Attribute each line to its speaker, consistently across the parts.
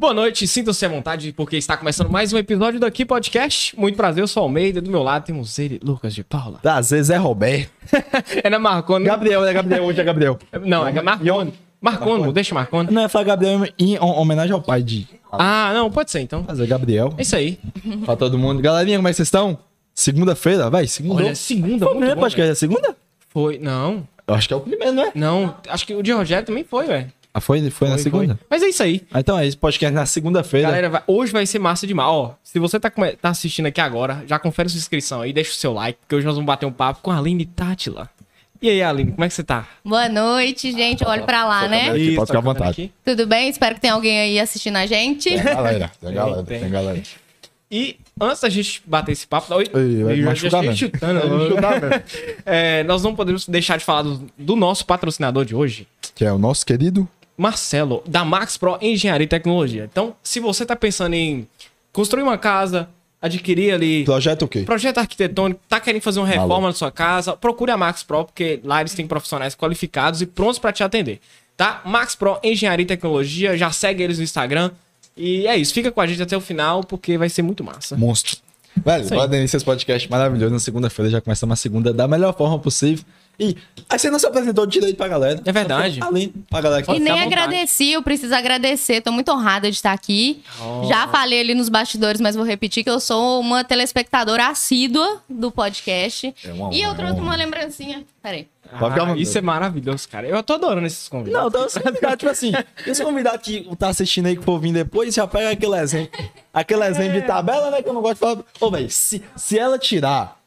Speaker 1: Boa noite, sintam-se à vontade, porque está começando mais um episódio do Aqui Podcast. Muito prazer, eu sou o Almeida, do meu lado temos ele, Lucas de Paula.
Speaker 2: Às vezes é Roberto.
Speaker 1: É na Marconi.
Speaker 2: Gabriel, é Gabriel, hoje é Gabriel.
Speaker 1: Não, é Marconi. Marconi, deixa Marconi.
Speaker 2: Não, é falar Gabriel em hom- homenagem ao pai de
Speaker 1: Ah, não, pode ser então.
Speaker 2: fazer Gabriel.
Speaker 1: É isso aí.
Speaker 2: Pra todo mundo. Galerinha, como é que vocês estão? Segunda-feira, vai, segunda.
Speaker 1: Olha, segunda,
Speaker 2: Foi o primeiro podcast, é segunda?
Speaker 1: Foi, não,
Speaker 2: Eu acho que é o primeiro, não é?
Speaker 1: não, acho que o de Rogério também foi, velho.
Speaker 2: Ah, foi, foi, na
Speaker 1: Foi,
Speaker 2: segunda?
Speaker 1: foi. Mas é isso aí.
Speaker 2: Ah, então é esse podcast na segunda-feira.
Speaker 1: Galera, vai- hoje vai ser massa demais. Ó, se você tá, tá assistindo aqui agora, já confere sua inscrição aí, deixa o seu like, porque hoje nós vamos bater um papo com a Aline Tátila. E aí, Aline, como é que você tá?
Speaker 3: Boa noite, gente. Olha pra lá, né?
Speaker 2: Aqui, pode ficar à
Speaker 1: tá
Speaker 2: vontade.
Speaker 1: aqui.
Speaker 3: Tudo bem? Espero que tenha alguém aí assistindo a gente.
Speaker 2: galera, tem
Speaker 1: galera, tem
Speaker 2: galera.
Speaker 1: E antes da gente bater esse papo, oi, eu já- chutando,
Speaker 2: mesmo.
Speaker 1: É, nós não podemos deixar de falar do, do nosso patrocinador de hoje,
Speaker 2: Que é o nosso querido
Speaker 1: Marcelo, da Max Pro Engenharia e Tecnologia. Então, se você tá pensando em construir uma casa, adquirir ali
Speaker 2: Projeto o quê?
Speaker 1: projeto arquitetônico, tá querendo fazer uma reforma
Speaker 2: Alô.
Speaker 1: na sua casa, procure a Max Pro, porque lá eles têm profissionais qualificados e prontos para te atender, tá? Max Pro Engenharia e Tecnologia, já segue eles no Instagram. E é isso, fica com a gente até o final, porque vai ser muito massa.
Speaker 2: Monstro. Velho, bora iniciar esse podcast maravilhoso. Na segunda-feira já começamos a segunda da melhor forma possível. E aí você não se apresentou direito pra galera.
Speaker 1: É verdade.
Speaker 2: Além pra galera que
Speaker 3: E nem
Speaker 1: vontade.
Speaker 3: agradeci, eu preciso agradecer. Tô muito honrada de estar aqui.
Speaker 1: Oh.
Speaker 3: Já falei ali nos bastidores, mas vou repetir que eu sou uma telespectadora assídua do podcast.
Speaker 2: É uma
Speaker 3: e eu
Speaker 2: honra,
Speaker 3: trouxe
Speaker 2: é uma
Speaker 3: lembrancinha. Peraí.
Speaker 2: À
Speaker 1: Ah, isso é maravilhoso, cara. Eu tô adorando esses convidados.
Speaker 2: Não, então esse convidado, tipo assim, esse convidado que tá assistindo aí que for vir depois, já pega aquele exemplo. Aquele exemplo de tabela, né? Que eu não gosto de falar. Ô, velho, se, se ela tirar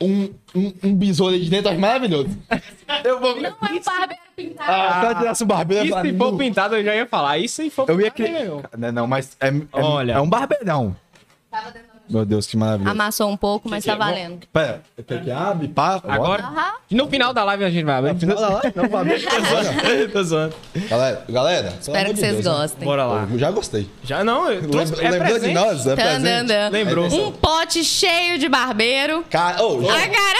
Speaker 2: um, um, um besouro aí de dentro, acho maravilhoso. Eu vou.
Speaker 3: Não é um barbeiro pintado.
Speaker 2: Ah, se ela tirasse um barbeiro,
Speaker 1: E se for pintado, eu já ia falar. E se for
Speaker 2: Eu ia
Speaker 1: pintado.
Speaker 2: Não, mas é, é,
Speaker 1: Olha.
Speaker 2: é um barbeirão.
Speaker 3: Tava tentando-
Speaker 2: Meu Deus, que maravilha.
Speaker 3: Amassou um pouco, mas
Speaker 1: que
Speaker 3: tá
Speaker 1: é?
Speaker 3: valendo.
Speaker 2: Pera, tem que abrir, pá.
Speaker 1: Agora,
Speaker 3: Aham.
Speaker 1: no final da live a gente vai abrir.
Speaker 2: No final da live? Não, vai abrir.
Speaker 1: Tô zoando.
Speaker 2: Galera, galera.
Speaker 3: Espero que vocês gostem.
Speaker 1: Bora lá.
Speaker 2: Eu já gostei.
Speaker 1: Já não, eu trouxe,
Speaker 2: Lembra-
Speaker 1: é
Speaker 2: lembrou de nós? É
Speaker 3: Tan,
Speaker 2: presente.
Speaker 3: dan, dan.
Speaker 1: Lembrou.
Speaker 3: Um pote cheio de barbeiro.
Speaker 2: Cara, ô,
Speaker 3: A cara.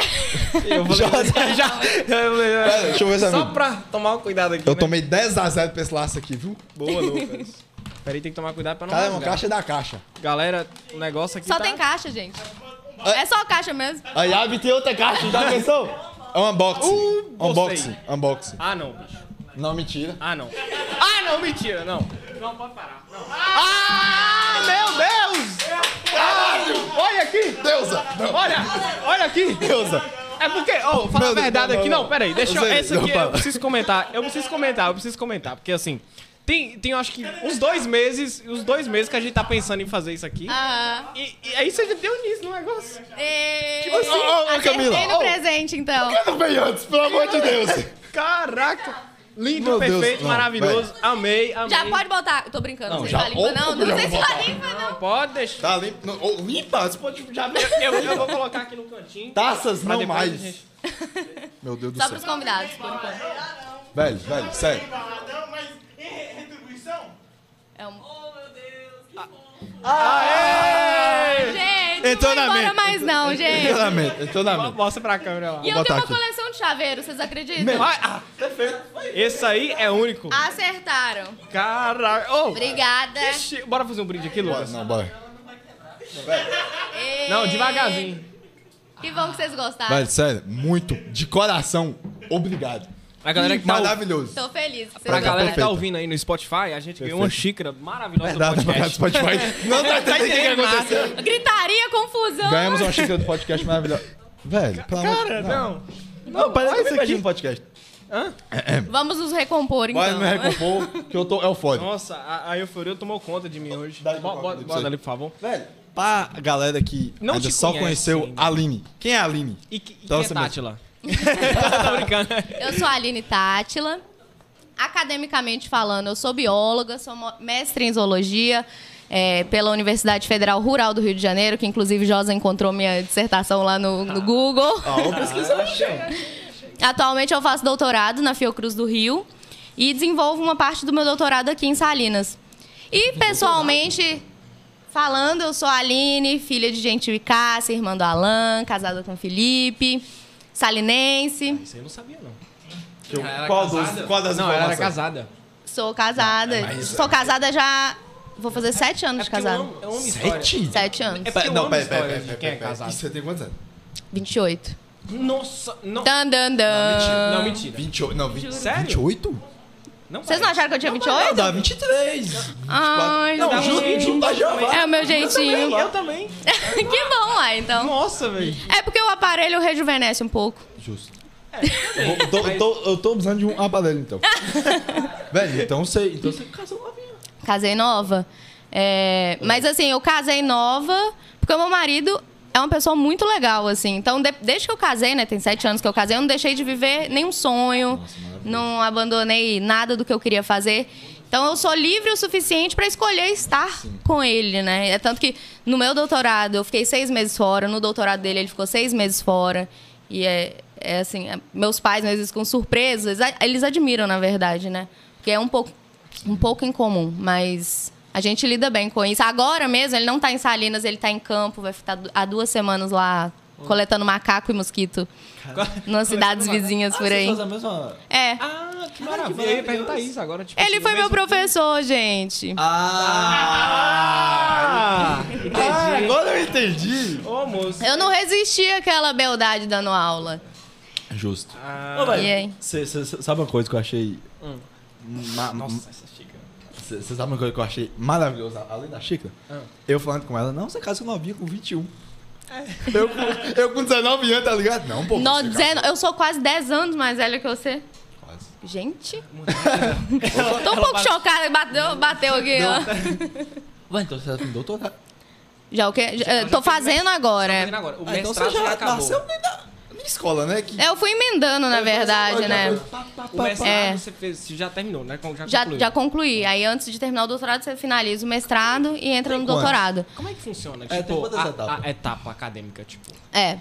Speaker 1: Eu falei, já,
Speaker 2: Pera, deixa eu ver essa
Speaker 1: Só
Speaker 2: amigo.
Speaker 1: pra tomar um cuidado aqui.
Speaker 2: Eu
Speaker 1: né?
Speaker 2: tomei 10 a 0 pra esse laço aqui, viu?
Speaker 1: Boa, Lucas. Peraí, tem que tomar cuidado pra não
Speaker 2: Cara, é uma
Speaker 1: rasgar.
Speaker 2: caixa da caixa.
Speaker 1: Galera, o negócio aqui
Speaker 3: Só
Speaker 1: tá...
Speaker 3: tem caixa, gente. É só caixa mesmo.
Speaker 2: Aí abre tem outra caixa, já pensou? É um unboxing.
Speaker 1: Uh,
Speaker 2: unboxing. Unboxing.
Speaker 1: Ah, não, bicho.
Speaker 2: Não, mentira.
Speaker 1: Ah, não. Ah, não, mentira, não. Não, pode parar. Não. Ah, meu Deus! Caralho! Olha aqui!
Speaker 2: Deusa! Não.
Speaker 1: Olha! Olha aqui!
Speaker 2: Deusa!
Speaker 1: É porque, ó, fala a
Speaker 2: Deus,
Speaker 1: verdade
Speaker 2: não,
Speaker 1: aqui.
Speaker 2: não,
Speaker 1: Não, peraí, deixa
Speaker 2: Eu
Speaker 1: Essa
Speaker 2: não,
Speaker 1: aqui
Speaker 2: fala.
Speaker 1: eu preciso comentar. Eu preciso comentar, eu preciso comentar. Porque assim, tem, tem acho que uns dois meses, uns dois meses que a gente tá pensando em fazer isso aqui.
Speaker 3: Ah.
Speaker 1: E, e aí você já deu nisso no negócio.
Speaker 3: E...
Speaker 1: Tipo assim,
Speaker 2: Ô, ô, ô,
Speaker 3: Acertei
Speaker 2: Camila,
Speaker 3: no presente, então.
Speaker 2: Não veio antes, pelo amor de Deus.
Speaker 1: Caraca! Lindo,
Speaker 2: Meu Deus,
Speaker 1: perfeito,
Speaker 2: não,
Speaker 1: maravilhoso. Amei, amei.
Speaker 3: Já pode botar. Eu tô brincando,
Speaker 2: Não,
Speaker 3: não sei
Speaker 2: já-
Speaker 3: se tá limpa, não. Não sei se tá limpa, não.
Speaker 1: Pode deixar.
Speaker 2: Tá limpo. Não, limpa, você pode já
Speaker 1: Eu, eu vou colocar aqui no cantinho.
Speaker 2: Taças não mais.
Speaker 1: gente-
Speaker 2: Meu Deus do
Speaker 3: Só
Speaker 2: céu.
Speaker 3: pros convidados, por enquanto.
Speaker 2: Velho, velho, sério.
Speaker 3: É um...
Speaker 1: Aê!
Speaker 3: Gente,
Speaker 2: Entrou
Speaker 3: não
Speaker 2: na
Speaker 3: embora
Speaker 2: mente.
Speaker 3: mais não, gente.
Speaker 2: Entrou na mente, entrou na mente.
Speaker 1: Mostra pra câmera lá.
Speaker 3: E eu tenho uma
Speaker 2: aqui.
Speaker 3: coleção de chaveiros, vocês acreditam?
Speaker 1: Vai, ah, perfeito. Esse aí é único.
Speaker 3: Acertaram.
Speaker 1: Caralho. Ô,
Speaker 3: Obrigada.
Speaker 1: ixi, bora fazer um brinde aqui, Lucas?
Speaker 2: Não, bora.
Speaker 1: Não, devagarzinho.
Speaker 3: Que bom que vocês gostaram.
Speaker 2: Velho, sério, muito, de coração, obrigado.
Speaker 1: A galera que tá,
Speaker 2: Maravilhoso.
Speaker 3: Tô feliz. que
Speaker 1: pra galera que tá ouvindo aí no Spotify, a gente ganhou uma xícara maravilhosa
Speaker 2: Verdade,
Speaker 1: do podcast.
Speaker 2: Spotify. Não tá entendendo o que aconteceu.
Speaker 3: Gritaria, confusão.
Speaker 2: Ganhamos uma xícara do podcast maravilhosa. Velho, pelo amor
Speaker 1: Cara, não.
Speaker 2: Não, que
Speaker 1: isso aqui.
Speaker 2: no podcast.
Speaker 3: Vamos nos recompor, então.
Speaker 2: Vai me recompor, que eu tô eufórico.
Speaker 1: Nossa, a, a euforia tomou conta de mim hoje.
Speaker 2: Dá aí,
Speaker 1: Bo-
Speaker 2: por
Speaker 1: bo-
Speaker 2: favor,
Speaker 1: Bota ali, por favor.
Speaker 2: Velho, pra galera que
Speaker 1: Não
Speaker 2: ainda só
Speaker 1: conhece
Speaker 2: conheceu a Aline. Quem é a Aline?
Speaker 1: E, que- e
Speaker 2: Então
Speaker 1: quem é
Speaker 2: você mesmo.
Speaker 1: Tátila? Tô brincando.
Speaker 3: Eu sou a Aline Tátila. Academicamente falando, eu sou bióloga, sou mestre em zoologia é, pela Universidade Federal Rural do Rio de Janeiro, que inclusive Josa encontrou minha dissertação lá no, no Google.
Speaker 2: Ah, pesquisar.
Speaker 3: Atualmente eu faço doutorado na Fiocruz do Rio e desenvolvo uma parte do meu doutorado aqui em Salinas. E pessoalmente, falando, eu sou a Aline, filha de Gentil e Cássia, irmã do Alain, casada com o Felipe, salinense.
Speaker 1: Isso aí eu não sabia, não.
Speaker 2: Qual, dos, qual das
Speaker 1: Não, ela era casada.
Speaker 3: Sou casada. Sou casada já Vou fazer sete anos de
Speaker 1: porque eu
Speaker 3: casado.
Speaker 1: amo, eu amo história.
Speaker 2: Sete?
Speaker 3: Sete anos.
Speaker 1: É porque eu
Speaker 2: Não,
Speaker 1: amo
Speaker 2: pera,
Speaker 1: história
Speaker 2: pera,
Speaker 1: de
Speaker 2: pera,
Speaker 1: quem é casado.
Speaker 2: E você tem quantos anos?
Speaker 3: 28.
Speaker 1: Nossa, não.
Speaker 3: Dan, dan, dan.
Speaker 1: Não, mentira.
Speaker 2: 28, não, 20,
Speaker 1: Sério?
Speaker 2: 28?
Speaker 1: Não
Speaker 3: Vocês não acharam que eu tinha
Speaker 2: Não,
Speaker 3: 28?
Speaker 2: dá 23.
Speaker 3: Ai,
Speaker 2: Não,
Speaker 1: dá
Speaker 2: junto, junto da Jeová.
Speaker 3: É o meu jeitinho.
Speaker 1: Eu também.
Speaker 3: que bom lá, então.
Speaker 1: Nossa, velho.
Speaker 3: É porque o aparelho rejuvenesce um pouco.
Speaker 2: Justo. Eu tô, eu, tô, eu tô precisando de um aparelho, então. Velho, então você, então você casou novinha.
Speaker 3: Casei nova. É, mas assim, eu casei nova porque o meu marido é uma pessoa muito legal, assim. Então, de- desde que eu casei, né? Tem sete anos que eu casei, eu não deixei de viver nenhum sonho. Não abandonei nada do que eu queria fazer. Então, eu sou livre o suficiente para escolher estar com ele, né? É tanto que no meu doutorado eu fiquei seis meses fora, no doutorado dele ele ficou seis meses fora. E é, é assim, é- meus pais, às vezes, com surpresa, eles, admiram, na verdade, né? Porque é um pouco, um pouco incomum, mas a gente lida bem com isso. Agora mesmo, ele não tá em Salinas, ele tá em campo, vai ficar há duas semanas lá coletando macaco e mosquito nas cidades vizinhas por aí.
Speaker 2: Você faz a mesma...
Speaker 3: É.
Speaker 1: Ah, que maravilha. Eu ia perguntar isso agora. Tipo,
Speaker 3: Ele
Speaker 1: assim,
Speaker 3: foi meu professor, gente.
Speaker 2: Ah!
Speaker 1: Ah, entendi.
Speaker 2: Ah, agora eu entendi.
Speaker 1: Ô, moço.
Speaker 3: Eu não resisti àquela beldade dando aula.
Speaker 2: Justo.
Speaker 1: Ah,
Speaker 2: Ô,
Speaker 3: E aí?
Speaker 2: Você sabe uma coisa que eu achei... ma-
Speaker 1: nossa, essa xícara.
Speaker 2: Você sabe uma coisa que eu achei maravilhosa, além da xícara?
Speaker 1: Ah.
Speaker 2: Eu falando com ela, não, você casou novinha com 21. Eu, com- eu com 19 anos, tá ligado? Não, pô.
Speaker 3: No,
Speaker 2: você
Speaker 3: dezeno- eu sou quase 10 anos mais velha que você.
Speaker 2: quase.
Speaker 3: Gente. Tô um pouco chocada. Bateu, bateu aqui, ó.
Speaker 2: Ué, então você tá com doutorado.
Speaker 3: Já o quê? Já- Tô fazendo agora.
Speaker 1: Tá fazendo agora. O
Speaker 2: Ah, então
Speaker 1: mestrado
Speaker 2: você
Speaker 1: já,
Speaker 2: já
Speaker 1: acabou.
Speaker 2: nasceu escola, né? Que
Speaker 3: Eu fui emendando, na verdade, né?
Speaker 1: O mestrado
Speaker 3: É.
Speaker 1: você, fez, você já terminou, né? Já,
Speaker 3: Já, já concluí. Aí antes de terminar o doutorado, você finaliza o mestrado e entra
Speaker 2: Tem
Speaker 3: no
Speaker 2: quantos?
Speaker 3: doutorado.
Speaker 1: Como é que funciona?
Speaker 2: É, tem
Speaker 1: Tipo, a,
Speaker 2: etapas?
Speaker 1: a etapa acadêmica, tipo...
Speaker 3: É.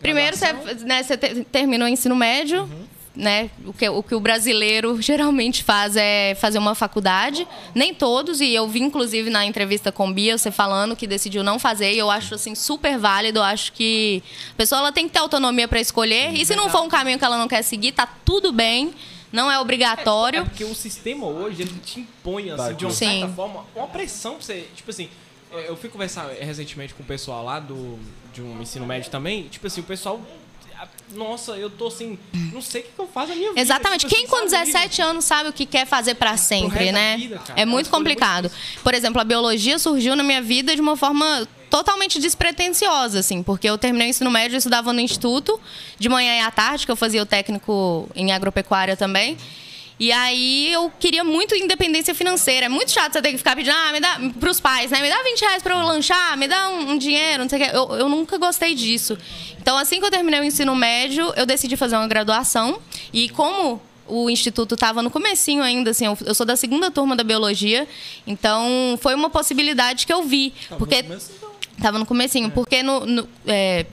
Speaker 3: Primeiro, você, né, você te- terminou o ensino médio,
Speaker 1: Uhum.
Speaker 3: Né? O que, o que o brasileiro geralmente faz é fazer uma faculdade. Nem todos, e eu vi, inclusive, na entrevista com Bia, você falando que decidiu não fazer, e eu acho, assim, super válido. Eu acho que a pessoa ela tem que ter autonomia para escolher. E se não for um caminho que ela não quer seguir, tá tudo bem. Não é
Speaker 1: É
Speaker 3: obrigatório.
Speaker 1: porque o sistema hoje, ele te impõe, assim, de uma
Speaker 3: Sim.
Speaker 1: certa forma, uma pressão pra você... Tipo assim, eu eu fui conversar recentemente com o pessoal lá do, de um ensino médio também. Tipo assim, o pessoal... Nossa, eu tô assim... Não sei o que, eu faço na minha vida.
Speaker 3: Exatamente.
Speaker 1: Tipo
Speaker 3: Quem
Speaker 1: assim,
Speaker 3: com
Speaker 1: sabe?
Speaker 3: 17 anos sabe o que quer fazer pra sempre, né?
Speaker 1: vida,
Speaker 3: é muito complicado. Por exemplo, a biologia surgiu na minha vida de uma forma totalmente despretensiosa, assim, porque eu terminei o ensino médio, eu estudava no instituto, de manhã e à tarde, que eu fazia o técnico em agropecuária também. E aí eu queria muito independência financeira. É muito chato você ter que ficar pedindo, ah, me dá pros pais, né? Me dá 20 reais pra eu lanchar, me dá um, um dinheiro, não sei o quê. Eu, eu nunca gostei disso. Então, assim que eu terminei o ensino médio, eu decidi fazer uma graduação. E como o instituto estava no comecinho ainda, assim, eu, sou da segunda turma da biologia, então foi uma possibilidade que eu vi. porque Tava no comecinho, porque no, no, é,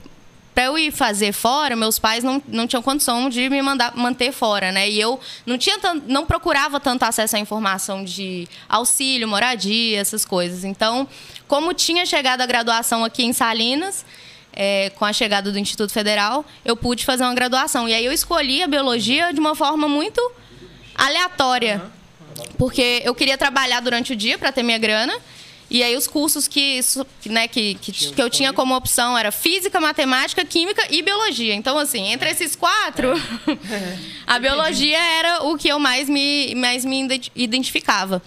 Speaker 3: para eu ir fazer fora, meus pais não, não tinham condição de me mandar manter fora, né? E eu não tinha não procurava tanto acesso à informação de auxílio, moradia, essas coisas. Então, como tinha chegado a graduação aqui em Salinas, é, com a chegada do Instituto Federal, eu pude fazer uma graduação. E aí eu escolhi a biologia de uma forma muito aleatória. Porque eu queria trabalhar durante o dia para ter minha grana. E aí os cursos que, né, que, que, que eu tinha como opção era física, matemática, química e biologia. Então, assim, entre esses quatro, a biologia era o que eu mais me, mais me identi- identificava.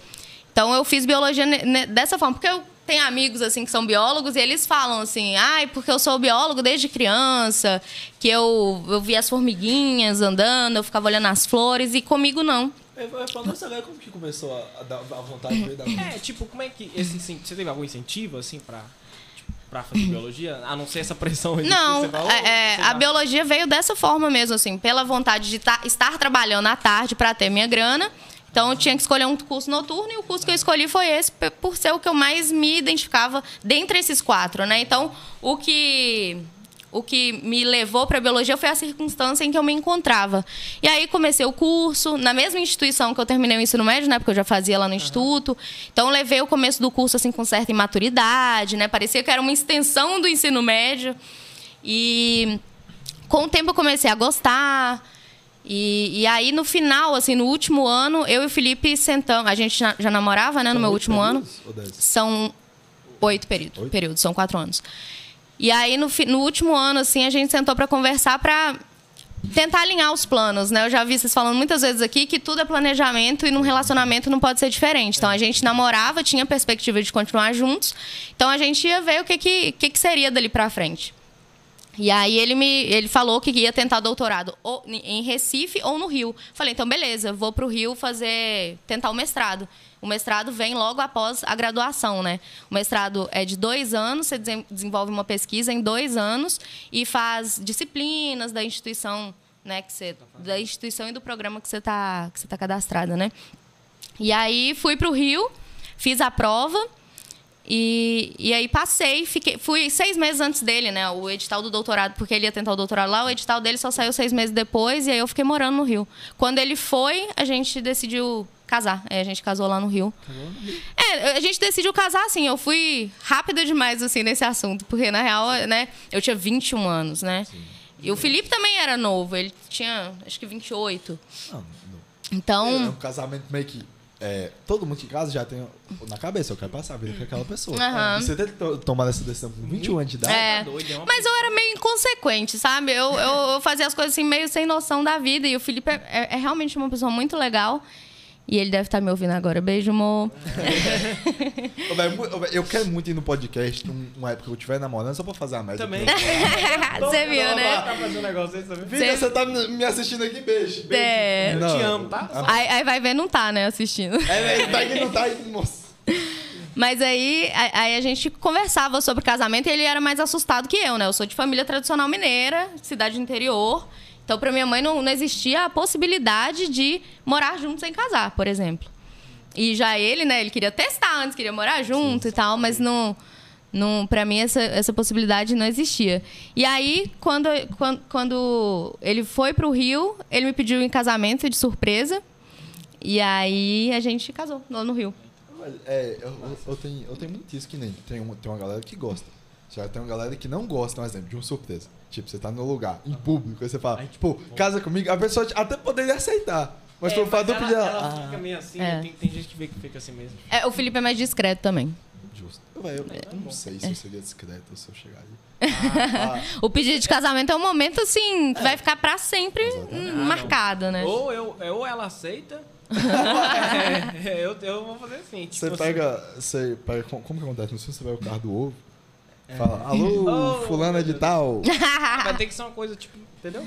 Speaker 3: Então eu fiz biologia dessa forma, porque eu tenho amigos assim que são biólogos e eles falam assim: "Ai, porque eu sou biólogo desde criança, que eu eu vi as formiguinhas andando, eu ficava olhando as flores e comigo não".
Speaker 2: Falando essa galera, como que começou a, a dar a vontade de da
Speaker 1: É, tipo, como é que esse você teve algum incentivo assim pra tipo, para fazer biologia, a não ser essa pressão aí que
Speaker 3: Não,
Speaker 1: você falou?
Speaker 3: é, é, a
Speaker 1: tá-
Speaker 3: biologia veio dessa forma mesmo, assim, pela vontade de ta- estar trabalhando à tarde para ter minha grana. Então eu tinha que escolher um curso noturno e o curso que eu escolhi foi esse, por ser o que eu mais me identificava dentre esses quatro, né? Então, o que o que me levou para a biologia foi a circunstância em que eu me encontrava. E aí comecei o curso na mesma instituição que eu terminei o ensino médio, né? Porque eu já fazia lá no instituto. Então levei o começo do curso assim com certa imaturidade, né? Parecia que era uma extensão do ensino médio. E com o tempo eu comecei a gostar. E, e aí, no final, assim, no último ano, eu e o Felipe sentamos. A gente já, namorava, né, no
Speaker 2: São
Speaker 3: meu último ano. São oito períodos,
Speaker 2: Oito?
Speaker 3: períodos, são quatro anos. E aí, no, no último ano, assim, a gente sentou para conversar para tentar alinhar os planos, né? Eu já vi vocês falando muitas vezes aqui que tudo é planejamento e num relacionamento não pode ser diferente. Então, a gente namorava, tinha perspectiva de continuar juntos. Então, a gente ia ver o que, que, que, que seria dali para frente. E aí ele me ele falou que ia tentar doutorado ou em Recife ou no Rio. Falei, então beleza, vou pro Rio fazer tentar o mestrado. O mestrado vem logo após a graduação, né? O mestrado é de dois anos, você desen- desenvolve uma pesquisa em dois anos e faz disciplinas da instituição, né? Que você, da instituição e do programa que você está que você tá cadastrada, né? E aí fui pro Rio, fiz a prova. E, e aí passei, fiquei, fui seis meses antes dele, né? O edital do doutorado, porque ele ia tentar o doutorado lá, o edital dele só saiu seis meses depois, e aí eu fiquei morando no Rio. Quando ele foi, a gente decidiu casar. É, a gente casou lá no Rio. É, a gente decidiu casar, assim, eu fui rápida demais, assim, nesse assunto, porque na real, né, eu tinha 21 anos, né? E o Felipe também era novo, ele tinha, acho que 28.
Speaker 2: Não, não.
Speaker 3: Então.
Speaker 2: É um casamento meio que. é, todo mundo que casa já tem na cabeça, eu quero passar a vida com aquela pessoa. E você ter to- tomado essa decisão com 21 anos de idade.
Speaker 3: É,
Speaker 1: doido, é
Speaker 3: mas eu era meio inconsequente, sabe? Eu, eu, eu fazia as coisas assim meio sem noção da vida. E o Felipe é, é- é realmente uma pessoa muito legal. E ele deve estar me ouvindo agora. Beijo, amor.
Speaker 2: Eu quero muito ir no podcast, num- uma época que eu estiver namorando, só pra fazer a média.
Speaker 1: Também.
Speaker 3: Você viu, né?
Speaker 1: Tá fazendo um negócio também.
Speaker 2: Filha, você tá me assistindo aqui, beijo. beijo.
Speaker 3: É.
Speaker 1: Eu
Speaker 2: Não.
Speaker 1: te amo, tá?
Speaker 3: Aí, aí vai ver, não tá, né, assistindo.
Speaker 2: É, velho, vai que não tá aí, moço.
Speaker 3: Mas aí, a- aí a gente conversava sobre casamento e ele era mais assustado que eu, né? Eu sou de família tradicional mineira, cidade do interior. Então, pra minha mãe, não, não existia a possibilidade de morar juntos sem casar, por exemplo. E já ele, né? Ele queria testar antes, queria morar junto e tal, mas não. Não, pra mim, essa, essa possibilidade não existia. E aí, quando, quando, quando ele foi pro Rio, ele me pediu em casamento de surpresa. E aí a gente casou lá no Rio.
Speaker 2: É, eu, eu- eu tenho, eu tenho muito isso que nem. Tem uma, tem uma galera que gosta. Já tem uma galera que não gosta, um exemplo, de uma surpresa. Tipo, você tá no lugar, em público, aí você fala, tipo, casa comigo, a pessoa até poderia aceitar. Mas pelo fato
Speaker 1: ela,
Speaker 2: pedir
Speaker 1: ela
Speaker 2: ela.
Speaker 1: fica meio assim,
Speaker 3: É.
Speaker 1: tem, tem gente que vê que fica assim mesmo.
Speaker 3: É, o Felipe é mais discreto também.
Speaker 2: Ah, justo. Eu, eu, eu não sei se eu seria discreto se eu chegaria.
Speaker 3: O pedido de casamento é um momento, assim, que vai ficar pra sempre hum, marcado, né?
Speaker 1: Ou, eu, é, ou ela aceita, é, eu, eu vou fazer assim. Tipo
Speaker 2: Você
Speaker 1: assim,
Speaker 2: pega. Você pega. Como como que acontece? No filme você pega o carro do ovo. Fala, alô, fulana de tal.
Speaker 1: Vai ter que ser uma coisa, tipo, entendeu?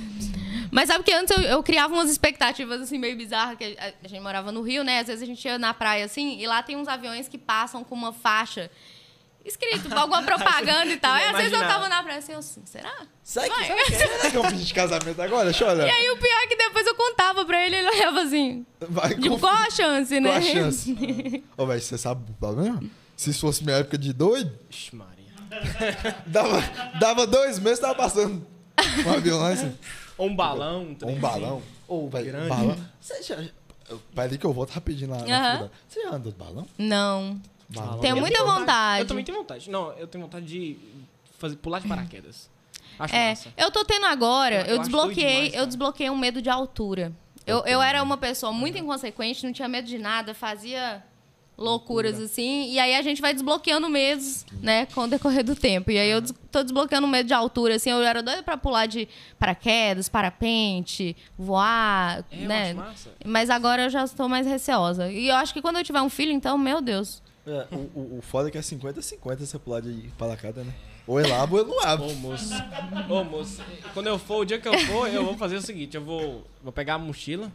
Speaker 3: Mas sabe que antes eu, eu criava umas expectativas, assim, meio bizarras, que a, a gente morava no Rio, né? Às vezes a gente ia na praia, assim, e lá tem uns aviões que passam com uma faixa escrito, alguma propaganda e tal. E às vezes eu tava na praia assim, eu assim, será?
Speaker 2: Sabe que, sabe que, será que é um pedido de casamento agora? Deixa eu olhar.
Speaker 3: E aí o pior é que depois eu contava pra ele, ele olhava assim,
Speaker 2: Vai,
Speaker 3: tipo, qual a chance, né?
Speaker 2: Qual a chance? Ô, velho, você sabe o problema? Se isso fosse minha época de doido,
Speaker 1: Ixi, Maria.
Speaker 2: dava, dava dois meses, tava passando um avião lá assim.
Speaker 1: Ou um balão. Um,
Speaker 2: um balão. Ou, velho,
Speaker 1: grande.
Speaker 2: balão. Você já... eu- Peraí que eu volto rapidinho lá na. Você já andou de balão?
Speaker 3: Não.
Speaker 2: Balão.
Speaker 3: Tenho
Speaker 1: Eu
Speaker 3: muita
Speaker 1: tenho
Speaker 3: vontade.
Speaker 1: Eu também tenho vontade. Não, eu tenho vontade de fazer, pular de paraquedas. Acho
Speaker 3: É,
Speaker 1: massa.
Speaker 3: eu tô tendo agora,
Speaker 1: Eu-
Speaker 3: eu,
Speaker 1: eu
Speaker 3: desbloqueei,
Speaker 1: demais,
Speaker 3: eu desbloqueei um medo de altura. Eu, eu era uma pessoa muito inconsequente, não tinha medo de nada, fazia loucuras assim, e aí a gente vai desbloqueando medos, né, com o decorrer do tempo. E aí eu des- tô desbloqueando medo de altura, assim, eu era doida pra pular de paraquedas, parapente, voar,
Speaker 1: É, eu
Speaker 3: né? Mas agora eu já estou mais receosa. E eu acho que quando eu tiver um filho, então, meu Deus.
Speaker 2: É, o, o, o foda é que é 50-50 você pular de paraquedas, né? Ou ele abre ou ele não abre.
Speaker 1: Ô, moço. Ô, moço. Quando eu for, o dia que eu for, eu vou fazer o seguinte: eu vou, vou pegar a mochila,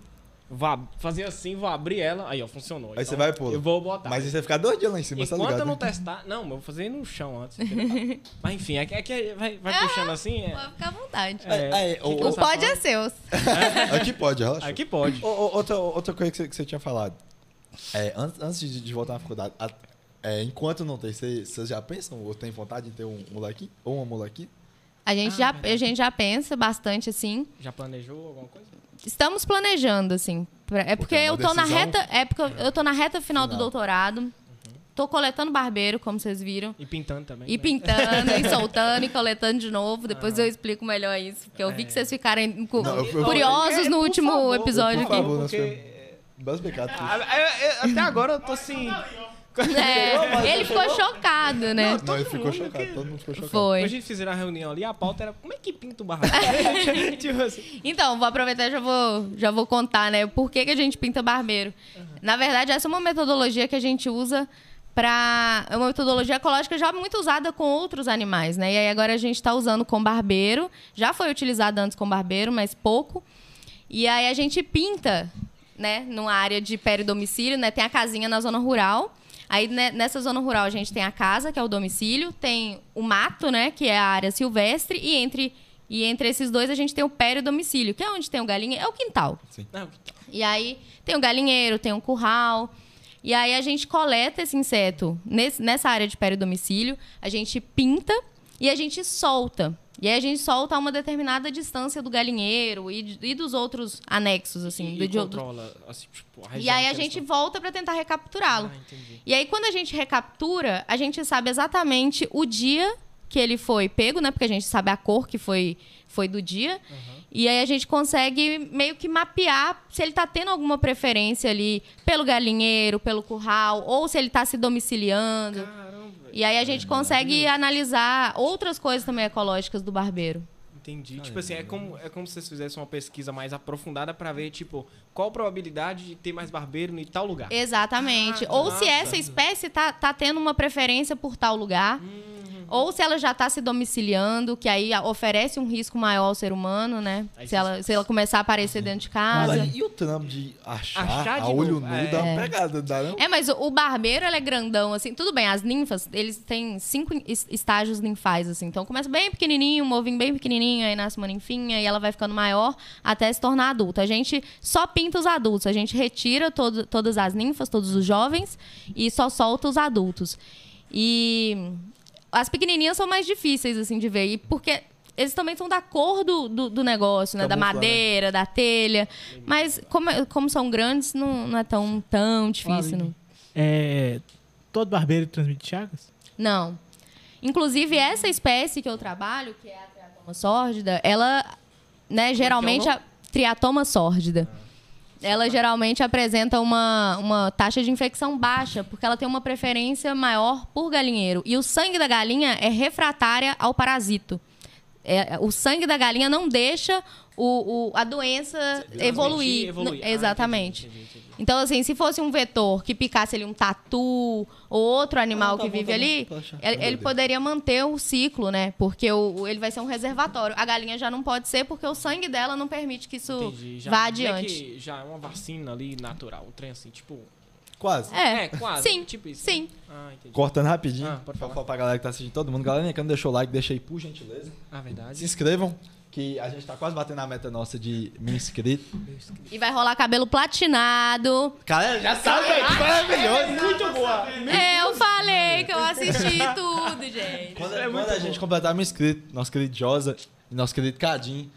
Speaker 1: vou ab- fazer assim, vou abrir ela. Aí, ó, funcionou.
Speaker 2: Aí você vai pula.
Speaker 1: Eu vou botar.
Speaker 2: Mas aí você vai ficar dois dias lá em cima, tá
Speaker 1: Enquanto
Speaker 2: ligado?
Speaker 1: eu não
Speaker 2: né?
Speaker 1: testar. Não, eu vou fazer no chão antes. entendeu? Mas enfim, é que, é que vai, vai puxando assim. É,
Speaker 3: Pode ficar à vontade.
Speaker 2: É, é, o-
Speaker 3: O pode é seu.
Speaker 2: Aqui pode, relaxa.
Speaker 1: Aqui pode.
Speaker 2: Ô, ô, outra, outra coisa que você, que você tinha falado. É, antes, antes de, de voltar na faculdade, a- é, enquanto não tem, vocês já pensam ou tem vontade de ter um molequinho? Ou uma molequinha?
Speaker 3: A gente,
Speaker 1: Ah,
Speaker 3: já,
Speaker 1: verdade.
Speaker 3: a gente já pensa bastante, assim.
Speaker 1: Já planejou alguma coisa?
Speaker 3: Estamos planejando, assim. pra- É porque
Speaker 2: é uma
Speaker 3: eu tô na
Speaker 2: decisão-
Speaker 3: reta. É porque eu tô na reta final, do doutorado. tô coletando barbeiro, como vocês viram.
Speaker 1: E pintando também.
Speaker 3: E
Speaker 1: né?
Speaker 3: pintando, e soltando, e coletando de novo. Depois eu explico melhor isso. Porque eu vi que vocês ficarem cu-
Speaker 2: Não, eu- eu-
Speaker 3: curiosos
Speaker 1: É,
Speaker 3: no
Speaker 1: por
Speaker 3: último
Speaker 1: favor,
Speaker 3: episódio
Speaker 2: por
Speaker 3: aqui.
Speaker 2: favor. nós
Speaker 1: Porque... Ah, eu- eu- Até agora eu tô assim...
Speaker 3: É, ele ficou chocado, né?
Speaker 2: Não, ele ficou chocado.
Speaker 1: que-
Speaker 2: Todo mundo ficou chocado.
Speaker 1: Quando a
Speaker 3: Foi.
Speaker 1: gente fizeram a reunião ali, a pauta era como é que pinta o barraco? tipo assim.
Speaker 3: Então, vou aproveitar e já vou, já vou contar, né? Por que, que a gente pinta barbeiro. Na verdade, essa é uma metodologia que a gente usa para É uma metodologia ecológica já muito usada com outros animais, né? E aí agora a gente está usando com barbeiro. Já foi utilizado antes com barbeiro, mas pouco. E aí a gente pinta, né? Numa área de peridomicílio, né? Tem a casinha na zona rural. Aí né, nessa zona rural a gente tem a casa, que é o domicílio, tem o mato, né? Que é a área silvestre, e entre, e entre esses dois a gente tem o peridomicílio, que é onde tem o galinha, é o quintal.
Speaker 1: Não, que tal?
Speaker 3: E aí tem o galinheiro, tem o curral. E aí a gente coleta esse inseto nesse- nessa área de peridomicílio, a gente pinta e a gente solta. E aí a gente solta a uma determinada distância do galinheiro e, e dos outros anexos, assim.
Speaker 1: E,
Speaker 3: do,
Speaker 1: e controla, assim, tipo, a
Speaker 3: e aí a gente volta para tentar recapturá-lo.
Speaker 1: Ah.
Speaker 3: E aí, quando a gente recaptura, a gente sabe exatamente o dia que ele foi pego, né? Porque a gente sabe a cor que foi, foi do dia. E aí a gente consegue meio que mapear se ele tá tendo alguma preferência ali pelo galinheiro, pelo curral, ou se ele tá se domiciliando.
Speaker 1: Caramba.
Speaker 3: E aí a gente consegue analisar outras coisas também ecológicas do barbeiro.
Speaker 1: Entendi. Tipo assim, é como, é como se vocês fizessem uma pesquisa mais aprofundada pra ver, tipo, qual a probabilidade de ter mais barbeiro em tal lugar.
Speaker 3: Exatamente.
Speaker 1: Ah,
Speaker 3: ou se
Speaker 1: massa.
Speaker 3: essa espécie tá, tá tendo uma preferência por tal lugar. Ou se ela já está se domiciliando, que aí oferece um risco maior ao ser humano, né?
Speaker 1: Aí
Speaker 3: Se ela, se ela começar a aparecer dentro de
Speaker 2: Mas
Speaker 3: casa.
Speaker 2: aí, e o trampo de achar,
Speaker 1: Achar de
Speaker 2: a olho nu
Speaker 1: é.
Speaker 2: dá uma pegada, dá não?
Speaker 3: É, mas o, o barbeiro, ele é grandão, assim. Tudo bem, as ninfas, eles têm cinco es- estágios ninfais, assim. Então, começa bem pequenininho, um ovinho bem pequenininho, aí nasce uma ninfinha, e ela vai ficando maior até se tornar adulta. A gente só pinta os adultos. A gente retira todo, todas as ninfas, todos os jovens, e só solta os adultos. E as pequenininhas são mais difíceis, assim, de ver. E porque... Eles também são da cor do, do, do negócio, né? Da
Speaker 2: Camufla, né?
Speaker 3: madeira, da telha. Mas como, como são grandes, não, não é tão, tão difícil, não.
Speaker 4: É, todo barbeiro transmite chagas?
Speaker 3: Não. Inclusive, essa espécie que eu trabalho, que é a triatoma sórdida, ela, né, geralmente... A triatoma sórdida. Ela geralmente apresenta uma, uma taxa de infecção baixa, porque ela tem uma preferência maior por galinheiro. E o sangue da galinha é refratária ao parasito. É, o sangue da galinha não deixa o, o- a doença evoluir.
Speaker 1: evoluir.
Speaker 3: N-
Speaker 1: Ah,
Speaker 3: Exatamente.
Speaker 1: entendi, entendi, entendi.
Speaker 3: Então, assim, se fosse um vetor que picasse ali um tatu ou outro animal
Speaker 2: Ah, tá
Speaker 3: que
Speaker 2: bom,
Speaker 3: vive
Speaker 2: tá
Speaker 3: ali,
Speaker 2: Poxa,
Speaker 3: ele, ele poderia manter o ciclo, né? Porque o, o- ele vai ser um reservatório. A galinha já não pode ser porque o sangue dela não permite que isso vá
Speaker 1: meio
Speaker 3: adiante.
Speaker 1: já é uma vacina ali natural, um trem assim, tipo...
Speaker 2: Quase.
Speaker 3: É,
Speaker 1: É, quase.
Speaker 3: Sim,
Speaker 1: Tipo isso.
Speaker 3: sim.
Speaker 1: Ah, entendi.
Speaker 2: Cortando rapidinho,
Speaker 1: Ah, pode
Speaker 2: pra
Speaker 1: falar.
Speaker 2: falar pra galera que tá assistindo todo mundo. Galera, que não deixou o like, deixa aí por gentileza.
Speaker 1: Ah, verdade.
Speaker 2: Se inscrevam, que a gente tá quase batendo a meta nossa de mil inscritos.
Speaker 3: E vai rolar cabelo platinado.
Speaker 2: Galera, já sabe, velho, que maravilhoso.
Speaker 1: Muito boa.
Speaker 3: É, eu falei que eu assisti tudo, gente.
Speaker 2: Quando,
Speaker 1: é
Speaker 2: quando a gente completar mil inscritos, nosso querido Josa e nosso querido Cadim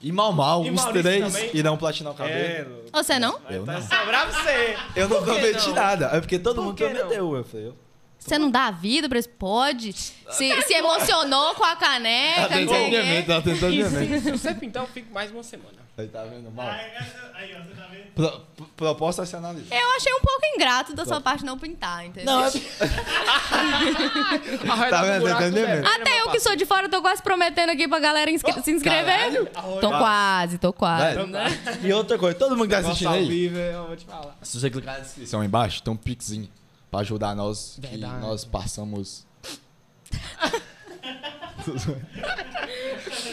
Speaker 2: e Mal Mal,
Speaker 1: E
Speaker 2: os
Speaker 1: Maurício
Speaker 2: três
Speaker 1: também.
Speaker 2: irão platinar o cabelo.
Speaker 3: Você não?
Speaker 2: Eu
Speaker 1: Tá
Speaker 2: não.
Speaker 1: sobrar você.
Speaker 2: Eu não prometi
Speaker 1: não?
Speaker 2: nada. É porque todo
Speaker 1: Por
Speaker 2: mundo
Speaker 1: que não?
Speaker 2: prometeu. Eu falei, eu.
Speaker 3: Você não dá vida pra isso? Pode. Se, se emocionou com a caneca,
Speaker 2: Atenção,
Speaker 3: o
Speaker 2: minha mente, minha
Speaker 1: se,
Speaker 2: mente.
Speaker 1: se você pintar, eu fico mais uma semana.
Speaker 2: Aí tá vendo, mal?
Speaker 5: Aí, ó, você tá vendo?
Speaker 2: Pro- pro- proposta a se analisar.
Speaker 3: Eu achei um pouco ingrato da sua parte não pintar, entendeu?
Speaker 2: Não, é...
Speaker 1: Tá
Speaker 2: vendo? Tá entendendo?
Speaker 3: Até eu que sou de fora, tô quase prometendo aqui pra galera inscre- se inscrever. Tô quase, tô quase.
Speaker 2: Velho, E outra coisa, todo mundo que tá assistindo
Speaker 1: ao
Speaker 2: aí,
Speaker 1: vivo, eu vou te falar.
Speaker 2: se você clicar na descrição aí embaixo, tem um pixinho pra ajudar nós, que
Speaker 1: Verdade.
Speaker 2: nós passamos...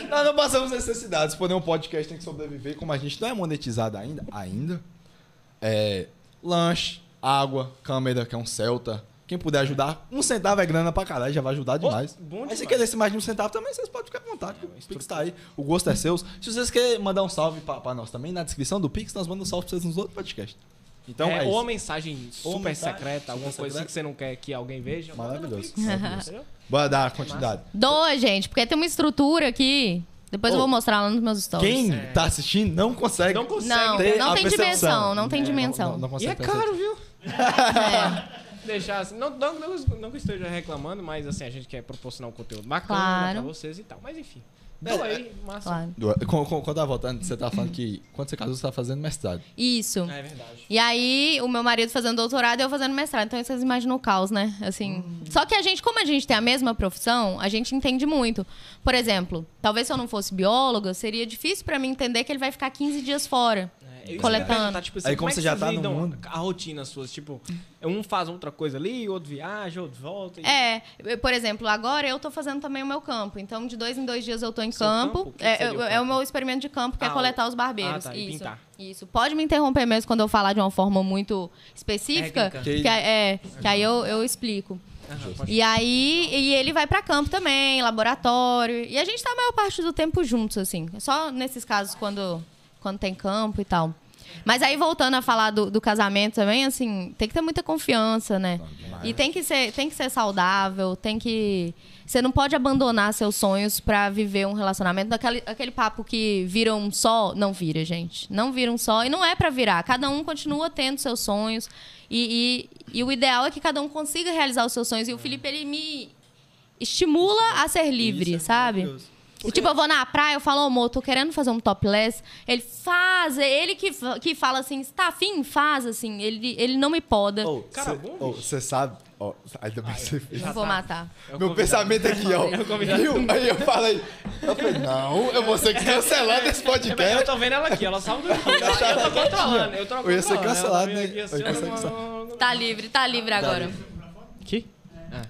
Speaker 2: nós não passamos necessidades, porém um podcast tem que sobreviver, como a gente não é monetizado ainda, ainda, é lanche, água, câmera, que é um Celta... Quem puder ajudar, um centavo é grana pra caralho, já vai ajudar demais.
Speaker 1: bom
Speaker 2: Mas se
Speaker 1: demais.
Speaker 2: querer mais de um centavo também, vocês podem ficar à vontade. o Pix tá aí, o gosto é seu. Se vocês querem mandar um salve pra, pra nós também, na descrição do Pix, nós mandamos um salve pra vocês nos outros podcasts. Então é,
Speaker 1: é, ou mensagem super
Speaker 2: mensagem
Speaker 1: secreta, alguma coisa assim
Speaker 2: secreta.
Speaker 1: que você não quer que alguém veja.
Speaker 2: Maravilhoso. Bora dar continuidade.
Speaker 3: Doa, gente, porque tem uma estrutura aqui. Depois eu
Speaker 2: Ô,
Speaker 3: vou mostrar lá nos meus stories.
Speaker 2: Quem tá assistindo não consegue.
Speaker 1: Não consegue.
Speaker 3: Não,
Speaker 2: ter
Speaker 3: não
Speaker 2: a
Speaker 3: tem
Speaker 2: percepção.
Speaker 3: dimensão, não tem
Speaker 2: É,
Speaker 3: dimensão.
Speaker 2: Não, não, não
Speaker 1: E é
Speaker 2: perceber.
Speaker 1: caro, viu?
Speaker 3: É.
Speaker 1: deixar assim. Não, não, não, não que eu esteja reclamando, mas assim, a gente quer proporcionar um conteúdo bacana
Speaker 3: Claro.
Speaker 1: pra vocês e tal. Mas enfim. Aí, massa.
Speaker 3: Claro.
Speaker 2: Quando tava voltando, você tava falando que quando você casou, você tava fazendo mestrado.
Speaker 3: Isso.
Speaker 1: É verdade.
Speaker 3: E aí, o meu marido fazendo doutorado e eu fazendo mestrado. Então, vocês imaginam o caos, né? Assim. Só que a gente, como a gente tem a mesma profissão, a gente entende muito. Por exemplo, talvez se eu não fosse bióloga, seria difícil pra mim entender que ele vai ficar 15 dias fora.
Speaker 1: É, eu
Speaker 3: Coletando.
Speaker 1: tipo assim,
Speaker 2: Aí como
Speaker 1: é
Speaker 2: você já tá no mundo.
Speaker 1: A rotina suas, tipo, um faz outra coisa ali, outro viaja, outro volta. e-
Speaker 3: É, eu- por exemplo, agora eu tô fazendo também o meu campo. Então, de dois em dois dias eu tô em campo.
Speaker 1: campo?
Speaker 3: É, eu-
Speaker 1: o
Speaker 3: é
Speaker 1: campo?
Speaker 3: o meu experimento de campo, que
Speaker 1: Ah,
Speaker 3: é coletar os barbeiros.
Speaker 1: Ah, tá,
Speaker 3: Isso.
Speaker 1: pintar.
Speaker 3: Isso. Pode me interromper mesmo quando eu falar de uma forma muito específica.
Speaker 1: Técnica.
Speaker 3: Que, é, que aí eu, eu explico.
Speaker 1: Pode-
Speaker 3: E aí, e ele vai pra campo também, laboratório. E a gente tá a maior parte do tempo juntos, assim. Só nesses casos quando, quando tem campo e tal. Mas aí, voltando a falar do, do casamento também, assim, tem que ter muita confiança, né? E tem que ser, tem que ser saudável, tem que. Você não pode abandonar seus sonhos pra viver um relacionamento. Daquele, aquele papo que vira um só, não vira, gente. Não vira um só. E não é pra virar. Cada um continua tendo seus sonhos. E, e, e o ideal é que cada um consiga realizar os seus sonhos. E o Felipe, ele me estimula a ser livre,
Speaker 2: Isso é
Speaker 3: sabe?
Speaker 2: maravilhoso.
Speaker 3: E, tipo, eu vou na praia, eu falo, amor, tô querendo fazer um topless. Ele faz, é ele que, que fala assim, tá afim? Faz, assim. Ele, ele não me poda.
Speaker 2: Ô,
Speaker 1: Cara,
Speaker 2: cê-
Speaker 1: bom,
Speaker 2: ô,
Speaker 1: bicho.
Speaker 2: Você sabe. Ó, ainda bem que você fez.
Speaker 3: não vou matar.
Speaker 1: É o
Speaker 2: Meu
Speaker 1: convidado.
Speaker 2: pensamento aqui, ó.
Speaker 1: É o convidado.
Speaker 2: Viu? Aí eu falei. Eu falei, não, eu vou ser cancelado esse
Speaker 1: É, mas Eu
Speaker 2: podcast.
Speaker 1: tô vendo ela aqui, ela saiu do aqui. Eu tô
Speaker 2: que
Speaker 1: controlando, eu tô
Speaker 2: Eu ia ser
Speaker 1: controlando, ela
Speaker 2: cancelado,
Speaker 1: veio
Speaker 2: né?
Speaker 1: aqui assim,
Speaker 2: Eu ia ser
Speaker 1: ó,
Speaker 2: cancelado.
Speaker 3: Tá livre, tá livre agora.
Speaker 1: Que?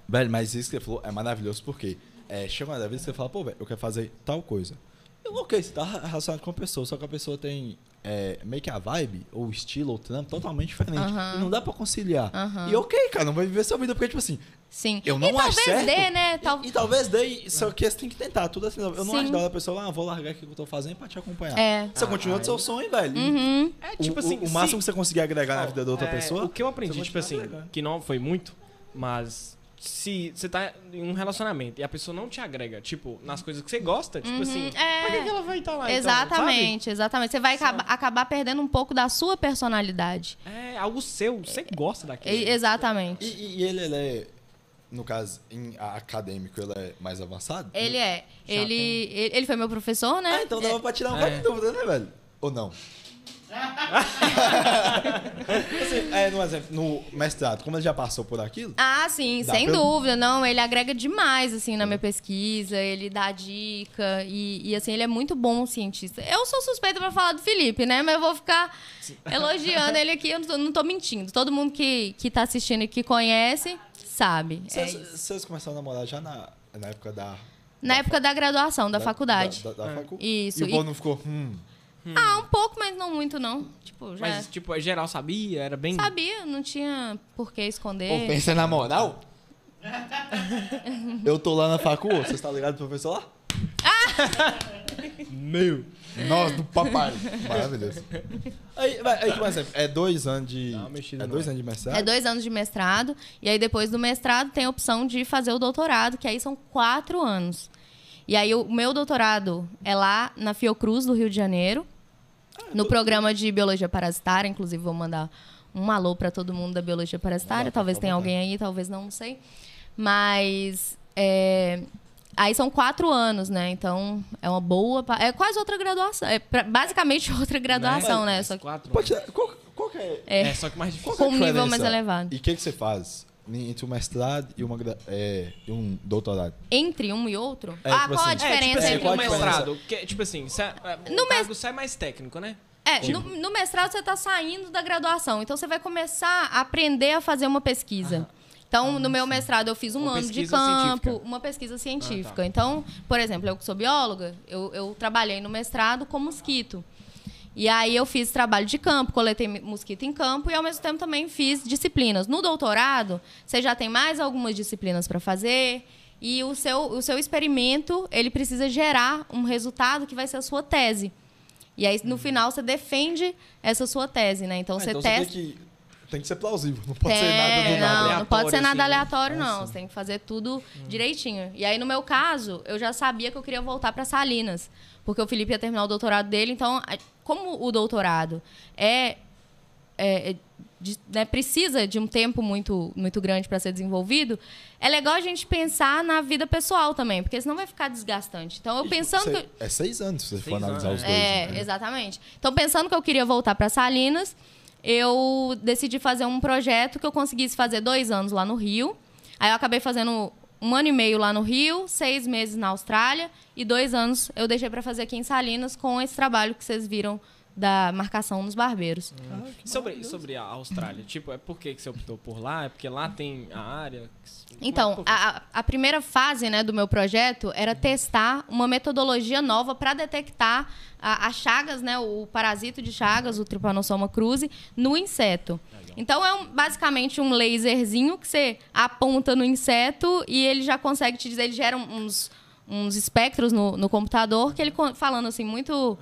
Speaker 2: Velho, mas isso que você falou é maravilhoso porque é, chega uma vez que você fala, pô, velho, eu quero fazer tal coisa. Eu, ok, você tá relacionado com a pessoa, só que a pessoa tem é, meio que a vibe, ou o estilo, ou o trampo totalmente diferente. E não dá pra conciliar. E ok, cara, não vai viver sua vida, porque, tipo assim,
Speaker 3: Sim.
Speaker 2: eu não
Speaker 3: e
Speaker 2: acho
Speaker 3: talvez
Speaker 2: certo.
Speaker 3: dê, né? Tal...
Speaker 2: E, e talvez dê, só que você tem que tentar, tudo assim. Eu não
Speaker 3: Sim.
Speaker 2: acho da hora a pessoa, ah, vou largar aqui o que eu tô fazendo pra te acompanhar.
Speaker 3: É.
Speaker 2: Você continua do seu sonho, velho.
Speaker 3: Uhum.
Speaker 1: É
Speaker 2: o-
Speaker 1: tipo
Speaker 2: o,
Speaker 1: assim.
Speaker 2: o máximo
Speaker 1: se-
Speaker 2: que você conseguir agregar na vida da outra
Speaker 1: É,
Speaker 2: pessoa.
Speaker 1: O que eu aprendi, tipo assim,
Speaker 2: agregando.
Speaker 1: que não foi muito, mas se você tá em um relacionamento e a pessoa não te agrega, tipo, nas coisas que você gosta, tipo assim,
Speaker 3: é.
Speaker 1: por que, que ela vai estar lá? então,
Speaker 3: Exatamente, exatamente. Você vai acaba- acabar perdendo um pouco da sua personalidade.
Speaker 1: É algo seu, você gosta daquilo.
Speaker 3: Exatamente.
Speaker 2: E, e ele, ele é, no caso, em acadêmico, ele é mais avançado?
Speaker 3: Ele é. Ele, ele, ele foi meu professor, né?
Speaker 2: Ah, então dava pra tirar um
Speaker 1: É.
Speaker 2: dúvida, né, velho? Ou não? assim, é, no exemplo, no mestrado, como ele já passou por aquilo,
Speaker 3: Ah, sim, sem
Speaker 2: pra-
Speaker 3: dúvida. Não, ele agrega demais, assim, na minha pesquisa. Ele dá dica e, e, assim, ele é muito bom cientista. Eu sou suspeita pra falar do Felipe, né? Mas eu vou ficar elogiando ele aqui. Eu não tô, não tô mentindo. Todo mundo que, que tá assistindo e que conhece, sabe. É
Speaker 2: vocês, vocês começaram a namorar já na, na época da...
Speaker 3: na época da graduação, da, faculdade.
Speaker 2: Da, da, da facu-
Speaker 3: Isso,
Speaker 2: E o
Speaker 3: e-
Speaker 2: povo não ficou, hum...
Speaker 3: Ah, um pouco, mas não muito, não. Tipo, já
Speaker 1: Mas, tipo, é geral sabia, era bem.
Speaker 3: sabia, não tinha por que
Speaker 2: Pô,
Speaker 3: esconder.
Speaker 2: pensa na moral? eu tô lá na facu, você está ligado, professor lá? Meu! Nós do papai. Maravilhoso. Aí, aí, por exemplo, é dois anos de.
Speaker 1: Mexida
Speaker 2: É dois
Speaker 1: ar.
Speaker 2: anos de mestrado?
Speaker 3: É dois anos de mestrado, e aí depois do mestrado tem a opção de fazer o doutorado, que aí são quatro anos. E aí o meu doutorado é lá na Fiocruz, do Rio de Janeiro, no programa de Biologia Parasitária, inclusive vou mandar um alô para todo mundo da Biologia Parasitária, talvez tenha alguém aí, talvez não, não sei. Mas é, aí são quatro anos, né? Então é uma boa... pa- É quase outra graduação, é pra- basicamente outra graduação, né?
Speaker 1: Mas
Speaker 3: Só que
Speaker 1: quatro
Speaker 2: Pode
Speaker 1: anos.
Speaker 2: qual, qual que é?
Speaker 1: É, só que mais difícil.
Speaker 2: que é
Speaker 3: com um nível mais elevado.
Speaker 2: E o que, que você faz entre um mestrado e, uma, é, e um doutorado?
Speaker 3: Entre um e outro?
Speaker 2: É,
Speaker 3: ah,
Speaker 2: tipo
Speaker 3: qual a
Speaker 2: assim,
Speaker 1: É, tipo
Speaker 3: diferença
Speaker 1: assim,
Speaker 3: entre um e
Speaker 2: diferença?
Speaker 3: outro?
Speaker 1: mestrado, que, tipo assim, cê- é,
Speaker 3: No
Speaker 1: o
Speaker 3: mes-
Speaker 1: cargo sai mais técnico, né?
Speaker 3: É,
Speaker 1: Tipo-
Speaker 3: no, no mestrado você está saindo da graduação, então você vai começar a aprender a fazer uma pesquisa. Então, no meu mestrado, eu fiz um
Speaker 1: Uma
Speaker 3: ano de campo,
Speaker 1: científica.
Speaker 3: uma pesquisa científica.
Speaker 1: Ah, tá.
Speaker 3: Então, por exemplo, eu que sou bióloga, eu, eu trabalhei no mestrado com mosquito. E aí eu fiz trabalho de campo, coletei mosquito em campo e ao mesmo tempo também fiz disciplinas. No doutorado, você já tem mais algumas disciplinas para fazer e o seu, o seu experimento, ele precisa gerar um resultado que vai ser a sua tese. E aí, no final, você defende essa sua tese, né? Então,
Speaker 2: Ah,
Speaker 3: você
Speaker 2: então
Speaker 3: testa...
Speaker 2: você tem que, tem que ser plausível, não pode ser
Speaker 3: É,
Speaker 2: nada do
Speaker 3: não,
Speaker 2: nada.
Speaker 3: não pode ser nada
Speaker 1: aleatório, assim, né?
Speaker 3: aleatório,
Speaker 2: Ah,
Speaker 3: não.
Speaker 2: sim.
Speaker 3: Você tem que fazer tudo direitinho. E aí, no meu caso, eu já sabia que eu queria voltar para Salinas. Porque o Felipe ia terminar o doutorado dele. Então, como o doutorado é, é- é de- né, precisa de um tempo muito, muito grande para ser desenvolvido, é legal a gente pensar na vida pessoal também, porque senão vai ficar desgastante. Então, eu pensando que.
Speaker 2: É seis anos se você for
Speaker 1: Seis
Speaker 2: analisar
Speaker 1: anos,
Speaker 2: os dois.
Speaker 3: É,
Speaker 2: né?
Speaker 3: exatamente. Então, pensando que eu queria voltar para Salinas, eu decidi fazer um projeto que eu conseguisse fazer dois anos lá no Rio. Aí eu acabei fazendo um ano e meio lá no Rio, seis meses na Austrália e dois anos eu deixei para fazer aqui em Salinas com esse trabalho que vocês viram da marcação nos barbeiros.
Speaker 1: Sobre, sobre a Austrália, tipo, é por que que você optou por lá? É porque lá tem a área?
Speaker 3: Então,
Speaker 1: Como é-
Speaker 3: a, a- primeira fase né, do meu projeto era testar uma metodologia nova para detectar a- as chagas, né, o parasito de chagas, o Trypanosoma cruzi, no inseto. Então, é um- basicamente um laserzinho que você aponta no inseto e ele já consegue te dizer, ele gera uns, uns espectros no, no computador que ele, falando assim, muito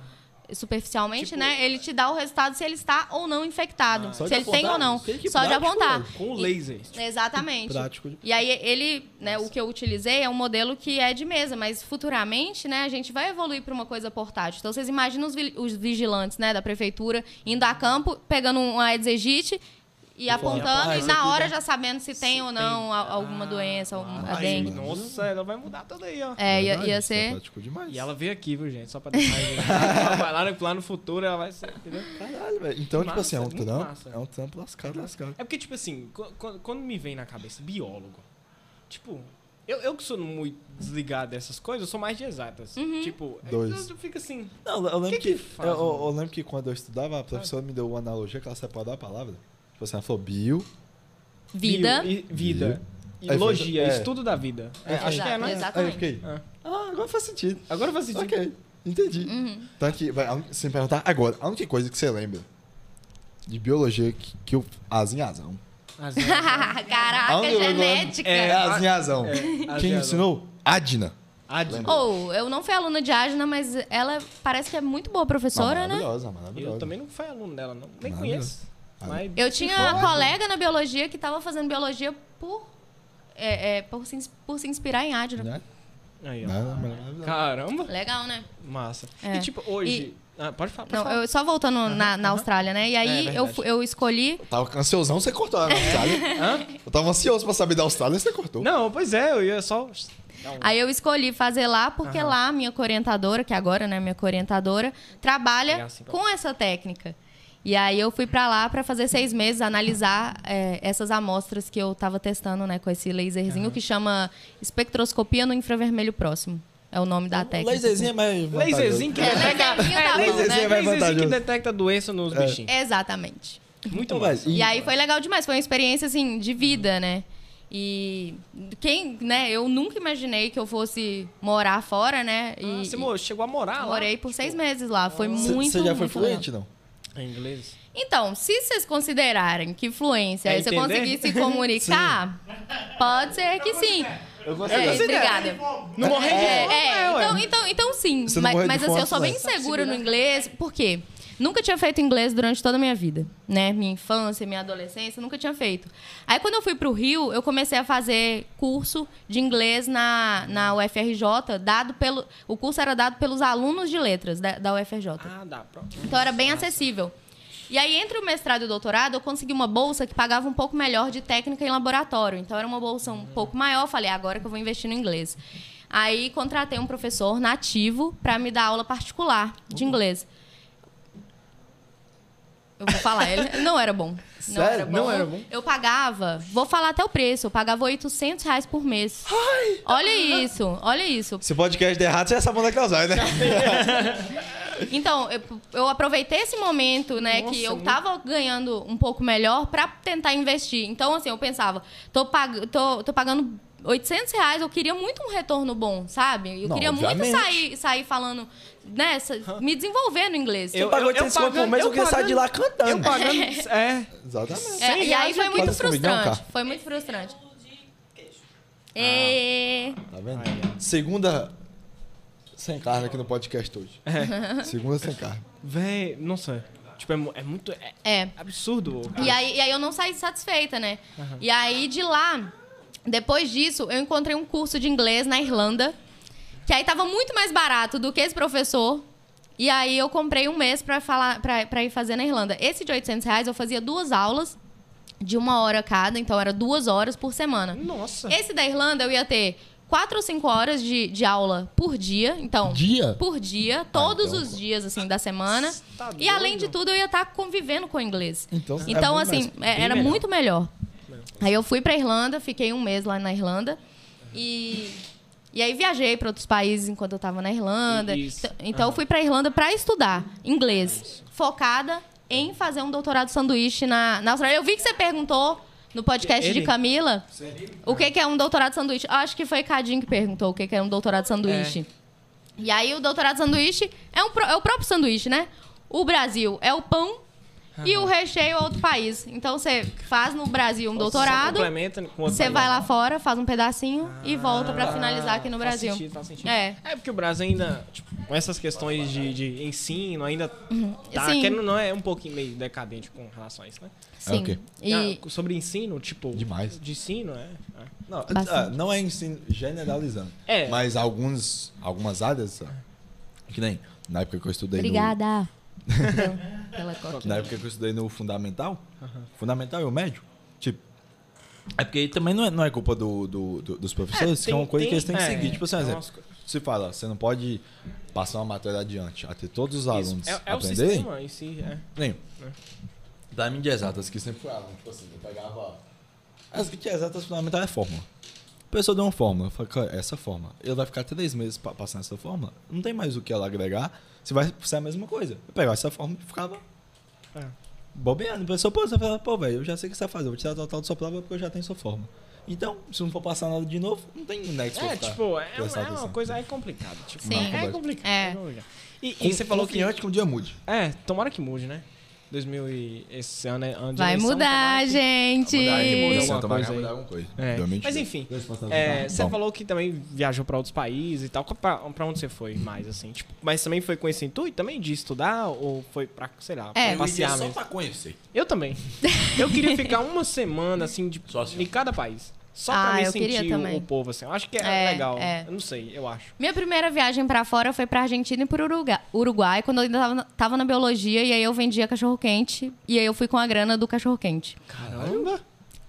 Speaker 3: superficialmente,
Speaker 1: Tipo-
Speaker 3: né, ele te dá o resultado se ele está ou não infectado,
Speaker 2: Só
Speaker 3: se ele tem
Speaker 2: apontar?
Speaker 3: ou não.
Speaker 2: Que- que
Speaker 3: Só de apontar.
Speaker 2: velho.
Speaker 1: Com o
Speaker 3: E-
Speaker 1: laser.
Speaker 3: Exatamente.
Speaker 2: Prático de-
Speaker 3: E aí ele, né, o que eu utilizei é um modelo que é de mesa, mas futuramente, né, a gente vai evoluir para uma coisa portátil. Então vocês imaginam os, vi- os vigilantes, né, da prefeitura indo a campo, pegando um Aedes aegypti e apontando
Speaker 2: ah,
Speaker 3: e na hora já sabendo se tem ou não a- alguma doença, alguma- a dengue.
Speaker 1: Nossa, ela vai mudar tudo aí, ó.
Speaker 3: É, ia,
Speaker 2: é
Speaker 3: ser.
Speaker 2: demais.
Speaker 1: E ela veio aqui, viu, gente? Só pra deixar vai lá, no- lá no futuro ela vai ser, entendeu?
Speaker 2: Caralho, velho. Então, tipo
Speaker 1: Massa,
Speaker 2: assim, é um
Speaker 1: muito
Speaker 2: trampo.
Speaker 1: massa.
Speaker 2: É um trampo lascado, lascado.
Speaker 1: É porque, tipo assim, qu- qu- quando me vem na cabeça biólogo, tipo, eu, eu que sou muito desligado dessas coisas, eu sou mais de exatas.
Speaker 3: Uhum.
Speaker 1: Tipo, é-
Speaker 2: Dois.
Speaker 1: eu, eu fico assim.
Speaker 2: Não, eu lembro
Speaker 1: Que
Speaker 2: que.
Speaker 1: que faz,
Speaker 2: eu, eu-
Speaker 1: mano?
Speaker 2: lembro que quando eu estudava, a professora me deu uma analogia que ela separou a palavra. Tipo assim, ela falou bio.
Speaker 3: Vida.
Speaker 1: bio e- vida. E
Speaker 2: Aí foi-
Speaker 1: logia,
Speaker 2: é.
Speaker 1: estudo da vida. É, acho que é, né?
Speaker 3: Exatamente.
Speaker 2: Aí eu fiquei.
Speaker 1: Ah.
Speaker 2: Ah, agora faz sentido.
Speaker 1: Agora faz sentido.
Speaker 2: Ok, entendi.
Speaker 3: Uhum.
Speaker 2: Tanto que, vai, me perguntar agora, a única coisa que você lembra de biologia que, que eu. Azinhazão.
Speaker 1: As-
Speaker 3: Caraca, genética.
Speaker 2: É, azinhazão.
Speaker 1: é,
Speaker 2: Quem
Speaker 1: azinhazão.
Speaker 2: ensinou? Adna.
Speaker 1: Adna.
Speaker 3: Ou, eu não fui aluna de Agna, mas ela parece que é muito boa professora, né?
Speaker 2: maravilhosa, maravilhosa.
Speaker 1: Eu também não fui aluno dela, não. Nem conheço. Mas
Speaker 3: Eu tinha uma colega na biologia que estava fazendo biologia por, é, é, por, se, por se inspirar em Adna.
Speaker 2: Né?
Speaker 1: Aí, ó.
Speaker 2: Não.
Speaker 1: Caramba.
Speaker 3: Legal, né?
Speaker 1: Massa.
Speaker 3: É.
Speaker 1: E tipo, hoje. Ah, pode falar. Pode
Speaker 3: Não,
Speaker 1: falar.
Speaker 3: eu, só voltando na, na Austrália, né? E
Speaker 1: É,
Speaker 3: aí eu,
Speaker 1: verdade.
Speaker 3: fu- eu escolhi.
Speaker 2: Eu tava ansiosão, você cortou a Austrália. Eu tava ansioso pra saber da Austrália, você cortou.
Speaker 1: Não, pois é, eu ia só.
Speaker 3: Aí eu escolhi fazer lá, porque
Speaker 1: Aham.
Speaker 3: lá a minha orientadora, que agora, né, minha orientadora, trabalha
Speaker 1: É assim
Speaker 3: com essa técnica. E aí eu fui pra lá pra fazer seis meses, analisar é, essas amostras que eu tava testando, né, com esse laserzinho que chama espectroscopia no infravermelho próximo. É o nome da
Speaker 2: O
Speaker 3: técnica.
Speaker 2: laserzinho é mais vantajoso.
Speaker 1: Laserzinho que
Speaker 3: É,
Speaker 1: detecta.
Speaker 3: laserzinho tá
Speaker 1: é,
Speaker 3: bom,
Speaker 1: laserzinho,
Speaker 3: né?
Speaker 1: é
Speaker 2: mais
Speaker 1: laserzinho que detecta doença nos
Speaker 2: É.
Speaker 1: bichinhos.
Speaker 3: Exatamente.
Speaker 1: Muito
Speaker 2: Então, velho,
Speaker 3: E aí foi legal demais, foi uma experiência assim de vida, né? E quem, né, eu nunca imaginei que eu fosse morar fora, né? E,
Speaker 1: Ah, você mo- chegou a morar lá?
Speaker 3: morei por seis meses lá, foi
Speaker 2: Cê-
Speaker 3: muito
Speaker 2: Você já foi fluente, não?
Speaker 1: Em inglês?
Speaker 3: Então, se vocês considerarem que fluência
Speaker 1: É
Speaker 3: é você conseguir se comunicar, pode ser que sim.
Speaker 2: Eu
Speaker 3: É, obrigada.
Speaker 1: Não morrer de
Speaker 3: É,
Speaker 1: fome,
Speaker 3: é,
Speaker 1: é,
Speaker 3: então, então, então sim. Mas, mas assim,
Speaker 2: fome,
Speaker 3: eu sou bem segura no inglês, por quê? Nunca tinha feito inglês durante toda a minha vida, né? Minha infância, minha adolescência, nunca tinha feito. Aí quando eu fui pro Rio, eu comecei a fazer curso de inglês na, na UFRJ, dado pelo. O curso era dado pelos alunos de letras da, da UFRJ.
Speaker 1: Ah, dá, pronto.
Speaker 3: Então era bem acessível. E aí, entre o mestrado e o doutorado, eu consegui uma bolsa que pagava um pouco melhor de técnica em laboratório. Então era uma bolsa um pouco maior. Falei, "Ah, agora que eu vou investir no inglês. Aí contratei um professor nativo para me dar aula particular de inglês. Eu vou falar, ele não era bom. Não
Speaker 2: Sério?
Speaker 3: era bom.
Speaker 1: Não era bom?
Speaker 3: Eu pagava, vou falar até o preço, eu pagava 800 reais por mês. Olha isso, olha isso.
Speaker 2: Se o podcast der errado, você é essa que ela vai, né?
Speaker 3: Então, eu, eu aproveitei esse momento, né,
Speaker 1: Nossa,
Speaker 3: que eu
Speaker 1: muito-
Speaker 3: tava ganhando um pouco melhor pra tentar investir. Então, assim, eu pensava, tô, pag tô, tô pagando 800 reais, eu queria muito um retorno bom, sabe? Eu
Speaker 2: Não,
Speaker 3: queria
Speaker 2: obviamente.
Speaker 3: muito sair, sair falando, né, me desenvolver no inglês.
Speaker 1: Eu-
Speaker 2: pagou 800 conto por mês, eu queria sair de lá cantando.
Speaker 1: Eu pagando. É.
Speaker 2: Exatamente.
Speaker 3: É, e aí foi muito frustrante. Foi muito frustrante. É...
Speaker 2: Tá vendo? Segunda sem carne aqui no podcast hoje. Segunda sem carne.
Speaker 1: Véi, nossa. Tipo, é, é muito. É
Speaker 3: é.
Speaker 1: absurdo.
Speaker 3: E aí, e aí eu não saí satisfeita, né? E aí de lá, depois disso, eu encontrei um curso de inglês na Irlanda, que aí tava muito mais barato do que esse professor. E aí eu comprei um mês pra, falar, ir fazer na Irlanda. Esse de 800 reais eu fazia duas aulas de uma hora cada, então era duas horas por semana.
Speaker 1: Nossa.
Speaker 3: Esse da Irlanda eu ia ter quatro ou cinco horas de, de aula por dia, então.
Speaker 2: Dia?
Speaker 3: Por dia, todos
Speaker 2: então-
Speaker 3: os dias, assim, da semana.
Speaker 1: Tá
Speaker 3: e além de tudo, eu ia estar convivendo com o inglês.
Speaker 2: Então, é
Speaker 3: Então, assim, é- era
Speaker 1: melhor.
Speaker 3: muito melhor. Aí eu fui pra Irlanda, fiquei um mês lá na Irlanda. E, e aí viajei para outros países enquanto eu tava na Irlanda.
Speaker 1: Isso.
Speaker 3: Então, então eu fui pra Irlanda para estudar inglês, focada em fazer um doutorado sanduíche na, na Austrália. Eu vi que você perguntou no podcast de
Speaker 1: Ele?
Speaker 3: Camila o que, que é um doutorado sanduíche. Acho que foi Cadinho que perguntou o que, que é um doutorado sanduíche. E aí o doutorado sanduíche é, um, é o próprio sanduíche, né? O Brasil é o pão e o recheio é outro país. Então você faz no Brasil um doutorado, você vai lá fora, faz um pedacinho e volta pra finalizar aqui no
Speaker 1: Faz
Speaker 3: Brasil.
Speaker 1: sentido, faz sentido.
Speaker 3: É.
Speaker 1: É porque o Brasil ainda, tipo, com essas questões de, de ensino, ainda tá,
Speaker 3: Sim.
Speaker 1: querendo não é um pouquinho meio decadente com relação a isso, né?
Speaker 3: Sim.
Speaker 2: o quê?
Speaker 3: E
Speaker 1: Ah, sobre ensino, tipo...
Speaker 2: Demais.
Speaker 1: De ensino, é. é.
Speaker 2: Não, ah, não é ensino generalizando.
Speaker 1: É.
Speaker 2: Mas alguns, algumas áreas, ah, que nem na época que eu estudei no,
Speaker 3: obrigada pela- pela coca.
Speaker 2: Na época que eu estudei no fundamental, fundamental e o médio, tipo. É porque aí também não é, não é culpa do, do- do- dos professores, que é
Speaker 1: tem-
Speaker 2: uma coisa que
Speaker 1: tem-
Speaker 2: eles têm que
Speaker 1: é,
Speaker 2: seguir. Tipo assim,
Speaker 1: é
Speaker 2: exemplo, se fala, você não pode passar uma matéria adiante até todos os alunos
Speaker 1: É, é o
Speaker 2: aprenderem.
Speaker 1: sistema em si, é.
Speaker 2: Nem. Da mídia exatas, que sempre foi aluno, tipo assim, eu pegava. As que tinha exatas fundamental é fórmula. A pessoa deu uma fórmula, fala, "Cara, essa fórmula. Ele vai ficar três meses pa- passando essa fórmula, não tem mais o que ela agregar, você vai ser a mesma coisa. Eu pegava essa fórmula e ficava
Speaker 1: É.
Speaker 2: bobeando. A pessoa, pô, você fala, pô, velho, eu já sei o que você vai fazer, eu vou tirar total da sua prova porque eu já tenho sua fórmula. Então, se não for passar nada de novo, não tem nexo pra
Speaker 1: É, tipo, é,
Speaker 2: prestando
Speaker 1: é uma coisa é complicada. Tipo,
Speaker 3: Sim.
Speaker 1: É complicado.
Speaker 3: É.
Speaker 1: é. E, e você falou que...
Speaker 2: confiante que um dia mude.
Speaker 1: É, tomara que mude, né? 2000 e esse ano é ano de
Speaker 3: Vai
Speaker 1: eleição,
Speaker 3: mudar,
Speaker 1: tomara que-
Speaker 3: gente.
Speaker 1: Mudar, que muda
Speaker 2: Isso,
Speaker 1: alguma
Speaker 2: tomara que
Speaker 1: coisa aí.
Speaker 2: mudar alguma coisa.
Speaker 1: É.
Speaker 2: 2022.
Speaker 1: Mas enfim, é, você
Speaker 2: bom.
Speaker 1: falou que também viajou pra outros países e tal. Pra, pra onde você foi mais, assim? Tipo, mas também foi com esse intuito também de estudar? Ou foi pra, sei lá,
Speaker 3: É.
Speaker 1: pra passear
Speaker 2: só
Speaker 1: mesmo?
Speaker 2: pra conhecer.
Speaker 1: Eu também. Eu queria ficar uma semana, assim, de,
Speaker 2: Só assim.
Speaker 1: em cada país. Só
Speaker 3: Ah,
Speaker 1: pra me sentir o,
Speaker 3: também.
Speaker 1: o povo, assim. Eu acho que é,
Speaker 3: É,
Speaker 1: legal.
Speaker 3: é.
Speaker 1: Eu não sei, eu acho.
Speaker 3: Minha primeira viagem pra fora foi pra Argentina e pro Uruguai, Uruguai, quando eu ainda tava na, tava na biologia, e aí eu vendia cachorro-quente, e aí eu fui com a grana do cachorro-quente.
Speaker 1: Caramba!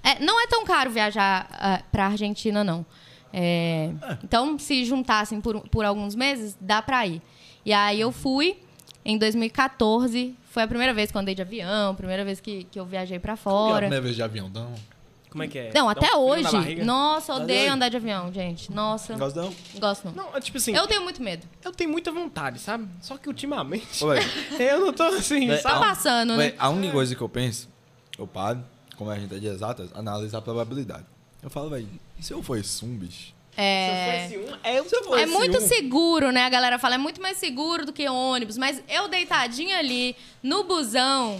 Speaker 3: É, não é tão caro viajar ah, pra Argentina, não. É, Então, se juntassem por, por alguns meses, dá pra ir. E aí eu fui em 2014, foi a primeira vez que eu andei de avião, primeira vez que, que eu viajei pra
Speaker 2: Qual que é a
Speaker 3: fora.
Speaker 2: primeira vez de avião? Não.
Speaker 1: Como é que é?
Speaker 3: Não,
Speaker 1: um
Speaker 3: até
Speaker 1: na
Speaker 3: hoje. Nossa, eu odeio andar de avião, gente. Nossa,
Speaker 2: Não gosta não?
Speaker 3: gosto não.
Speaker 1: Não, é tipo assim,
Speaker 3: Eu
Speaker 1: eu...
Speaker 3: tenho muito medo.
Speaker 1: tenho muita vontade, sabe? Só que ultimamente
Speaker 2: velho,
Speaker 1: eu não tô assim,
Speaker 2: Véi,
Speaker 3: Tá passando, né?
Speaker 2: a única coisa que eu penso, eu paro, como a gente é de exatas, analisar a probabilidade. Eu falo, velho, e se eu fosse um bicho?
Speaker 3: É...
Speaker 1: Se eu fosse um, é, eu
Speaker 2: Se eu fosse
Speaker 3: É muito
Speaker 2: um-
Speaker 3: seguro, né? A galera fala, é muito mais seguro do que ônibus. Mas eu deitadinha ali, no busão,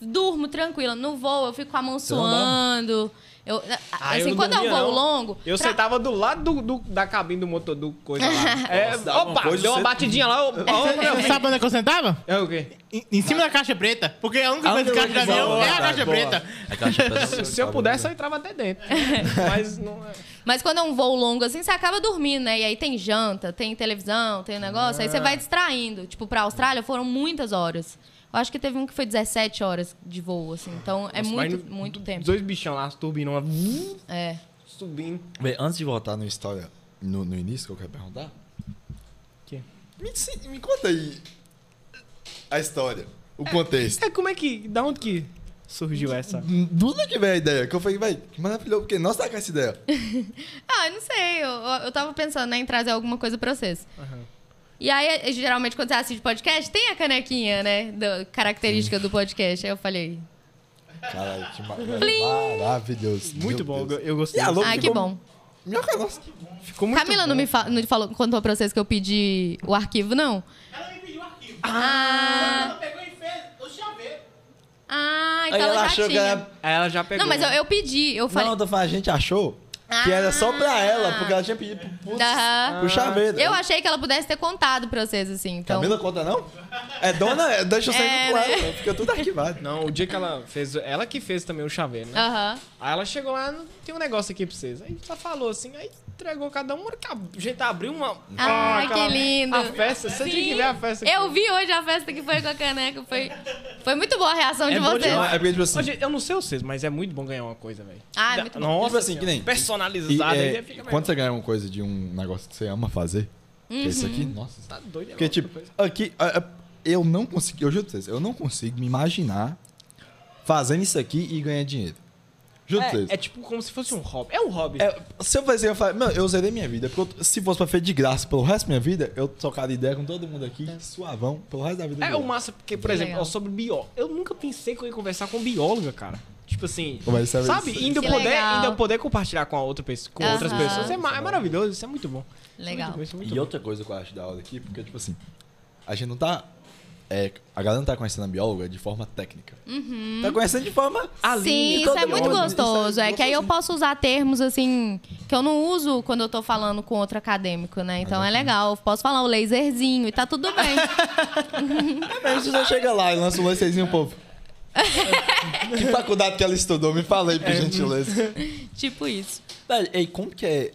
Speaker 3: durmo tranquila. No voo, eu fico com a mão
Speaker 2: Você não
Speaker 3: suando. Eu,
Speaker 1: Ah,
Speaker 3: assim,
Speaker 1: eu
Speaker 3: quando é um voo
Speaker 1: não.
Speaker 3: longo...
Speaker 1: Eu
Speaker 3: pra-
Speaker 1: sentava do lado do, do- da cabine do motor do coisa lá. É,
Speaker 2: Nossa,
Speaker 1: opa,
Speaker 2: coisa,
Speaker 1: deu uma batidinha lá. Opa,
Speaker 4: Você sabe onde é que eu sentava?
Speaker 1: É o quê?
Speaker 4: Em, em cima da caixa preta. Porque a única coisa que caixa de avião é a caixa preta.
Speaker 2: A caixa preta.
Speaker 1: Se, eu pudesse, eu entrava até dentro. Mas não é.
Speaker 3: Mas quando é um voo longo assim, você acaba dormindo, né? E aí tem janta, tem televisão, tem um negócio. Aí você vai distraindo. Tipo, pra Austrália foram muitas horas. Eu acho que teve um que foi 17 horas de voo, assim. Então é
Speaker 1: Nossa,
Speaker 3: muito,
Speaker 1: mas
Speaker 3: muito tempo.
Speaker 1: Dois bichão lá, as turbinas lá,
Speaker 3: É.
Speaker 1: subindo.
Speaker 2: Véi, antes de voltar na história, no, no início, que eu quero perguntar.
Speaker 1: Que?
Speaker 2: Me, ensi- me conta aí a história, o contexto.
Speaker 1: É, como é que. Da onde que surgiu essa?
Speaker 2: Do onde que veio a ideia? Que eu falei, velho, que maravilhoso, porque nós tá com essa ideia.
Speaker 3: Ah, eu não sei. Eu, eu tava pensando né, em trazer alguma coisa pra vocês. E aí, geralmente, quando você assiste podcast, tem a canequinha, né? Da característica do podcast. Aí eu falei,
Speaker 2: Caralho, que ma- maravilhoso.
Speaker 1: Muito
Speaker 2: Meu
Speaker 1: bom,
Speaker 2: Deus.
Speaker 1: eu, eu gostei.
Speaker 2: A Logo
Speaker 3: ah, que bom.
Speaker 2: Minha cara, nossa.
Speaker 1: Ficou muito
Speaker 3: Camila
Speaker 1: bom.
Speaker 3: não me, fa- não falou, contou pra vocês que eu pedi o arquivo, não?
Speaker 4: Ela me pediu o arquivo.
Speaker 3: Ah,
Speaker 4: Ela pegou e fez o chaveiro.
Speaker 3: ah
Speaker 2: Aí
Speaker 3: então
Speaker 2: ela
Speaker 3: ela já
Speaker 2: achou que
Speaker 3: tinha.
Speaker 2: era-
Speaker 1: Ela já pegou.
Speaker 3: Não, mas eu, eu pedi. Eu falei...
Speaker 2: Não, eu tô falando, a gente achou que era só pra ela, porque ela tinha pedido pro, pro,
Speaker 3: Aham.
Speaker 2: pro chaveiro.
Speaker 3: Eu achei que ela pudesse ter contado pra vocês, assim. Então...
Speaker 2: Camila conta não? É dona, deixa eu sair
Speaker 3: É,
Speaker 2: do lado,
Speaker 3: né?
Speaker 2: fica tudo arquivado.
Speaker 1: Não, o dia que ela fez. Ela que fez também o chaveiro, né?
Speaker 3: Aham.
Speaker 1: Aí ela chegou lá, "Não, tem um negócio aqui pra vocês. Aí ela falou assim, aí entregou cada um, a hora que a gente abriu uma.
Speaker 3: Ai,
Speaker 1: aquela-
Speaker 3: que lindo.
Speaker 1: A festa, você tinha que ver a festa.
Speaker 3: Eu vi hoje a festa que foi com a caneca. Foi Foi muito boa a reação
Speaker 1: É
Speaker 3: de vocês.
Speaker 1: demais.
Speaker 2: É porque, tipo assim,
Speaker 1: gente, eu não sei vocês, mas é muito bom ganhar uma coisa, velho.
Speaker 3: Ah, é muito bom.
Speaker 1: Nossa,
Speaker 2: Tipo assim, que nem-
Speaker 1: Personalizada.
Speaker 2: E, é,
Speaker 1: aí fica
Speaker 2: quando você ganha uma coisa de um negócio que você ama fazer, que é isso aqui, nossa.
Speaker 1: Tá doido, é
Speaker 2: Porque,
Speaker 1: outra
Speaker 2: tipo,
Speaker 1: coisa.
Speaker 2: aqui, a- a- eu não consigo, eu juro pra vocês, eu não consigo me imaginar fazendo isso aqui e ganhar dinheiro. Juro pra vocês.
Speaker 1: É, é tipo como se fosse um hobby. É um hobby.
Speaker 2: É, se eu fazer, eu falo, meu, eu zerei minha vida. Porque eu- se fosse pra feito de graça pelo resto da minha vida, eu trocaria ideia com todo mundo aqui, suavão, pelo resto da vida.
Speaker 1: É o massa, porque, por exemplo, ó, sobre biólogo. Eu nunca pensei que eu ia conversar com bióloga, cara. Tipo assim,
Speaker 2: é-
Speaker 1: sabe? E ainda
Speaker 3: Que
Speaker 1: poder,
Speaker 3: legal.
Speaker 1: ainda poder compartilhar com, a outra com outras pessoas. É, ma- é maravilhoso, isso é muito bom. Isso é
Speaker 3: Legal.
Speaker 1: muito bom, isso é muito
Speaker 2: E
Speaker 1: bom.
Speaker 2: outra coisa que eu acho da hora aqui, porque, tipo assim, a gente não tá. É, a galera não tá conhecendo a bióloga de forma técnica. Tá conhecendo de forma.
Speaker 3: Sim, isso é muito
Speaker 2: mundo,
Speaker 3: gostoso.
Speaker 2: é
Speaker 3: É que aí eu posso usar termos assim que eu não uso quando eu tô falando com outro acadêmico, né? Então é legal. Eu posso falar o laserzinho e tá tudo bem.
Speaker 2: Mas você chega lá e lança um lancezinho, povo. que faculdade que ela estudou? Me fala aí, por gentileza.
Speaker 3: tipo isso.
Speaker 2: Ei, como que é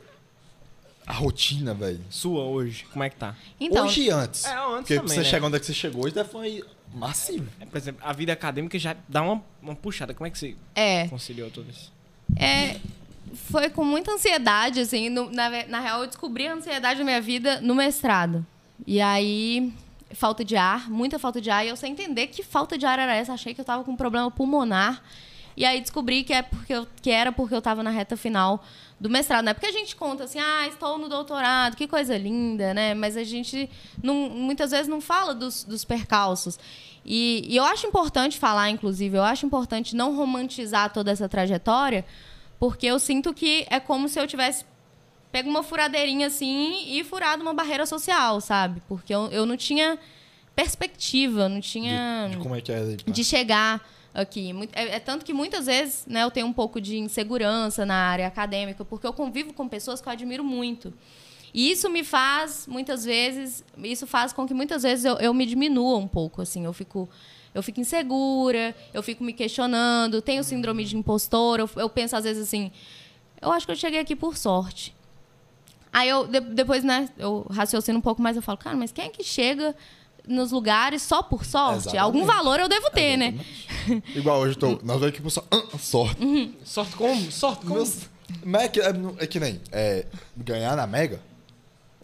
Speaker 2: a rotina, velho?
Speaker 1: Sua hoje, como é que tá?
Speaker 3: Então,
Speaker 2: Hoje e antes.
Speaker 1: É, antes
Speaker 2: Porque
Speaker 1: também,
Speaker 2: você
Speaker 1: né?
Speaker 2: chega onde é que você chegou, hoje deve foi massivo.
Speaker 1: É, por exemplo, a vida acadêmica já dá uma, uma puxada. Como é que você
Speaker 3: é.
Speaker 1: conciliou tudo isso?
Speaker 3: É, foi com muita ansiedade, assim. no- na, na real, eu descobri a ansiedade da minha vida no mestrado. E aí, falta de ar, muita falta de ar. E eu sem entender que falta de ar era essa. Achei que eu tava com um problema pulmonar. E aí descobri que, é porque eu- que era porque eu tava na reta final do mestrado. Não é porque a gente conta assim, ah, estou no doutorado, que coisa linda, né? Mas a gente não, muitas vezes não fala dos, dos percalços. E, e eu acho importante falar, inclusive, eu acho importante não romantizar toda essa trajetória, porque eu sinto que é como se eu tivesse pego uma furadeirinha assim e furado uma barreira social, sabe? Porque eu, eu não tinha perspectiva, não tinha
Speaker 2: De, de como é que é.
Speaker 3: de chegar aqui. É, é tanto que muitas vezes né, eu tenho um pouco de insegurança na área acadêmica, porque eu convivo com pessoas que eu admiro muito. E isso me faz, muitas vezes, isso faz com que muitas vezes eu, eu me diminua um pouco, assim, eu fico... Eu fico insegura, eu fico me questionando, tenho síndrome de impostor, eu, eu penso às vezes assim, eu acho que eu cheguei aqui por sorte. Aí eu, de- depois, né, eu raciocino um pouco mais, eu falo, cara, mas quem é que chega nos lugares só por sorte?
Speaker 2: Exatamente.
Speaker 3: Algum valor eu devo ter, né?
Speaker 2: Exatamente. Igual hoje eu tô. Nós vamos aqui por só. ah, sorte.
Speaker 1: Sorte como? Sorte como?
Speaker 2: Meus- Mas é que, é, é que nem. É, ganhar na Mega.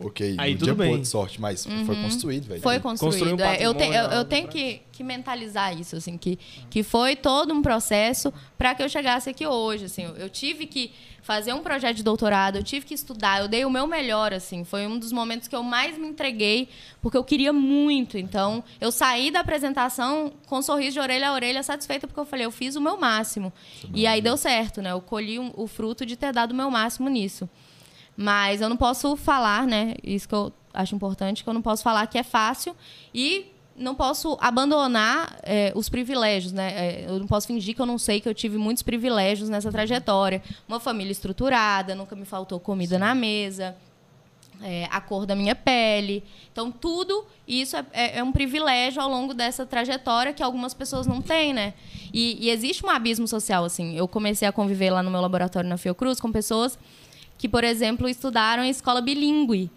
Speaker 2: Ok,
Speaker 1: Aí
Speaker 2: um
Speaker 1: tudo
Speaker 2: dia
Speaker 1: bem.
Speaker 2: de sorte, mas foi construído, velho.
Speaker 3: Foi
Speaker 1: Construir um
Speaker 3: construído. é. eu, te- eu- eu tenho que, que mentalizar isso, assim, que, que foi todo um processo para que eu chegasse aqui hoje. Assim, eu, tive que fazer um projeto de doutorado, eu tive que estudar, eu dei o meu melhor, assim. Foi um dos momentos que eu mais me entreguei, porque eu queria muito. Então, eu saí da apresentação com um sorriso de orelha a orelha, satisfeita, porque eu falei, eu fiz o meu máximo. E aí deu certo, né? Eu colhi um- o fruto de ter dado o meu máximo nisso. Mas eu não posso falar, né? Isso que eu acho importante, que eu não posso falar que é fácil e não posso abandonar é, os privilégios, né? É, eu não posso fingir que eu não sei que eu tive muitos privilégios nessa trajetória. Uma família estruturada, nunca me faltou comida na mesa, é, a cor da minha pele. Então, tudo isso é, é- é um privilégio ao longo dessa trajetória que algumas pessoas não têm, né? E, e existe um abismo social, assim. Eu comecei a conviver lá no meu laboratório na Fiocruz com pessoas que, por exemplo, estudaram em escola bilíngue.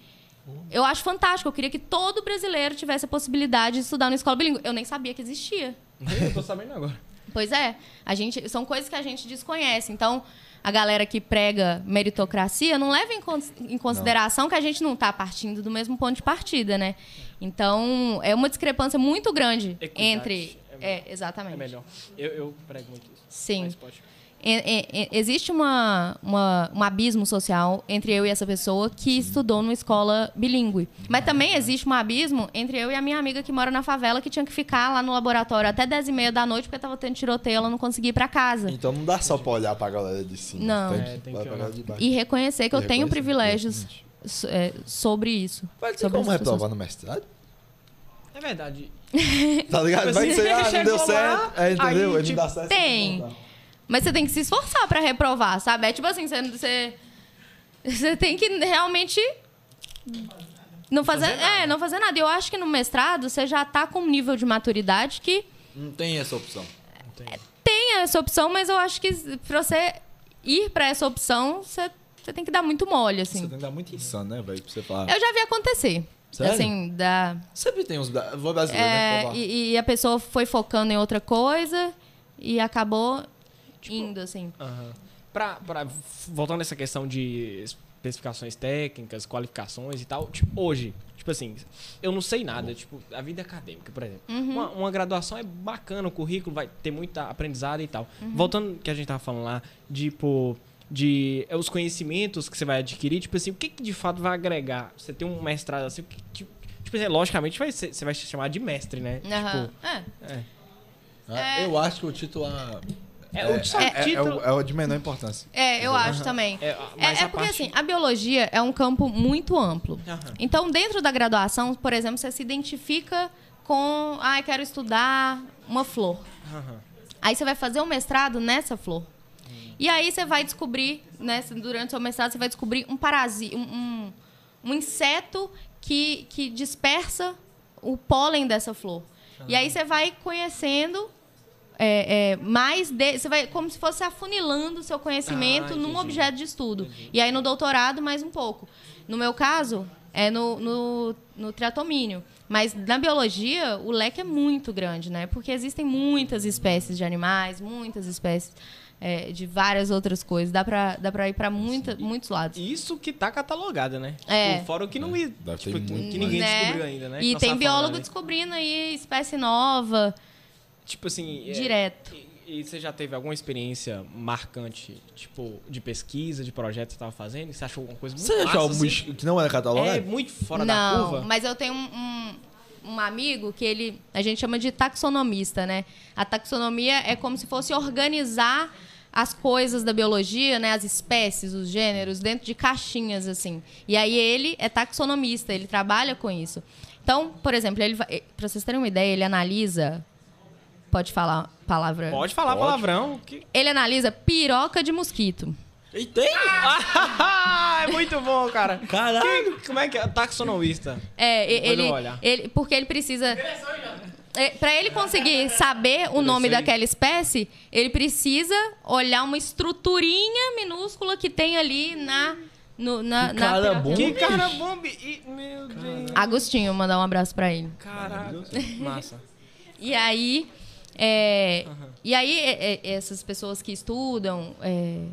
Speaker 3: Eu acho fantástico. Eu queria que todo brasileiro tivesse a possibilidade de estudar numa escola bilíngue. Eu nem sabia que existia.
Speaker 1: Eu tô sabendo agora.
Speaker 3: Pois é, a gente, são coisas que a gente desconhece. Então, a galera que prega meritocracia não leva em, cons- em consideração que a gente não está partindo do mesmo ponto de partida, né? Então, é uma discrepância muito grande
Speaker 1: Equidade
Speaker 3: entre.
Speaker 1: é
Speaker 3: É, exatamente.
Speaker 1: É melhor. Eu, eu prego muito isso.
Speaker 3: Sim.
Speaker 1: Mas pode.
Speaker 3: É- é- existe uma, uma- um abismo social entre eu e essa pessoa que estudou numa escola bilíngue. Mas também existe um abismo entre eu e a minha amiga que mora na favela, que tinha que ficar lá no laboratório até 10 e meia da noite porque estava tendo tiroteio, ela não conseguia ir para casa.
Speaker 2: Então não dá só pra olhar pra galera de cima.
Speaker 3: Não.
Speaker 2: Tem
Speaker 1: É,
Speaker 2: que,
Speaker 1: tem que
Speaker 2: olhar pra de baixo.
Speaker 3: E reconhecer que eu
Speaker 2: E
Speaker 3: tenho
Speaker 2: reconhecer,
Speaker 3: privilégios é, sobre isso.
Speaker 2: Vai ter
Speaker 3: sobre
Speaker 2: como reprovar no mestrado?
Speaker 1: É verdade.
Speaker 2: Tá ligado?
Speaker 1: Tipo
Speaker 2: Vai
Speaker 1: assim,
Speaker 2: ser, ah, não deu
Speaker 1: lá,
Speaker 2: certo. É, entendeu?
Speaker 1: aí,
Speaker 2: Aí não
Speaker 1: tipo,
Speaker 2: dá certo.
Speaker 3: tem. Mas você tem que se esforçar para reprovar, sabe? É tipo assim, você, você, você tem que realmente não fazer, é, não fazer nada. Eu acho que no mestrado você já tá com um nível de maturidade que
Speaker 2: Não tem essa opção.
Speaker 3: tem essa opção, mas eu acho que pra você ir para essa opção, você, você tem que dar muito mole,
Speaker 2: Você
Speaker 3: assim.
Speaker 2: tem que dar muito insano, né, velho? Pra você falar.
Speaker 3: Eu já vi acontecer.
Speaker 2: Sério?
Speaker 3: Assim, da.
Speaker 2: Sempre tem uns vou brasileiro, né?
Speaker 3: É,
Speaker 2: lá.
Speaker 3: e, e a pessoa foi focando em outra coisa e acabou
Speaker 2: Tipo,
Speaker 3: indo, assim.
Speaker 1: Aham. Pra, pra- voltando nessa questão de especificações técnicas, qualificações e tal, tipo, hoje, tipo assim, eu não sei nada, tipo, a vida acadêmica, por exemplo.
Speaker 3: Uhum.
Speaker 1: Uma, uma graduação é bacana, o currículo vai ter muita aprendizado e tal.
Speaker 3: Uhum.
Speaker 1: Voltando que a gente tava falando lá, tipo, de é, os conhecimentos que você vai adquirir, tipo assim, o que, que de fato vai agregar? Você tem um mestrado assim, o que, tipo, tipo assim, logicamente vai ser- você vai se chamar de mestre, né?
Speaker 3: Aham.
Speaker 1: Tipo,
Speaker 3: É.
Speaker 1: é.
Speaker 2: Ah, Eu acho que o título é,
Speaker 1: É, o só
Speaker 2: é, é,
Speaker 1: título-
Speaker 2: o, é o de menor importância.
Speaker 3: É, eu acho também.
Speaker 1: É,
Speaker 3: É, é porque,
Speaker 1: parte-
Speaker 3: assim, a biologia é um campo muito amplo.
Speaker 1: Aham.
Speaker 3: Então, dentro da graduação, por exemplo, você se identifica com, ah, eu quero estudar uma flor.
Speaker 1: Aham.
Speaker 3: Aí você vai fazer um mestrado nessa flor. E aí você vai descobrir, né, durante o seu mestrado, você vai descobrir um parasita, um, um, um inseto que, que dispersa o pólen dessa flor. E aí você vai conhecendo é, é, mais de, você vai como se fosse afunilando o seu conhecimento
Speaker 1: Ah,
Speaker 3: num
Speaker 1: entendi.
Speaker 3: objeto de estudo. E aí no doutorado mais um pouco. No meu caso é no, no, no triatomínio. Mas na biologia o leque é muito grande, né? Porque existem muitas espécies de animais, muitas espécies é, de várias outras coisas. Dá pra, dá pra ir pra muita, muitos lados.
Speaker 1: Isso que tá catalogada, né?
Speaker 3: É.
Speaker 1: Tipo, fora o que não ia.
Speaker 2: Deve
Speaker 1: Tipo, que,
Speaker 2: muito
Speaker 1: que ninguém
Speaker 3: Né?
Speaker 1: descobriu ainda, né?
Speaker 3: E
Speaker 1: nós
Speaker 3: tem biólogo
Speaker 1: falando, né?
Speaker 3: descobrindo aí espécie nova,
Speaker 1: Tipo assim. é,
Speaker 3: direto.
Speaker 1: E, e você já teve alguma experiência marcante, tipo, de pesquisa, de projeto que você tava fazendo? Você achou alguma coisa muito
Speaker 2: Você
Speaker 1: massa,
Speaker 2: achou algo
Speaker 1: assim?
Speaker 2: que não era
Speaker 1: É
Speaker 2: catalogado?
Speaker 1: muito fora da
Speaker 3: Não,
Speaker 1: curva?
Speaker 3: mas eu tenho um, um, um amigo que ele a gente chama de taxonomista, né? A taxonomia é como se fosse organizar as coisas da biologia, né, as espécies, os gêneros dentro de caixinhas assim. E aí ele é taxonomista, ele trabalha com isso. Então, por exemplo, ele para vocês terem uma ideia, ele analisa Pode falar palavra.
Speaker 1: Pode falar
Speaker 2: Pode.
Speaker 1: palavrão. Que...
Speaker 3: Ele analisa piroca de mosquito.
Speaker 2: E tem?
Speaker 1: é muito bom, cara.
Speaker 2: Caralho.
Speaker 1: Como é que é? Taxonomista.
Speaker 3: É,
Speaker 1: Depois eu
Speaker 3: ele, ele, porque ele precisa. É, para ele conseguir saber o nome daquela espécie, ele precisa olhar uma estruturinha minúscula que tem ali na. No, na,
Speaker 2: Que
Speaker 3: na
Speaker 2: cara bom.
Speaker 1: Que cara bom. bi- e- Meu Deus.
Speaker 3: Agostinho, mandar um abraço pra ele.
Speaker 1: Caraca. Massa.
Speaker 3: E aí. É, E aí, é, é, essas pessoas que estudam é,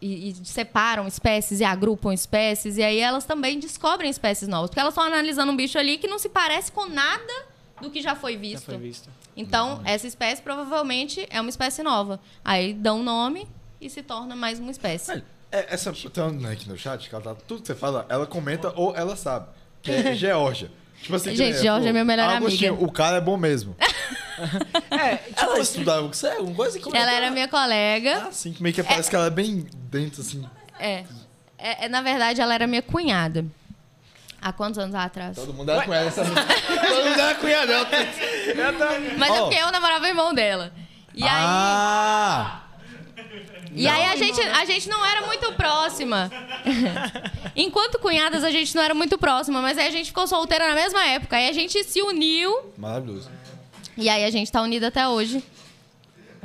Speaker 3: e, e separam espécies e agrupam espécies, e aí elas também descobrem espécies novas. Porque elas estão analisando um bicho ali que não se parece com nada do que já foi
Speaker 1: Já
Speaker 3: visto.
Speaker 1: foi visto.
Speaker 3: Então, essa espécie provavelmente é uma espécie nova. Aí dão um nome e se torna mais uma espécie.
Speaker 2: Velho, é, essa tem uma aqui no chat, que ela tá, tudo que você fala, ela comenta ou ela sabe. Que é Geórgia. Tipo assim,
Speaker 3: Gente,
Speaker 2: que
Speaker 3: Geórgia é minha melhor
Speaker 2: Agostinho,
Speaker 3: amiga.
Speaker 2: O cara é bom mesmo.
Speaker 1: É,
Speaker 2: ela estudava com você? Alguma coisa que
Speaker 3: Ela era minha colega.
Speaker 2: Ah, assim, que meio que parece que ela é bem dentro, assim.
Speaker 3: É. É, é, Na verdade, ela era minha cunhada. Há quantos anos atrás?
Speaker 2: Todo mundo era ela, essa Todo mundo era cunhado dela.
Speaker 3: Mas é
Speaker 2: Ó.
Speaker 3: porque eu namorava o irmão dela. E aí,
Speaker 2: Ah!
Speaker 3: e aí a, gente, a gente não era muito próxima. Enquanto cunhadas, a gente não era muito próxima, mas aí a gente ficou solteira na mesma época. Aí a gente se uniu
Speaker 2: Maravilhoso.
Speaker 3: E aí a gente tá unida até hoje.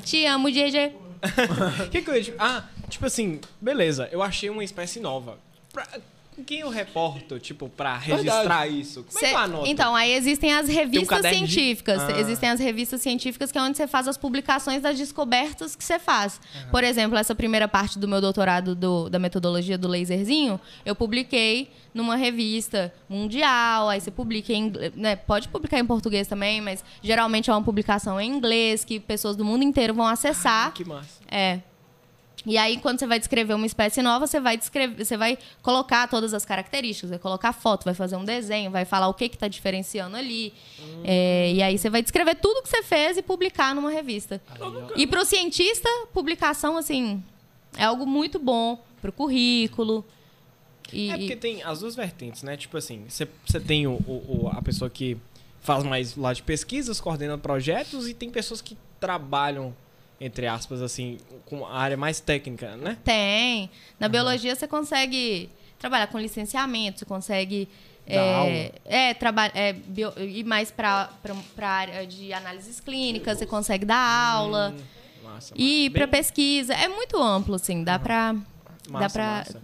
Speaker 3: Te amo, GG.
Speaker 1: Que, ia. tipo- Ah, tipo assim, beleza, eu achei uma espécie nova. Pra... Quem eu reporto, tipo, pra registrar isso? Como é que
Speaker 3: Cê-
Speaker 1: eu anoto?
Speaker 3: Então, aí existem as revistas
Speaker 1: de-
Speaker 3: científicas.
Speaker 1: Ah.
Speaker 3: Existem as revistas científicas que é onde você faz as publicações das descobertas que você faz. Por exemplo, essa primeira parte do meu doutorado do- da metodologia do laserzinho, eu publiquei numa revista mundial, aí você publica em inglês, né? Pode publicar em português também, mas geralmente é uma publicação em inglês que pessoas do mundo inteiro vão acessar.
Speaker 1: Que massa.
Speaker 3: É. E aí, quando você vai descrever uma espécie nova, você vai descrever, você vai colocar todas as características, vai colocar foto, vai fazer um desenho, vai falar o que está diferenciando ali. É, e aí você vai descrever tudo que você fez e publicar numa revista. E para o cientista, publicação, assim, é algo muito bom para o currículo. E,
Speaker 1: É porque tem as duas vertentes, né? Tipo assim, você você tem o, o- o- a pessoa que faz mais lá de pesquisas, coordena projetos, e tem pessoas que trabalham, entre aspas, assim, com a área mais técnica, né?
Speaker 3: Tem. Na biologia você consegue trabalhar com licenciamento, você consegue. É, é, é, bio- ir mais para a área de análises clínicas, você consegue dar aula.
Speaker 1: Massa.
Speaker 3: E para pesquisa. É muito amplo, assim. Dá para. Dá
Speaker 1: massa.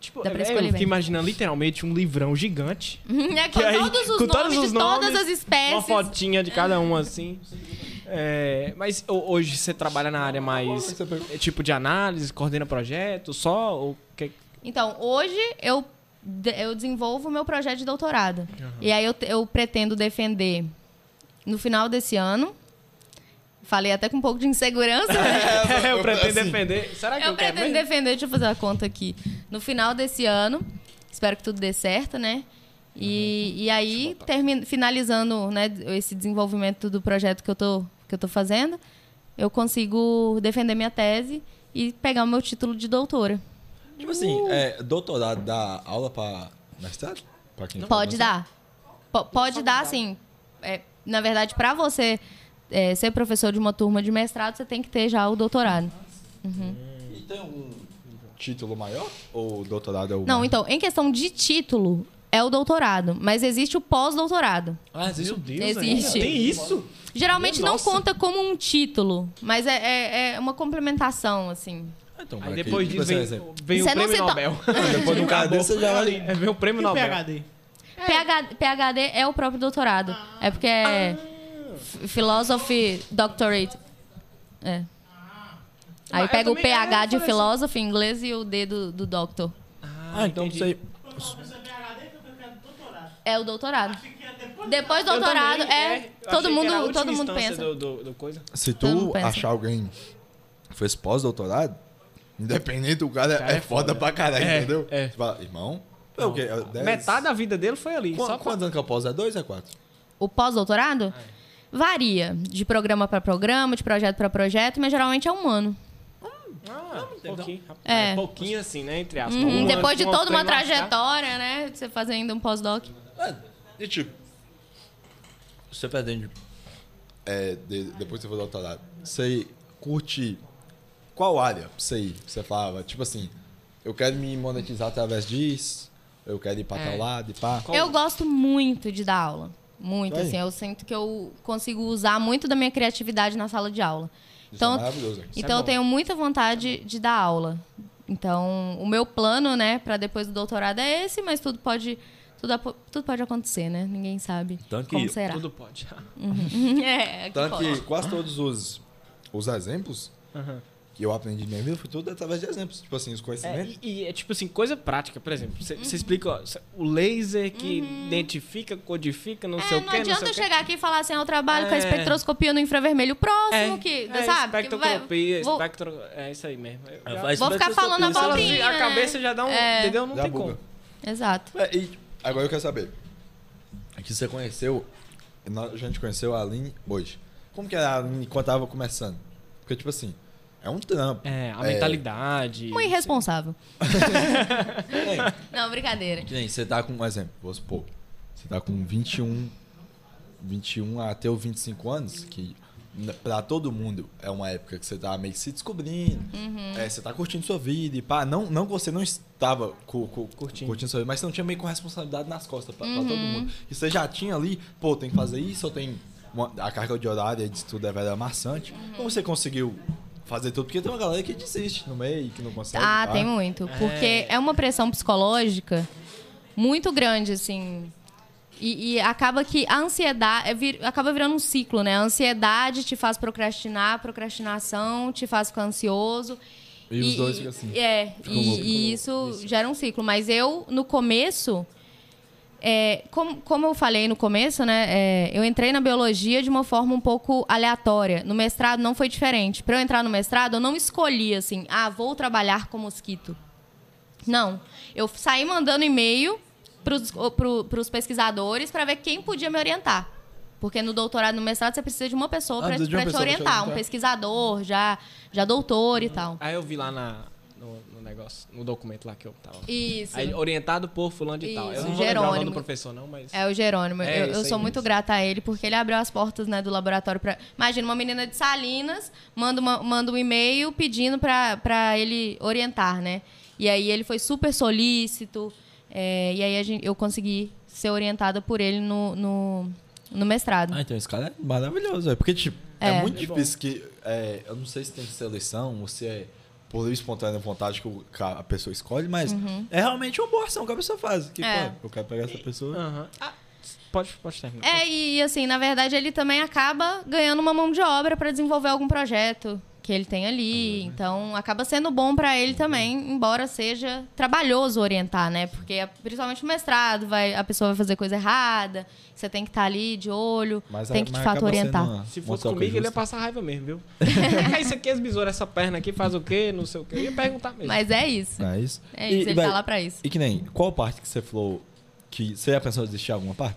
Speaker 1: Tipo,
Speaker 3: Dá pra
Speaker 1: é,
Speaker 3: escolher
Speaker 1: eu fiquei
Speaker 3: bem.
Speaker 1: imaginando literalmente um livrão gigante.
Speaker 3: É, com
Speaker 1: Que aí,
Speaker 3: todos os
Speaker 1: com
Speaker 3: nomes
Speaker 1: todos os
Speaker 3: de todas
Speaker 1: nomes,
Speaker 3: as
Speaker 1: Uma
Speaker 3: espécies.
Speaker 1: fotinha de cada um, assim. É, mas ho- hoje você trabalha na área mais é, tipo de análise, coordena projeto, só? Ou que...
Speaker 3: Então, hoje eu, eu desenvolvo o meu projeto de doutorado. E aí eu, eu pretendo defender no final desse ano. Falei até com um pouco de insegurança, né?
Speaker 1: eu pretendo
Speaker 2: assim,
Speaker 1: defender. Será que eu,
Speaker 3: Eu pretendo
Speaker 1: mesmo?
Speaker 3: defender, deixa eu fazer a conta aqui. No final desse ano, espero que tudo dê certo, né? E, e aí, termi- finalizando né, esse desenvolvimento do projeto que eu, tô, que eu tô fazendo, eu consigo defender minha tese e pegar o meu título de doutora.
Speaker 2: Tipo assim, é, doutorado dá aula pra mestrado? Pra quem
Speaker 3: Pode dar. Po- pode dar, sim. É, na verdade, para você é, ser professor de uma turma de mestrado, você tem que ter já o doutorado.
Speaker 2: mestrado? E tem algum título maior? Ou doutorado é o
Speaker 3: Não, então, em questão de título, é o doutorado, mas existe o pós-doutorado.
Speaker 2: Ah, existe
Speaker 1: Meu
Speaker 2: um...
Speaker 1: Deus,
Speaker 3: Existe.
Speaker 1: ainda Tem isso?
Speaker 3: Geralmente não
Speaker 1: Nossa.
Speaker 3: conta como um título, mas é, é- é uma complementação, assim.
Speaker 2: Ah, Então,
Speaker 1: Aí depois
Speaker 2: que-
Speaker 1: disso vem, vem o
Speaker 3: Você não
Speaker 1: prêmio Nobel.
Speaker 2: Depois de um cara desse, você já vai...
Speaker 1: É, vem o prêmio Nobel.
Speaker 4: PHD?
Speaker 3: PhD, PhD é o próprio doutorado. É porque é F- Philosophy Doctorate. É. Aí
Speaker 1: eu
Speaker 3: pega o
Speaker 1: é,
Speaker 3: PH de
Speaker 1: assim.
Speaker 3: Philosophy em inglês e o D do, do Doctor.
Speaker 2: Ah, então
Speaker 1: entendi.
Speaker 3: É o doutorado. Depois do
Speaker 1: Eu
Speaker 3: doutorado,
Speaker 1: também,
Speaker 3: é.
Speaker 1: eu
Speaker 3: todo mundo, todo mundo pensa.
Speaker 1: Do, do, do coisa.
Speaker 2: Se tu achar alguém que fez pós-doutorado, independente, o cara,
Speaker 1: cara
Speaker 2: é,
Speaker 1: é
Speaker 2: foda,
Speaker 1: foda.
Speaker 2: pra caralho,
Speaker 1: É,
Speaker 2: entendeu?
Speaker 1: é.
Speaker 2: Você fala, irmão, é o quê? É dez?
Speaker 1: Metade da vida dele foi ali.
Speaker 2: Qu-
Speaker 1: só.
Speaker 2: Quantos anos que é o pós? É dois ou é quatro?
Speaker 3: O pós-doutorado varia de programa para programa, de projeto para projeto, mas geralmente é um ano.
Speaker 1: Ah, pouquinho.
Speaker 3: É.
Speaker 1: É. Pouquinho assim, né? Entre aspas.
Speaker 3: Uhum,
Speaker 1: Um
Speaker 3: depois de toda uma trajetória, né? Você fazer ainda um pós-doc.
Speaker 2: É, e tipo, você pretende, é, de- depois que você for doutorado, você curte qual área? Você, você falava, tipo assim, eu quero me monetizar através disso, eu quero ir pra
Speaker 1: É.
Speaker 2: tal lado e pá.
Speaker 1: Qual-
Speaker 3: Eu gosto muito de dar aula. Muito,
Speaker 2: Aí.
Speaker 3: assim. Eu sinto que eu consigo usar muito da minha criatividade na sala de aula.
Speaker 2: Isso
Speaker 3: Então,
Speaker 2: é maravilhoso.
Speaker 1: é
Speaker 3: então eu
Speaker 1: bom.
Speaker 3: tenho muita vontade de dar aula. Então, o meu plano, né, para depois do doutorado é esse, mas tudo pode tudo, tudo pode acontecer, né? Ninguém sabe
Speaker 2: Tanto
Speaker 3: como
Speaker 2: que
Speaker 3: será.
Speaker 1: Tudo pode.
Speaker 3: é, que
Speaker 2: Tanto
Speaker 3: pode.
Speaker 2: que quase todos os, os exemplos
Speaker 1: Aham.
Speaker 2: que eu aprendi na minha vida foi tudo através de exemplos. Tipo assim, os
Speaker 1: É,
Speaker 2: conhecimentos.
Speaker 1: e, e é tipo assim, coisa prática, por exemplo. Você você explica ó, o laser que identifica, codifica, não
Speaker 3: É,
Speaker 1: sei o
Speaker 3: não
Speaker 1: que, não
Speaker 3: adianta
Speaker 1: sei
Speaker 3: eu
Speaker 1: quê.
Speaker 3: chegar aqui e falar assim, eu trabalho com a
Speaker 1: É.
Speaker 3: espectroscopia no infravermelho próximo, que,
Speaker 1: é,
Speaker 3: sabe? Que vai-
Speaker 1: espectrocopia,
Speaker 3: vou,
Speaker 1: espectro... É isso aí mesmo. Eu
Speaker 3: vou ficar falando a
Speaker 1: assim, a
Speaker 3: né?
Speaker 1: cabeça já dá um...
Speaker 3: É.
Speaker 1: Entendeu? Não tem
Speaker 2: buga.
Speaker 1: como.
Speaker 3: Exato.
Speaker 2: É, e agora eu quero saber. Que você conheceu. A gente conheceu a Aline hoje. Como que era a Aline quando tava começando? Porque, tipo assim, é um trampo.
Speaker 1: É, a mentalidade...
Speaker 3: Um irresponsável.
Speaker 2: É,
Speaker 3: Não, brincadeira.
Speaker 2: que nem você tá com um exemplo, vou supor. Você tá com 21. 21 até os 25 anos, que pra todo mundo é uma época que você tá meio que se descobrindo. É, você tá curtindo sua vida e pá. Não, não que você não estava cu- cu-
Speaker 1: Curtindo.
Speaker 2: curtindo. sua vida, mas você não tinha meio com responsabilidade nas costas pra, pra todo mundo. E você já tinha ali, pô, tem que fazer isso, eu tenho. uma- a carga de horário e de estudo é velho amassante. Como você conseguiu fazer tudo? Porque tem uma galera que desiste no meio, que não consegue.
Speaker 3: Ah,
Speaker 2: pá.
Speaker 3: tem muito. Porque é uma pressão psicológica muito grande, assim. E, e acaba que a ansiedade é vir- acaba virando um ciclo, né? A ansiedade te faz procrastinar, a procrastinação te faz ficar ansioso.
Speaker 2: E os dois ficam assim.
Speaker 3: É, e, e isso, gera um ciclo. Mas eu, no começo, é, como, como eu falei no começo, né? é, eu entrei na biologia de uma forma um pouco aleatória. No mestrado não foi diferente. Para eu entrar no mestrado, eu não escolhi assim, ah, vou trabalhar com mosquito. Não. Eu saí mandando e-mail para os pesquisadores para ver quem podia me orientar. Porque no doutorado, no mestrado, você precisa de uma pessoa
Speaker 2: Ah,
Speaker 3: para te
Speaker 2: te
Speaker 3: orientar. Um
Speaker 2: orientar.
Speaker 3: pesquisador, já, já doutor e tal.
Speaker 1: Aí eu vi lá na, no, no negócio, no documento lá que eu tava.
Speaker 3: Isso.
Speaker 1: Aí, orientado por fulano de tal. Eu
Speaker 3: Isso,
Speaker 1: não vou lembrar o nome do professor, não, mas...
Speaker 3: É o Jerônimo.
Speaker 1: É,
Speaker 3: eu
Speaker 1: isso
Speaker 3: eu sou muito grata a ele porque ele abriu as portas né, do laboratório para. Imagina uma menina de Salinas manda, uma- manda um e-mail pedindo para ele orientar, né? E aí ele foi super solícito. É, e aí a gente- eu consegui ser orientada por ele no, no, no mestrado.
Speaker 2: Ah, então esse cara é maravilhoso, velho. Porque, tipo, é,
Speaker 3: É.
Speaker 2: muito
Speaker 1: É bom.
Speaker 2: difícil que. é, eu não sei se tem seleção ou se é por livre espontânea vontade que a pessoa escolhe, mas é realmente uma boa ação que a pessoa faz. Que,
Speaker 3: Uhum. É.
Speaker 2: pô, eu quero pegar essa pessoa.
Speaker 1: Aham. Ah, pode, pode terminar.
Speaker 3: É, e assim, na verdade, ele também acaba ganhando uma mão de obra para desenvolver algum projeto que ele tem ali. Então, acaba sendo bom para ele também, embora seja trabalhoso orientar, né? Porque principalmente no mestrado, vai, a pessoa vai fazer coisa errada, você tem que estar ali de olho,
Speaker 2: Mas,
Speaker 3: tem que de fato orientar.
Speaker 2: uma-
Speaker 1: Se fosse comigo, ele ia passar raiva mesmo, viu? é isso aqui, as besouras, essa perna aqui faz o quê? Não sei o quê. Eu ia perguntar mesmo.
Speaker 3: Mas é isso.
Speaker 2: É isso?
Speaker 3: É isso, ele
Speaker 2: vai-
Speaker 3: tá lá pra isso.
Speaker 2: E que nem, qual parte que você falou que você já pensou em desistir em alguma parte?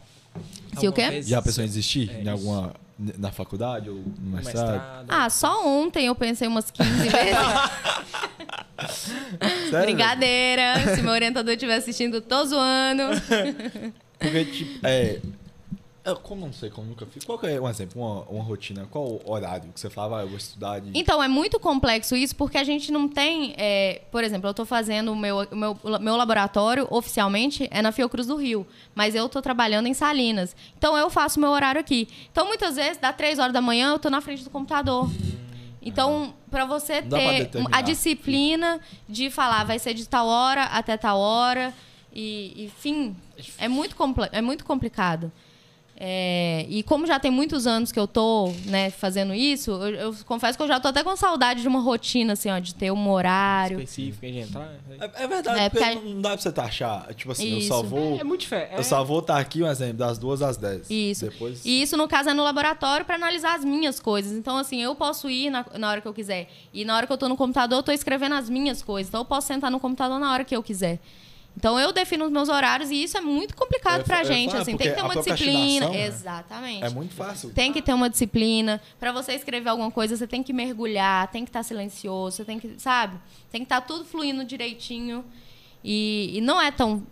Speaker 3: Se o
Speaker 1: Alguma
Speaker 3: quê?
Speaker 1: vez-
Speaker 2: Já pensou em desistir
Speaker 1: É
Speaker 2: em
Speaker 1: isso.
Speaker 2: Na faculdade ou no mestrado?
Speaker 1: mestrado.
Speaker 3: Ah, só ontem eu pensei umas 15 vezes.
Speaker 2: Sério?
Speaker 3: Brincadeira. Se meu orientador estiver assistindo, tô zoando.
Speaker 2: Porque, tipo, é. Eu, como não sei, como nunca fiz. Qual que é um exemplo, uma, uma rotina? Qual o horário que você falava, ah, eu vou estudar de.
Speaker 3: Então, é muito complexo isso, porque a gente não tem. é, por exemplo, eu estou fazendo o meu, meu, meu laboratório oficialmente é na Fiocruz do Rio, mas eu estou trabalhando em Salinas. Então, eu faço meu horário aqui. Então, muitas vezes, dá três horas da manhã, eu estou na frente do computador. Então, para você ter a disciplina de falar, vai ser de tal hora até tal hora, e, enfim, é muito, comple- é muito complicado. É, e como já tem muitos anos que eu tô né, fazendo isso, eu, eu confesso que eu já tô até com saudade de uma rotina, assim, ó, de ter um horário.
Speaker 1: Específico de entrar.
Speaker 2: É, é verdade,
Speaker 3: É,
Speaker 2: porque,
Speaker 3: porque-
Speaker 2: não dá pra você taxar. Tipo assim, eu só
Speaker 3: Isso.
Speaker 2: vou.
Speaker 1: É muito diferente.
Speaker 2: Eu só vou estar aqui, um exemplo, das duas às dez.
Speaker 3: Isso.
Speaker 2: Depois.
Speaker 3: E isso, no caso, é no laboratório para analisar as minhas coisas. Então, assim, eu posso ir na, na hora que eu quiser. E na hora que eu tô no computador, eu tô escrevendo as minhas coisas. Então, eu posso sentar no computador na hora que eu quiser. Então, eu defino os meus horários e isso é muito complicado
Speaker 2: ia
Speaker 3: pra
Speaker 2: ia
Speaker 3: gente. assim, tem que ter uma disciplina.
Speaker 2: né?
Speaker 3: Exatamente.
Speaker 2: É muito fácil.
Speaker 3: Tem que ter uma disciplina. Pra você escrever alguma coisa, você tem que mergulhar, tem que estar silencioso, você tem que, sabe? Tem que estar tudo fluindo direitinho. E, e não é tão,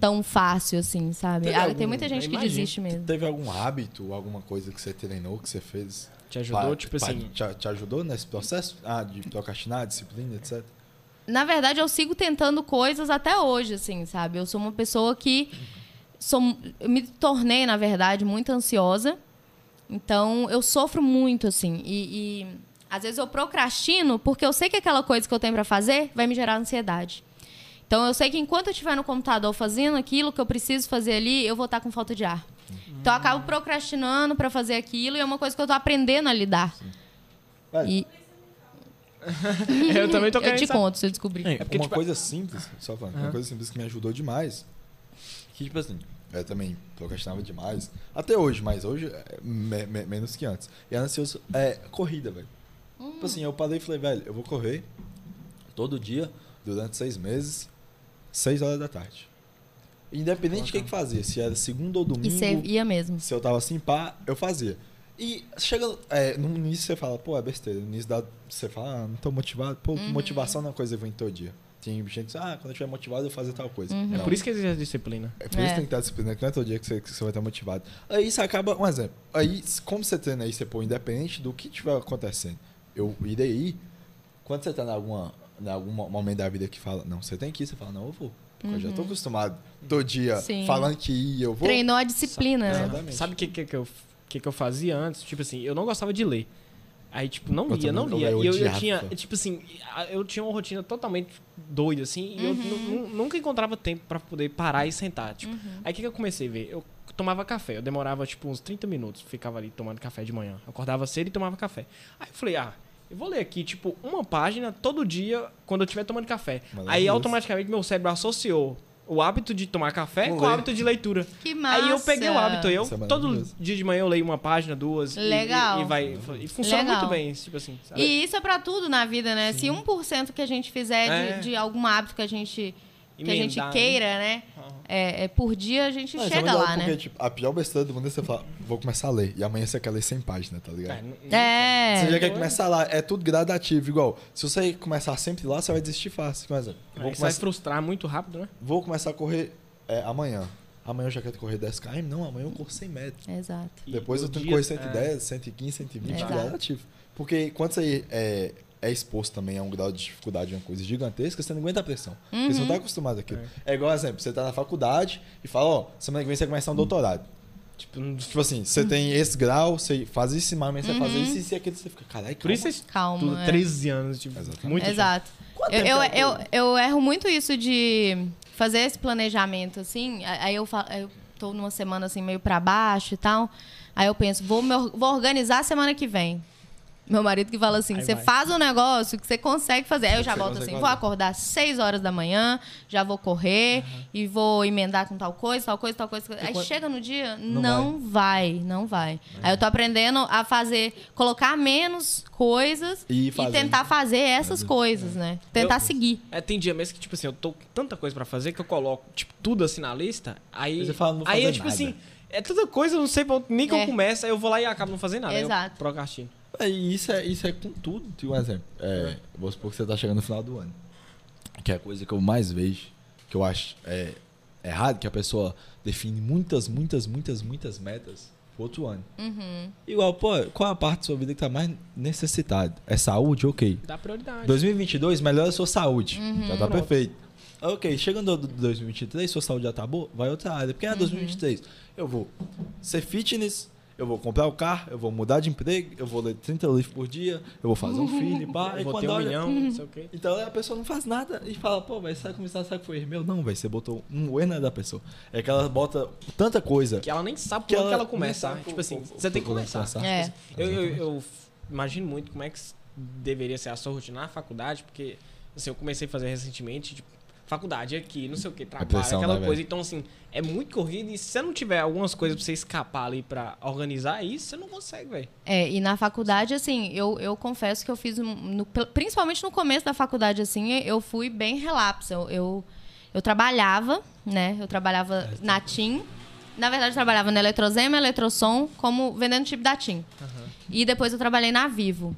Speaker 3: tão fácil assim, sabe?
Speaker 2: Teve
Speaker 3: Ah,
Speaker 2: algum-
Speaker 3: tem muita gente que desiste mesmo.
Speaker 2: Teve algum hábito, alguma coisa que você treinou, que você fez?
Speaker 1: Te ajudou,
Speaker 2: pra-
Speaker 1: tipo
Speaker 2: pra-
Speaker 1: assim.
Speaker 2: Te, te ajudou nesse processo? Ah, de procrastinar, disciplina, etc.
Speaker 3: Na verdade, eu sigo tentando coisas até hoje, assim, sabe? Eu sou uma pessoa que sou, me tornei, na verdade, muito ansiosa. Então, eu sofro muito, assim. E, e, às vezes eu procrastino porque eu sei que aquela coisa que eu tenho pra fazer vai me gerar ansiedade. Então, eu sei que enquanto eu estiver no computador fazendo aquilo que eu preciso fazer ali, eu vou estar com falta de ar. Então, eu acabo procrastinando pra fazer aquilo e é uma coisa que eu tô aprendendo a lidar.
Speaker 2: Velho,
Speaker 3: E
Speaker 1: eu também tô
Speaker 3: eu
Speaker 1: querendo
Speaker 3: te
Speaker 1: saber.
Speaker 3: conto se eu descobrir.
Speaker 2: É,
Speaker 1: porque,
Speaker 2: uma
Speaker 1: tipo,
Speaker 2: coisa simples, só falando, uma coisa simples que me ajudou demais. Que, tipo assim, eu também procrastinava demais. Até hoje, mas hoje é me- me- menos que antes. E ansioso é corrida, velho. Tipo assim, eu parei e falei, velho, eu vou correr todo dia, durante seis meses, seis horas da tarde. Independente de que que fazia, se era segunda ou
Speaker 3: E
Speaker 2: domingo,
Speaker 3: você ia mesmo.
Speaker 2: se eu tava assim, pá, eu fazia. E chega. É, no início você fala, pô, é besteira. No início da, você fala, ah, não tô motivado. Pô,
Speaker 3: Uhum.
Speaker 2: motivação não é uma coisa que vem todo dia. Tem gente que diz, ah, quando eu estiver motivado eu vou fazer tal coisa.
Speaker 3: Uhum.
Speaker 1: É por isso que existe a disciplina.
Speaker 2: É por isso
Speaker 3: É.
Speaker 2: que tem que ter disciplina, que não é todo dia que você, que você vai estar motivado. Aí você acaba, um exemplo. Aí, como você treina aí, você pô, independente do que estiver acontecendo, eu irei ir. Quando você tá em alguma, em algum momento da vida que fala, não, você tem que ir, você fala, não, eu vou. Porque eu já tô acostumado todo dia
Speaker 3: Uhum. Sim.
Speaker 2: falando que ia, eu vou.
Speaker 3: Treinou a disciplina, né?
Speaker 2: Exatamente.
Speaker 1: Sabe o que, que, que, eu, que, que eu fazia antes? Tipo assim, eu não gostava de ler. Aí, tipo, não
Speaker 2: Eu
Speaker 1: lia, não lia.
Speaker 2: eu
Speaker 1: E eu, eu tinha, tipo assim, eu tinha uma rotina totalmente doida, assim, e eu nu- nu- nunca encontrava tempo pra poder parar e sentar. Tipo. Aí o que, que eu comecei a ver? Eu tomava café, eu demorava, tipo, uns 30 minutos, ficava ali tomando café de manhã. Eu acordava cedo e tomava café. Aí eu falei, ah. Eu vou ler aqui, tipo, uma página todo dia quando eu estiver tomando café. Aí
Speaker 2: Maravilhoso.
Speaker 1: automaticamente meu cérebro associou o hábito de tomar café
Speaker 2: Com
Speaker 1: com o
Speaker 2: ler.
Speaker 1: hábito de leitura.
Speaker 3: Que massa!
Speaker 1: Aí eu peguei o hábito, eu
Speaker 2: Isso é
Speaker 1: todo
Speaker 2: maravilhoso.
Speaker 1: dia de manhã eu leio uma página, duas. e-
Speaker 3: Legal.
Speaker 1: E, e vai. E funciona
Speaker 3: Legal.
Speaker 1: muito bem, tipo assim. sabe?
Speaker 3: E isso é pra tudo na vida, né? Se 1% que a gente fizer de,
Speaker 1: É.
Speaker 3: de algum hábito que a gente, que a gente
Speaker 1: né?
Speaker 3: queira, né? É, é por dia a gente
Speaker 2: Não, é
Speaker 3: chega
Speaker 2: melhor
Speaker 3: lá,
Speaker 2: porque,
Speaker 3: né?
Speaker 2: tipo, a pior besteira do mundo é você falar, vou começar a ler. E amanhã você quer ler 100 páginas, tá ligado?
Speaker 1: É,
Speaker 3: É.
Speaker 2: Você já quer começar lá, é tudo gradativo, igual. Se você começar sempre lá, você vai desistir fácil. Exemplo,
Speaker 1: Aí
Speaker 2: vou,
Speaker 1: você vai
Speaker 2: começar,
Speaker 1: frustrar muito rápido, né?
Speaker 2: vou começar a correr é, amanhã. Amanhã eu já quero correr 10 km? Não, amanhã eu corro 100 metros.
Speaker 3: Exato.
Speaker 1: E
Speaker 2: Depois eu tenho que correr 110, 115, 120,
Speaker 3: Exato.
Speaker 2: gradativo. Porque quando você é, é exposto também a um grau de dificuldade de uma coisa gigantesca, você não aguenta a pressão. Porque você não tá acostumado àquilo. É. igual, exemplo, você tá na faculdade e fala, ó, semana que vem você vai começar um doutorado.
Speaker 1: Tipo, não-
Speaker 2: Tipo assim, você tem esse grau, você faz isso, mas você faz isso, isso e aquilo, você fica, caralho,
Speaker 1: por isso vocês
Speaker 3: Calma,
Speaker 1: tudo
Speaker 3: é.
Speaker 1: 13 anos, tipo,
Speaker 2: Exatamente.
Speaker 1: muito
Speaker 3: Exato.
Speaker 2: Quanto
Speaker 3: Eu,
Speaker 2: tempo
Speaker 3: eu,
Speaker 2: é
Speaker 3: eu, eu erro muito isso de fazer esse planejamento, assim. Aí eu, fa- eu tô numa semana assim, meio pra baixo e tal. Aí eu penso, vou, me vou organizar a semana que vem. Meu marido que fala assim,
Speaker 1: Aí
Speaker 3: você
Speaker 1: vai.
Speaker 3: faz um negócio que você consegue fazer. Aí eu já volto assim, vou acordar às 6 horas da manhã, já vou correr e vou emendar com tal coisa, tal coisa, tal coisa. Aí
Speaker 2: quando-
Speaker 3: chega no dia,
Speaker 2: Não
Speaker 3: não, vai. não vai. Aí eu tô aprendendo a fazer, colocar menos coisas
Speaker 2: E
Speaker 3: e, tentar fazer essas coisas, né? Tentar
Speaker 1: Eu-
Speaker 3: seguir.
Speaker 1: É, tem dia mesmo que, tipo assim, eu tô com tanta coisa pra fazer que eu coloco, tipo, tudo assim na lista. Aí.
Speaker 2: Você fala, não vou
Speaker 1: aí é
Speaker 2: fazer
Speaker 1: tipo
Speaker 2: nada.
Speaker 1: assim, é tanta coisa, eu não sei nem que eu
Speaker 3: É.
Speaker 1: começo, aí eu vou lá e acabo não fazendo nada. aí
Speaker 3: Exato.
Speaker 1: Eu procrastino.
Speaker 2: É, e isso é, isso é com tudo. Tipo, um exemplo. É, Vamos supor que você tá chegando no final do ano. Que é a coisa que eu mais vejo, que eu acho é, errado, que a pessoa define muitas, muitas, muitas, muitas metas pro outro ano.
Speaker 3: Uhum.
Speaker 2: Igual, pô, qual a parte da sua vida que tá mais necessitada? É saúde? Ok.
Speaker 1: Dá prioridade.
Speaker 2: 2022, melhora a sua saúde.
Speaker 3: Uhum.
Speaker 2: Já tá perfeito. Ok, chegando do 2023, sua saúde já tá boa, vai outra área.
Speaker 3: Uhum.
Speaker 2: Porque é 2023. Eu vou ser fitness, eu vou comprar o carro, eu vou mudar de emprego, eu vou ler 30 livros por dia, eu vou fazer um filho, pá.
Speaker 1: Eu
Speaker 2: e
Speaker 1: vou ter um
Speaker 2: olha-
Speaker 1: milhão, não sei o quê.
Speaker 2: Então a pessoa não faz nada e fala, pô, vai sabe começar, sabe que foi meu? Não, velho, você botou um erro não é da pessoa. É que ela bota tanta coisa.
Speaker 1: Que ela nem sabe por
Speaker 2: Que
Speaker 1: onde
Speaker 2: ela
Speaker 1: ela começa. Tipo assim,
Speaker 2: por- por-
Speaker 1: você tem que começar.
Speaker 2: começar.
Speaker 3: É.
Speaker 1: Eu, eu, eu imagino muito como é que deveria ser a sua rotina na faculdade, porque assim, eu comecei a fazer recentemente, tipo, faculdade aqui, não sei o que, trabalho,
Speaker 2: pressão,
Speaker 1: aquela
Speaker 2: né,
Speaker 1: coisa.
Speaker 2: velho?
Speaker 1: Então, assim, é muito corrido e se você não tiver algumas coisas pra você escapar ali pra organizar isso, você não consegue, velho.
Speaker 3: É, e na faculdade, assim, eu, eu confesso que eu fiz, no- principalmente no começo da faculdade, assim, eu fui bem relapsa. Eu, eu, eu trabalhava, né? Eu trabalhava na TIM. Na verdade, eu trabalhava na Eletrozema, Eletrosom, como vendendo chip da TIM. E depois eu trabalhei na Vivo,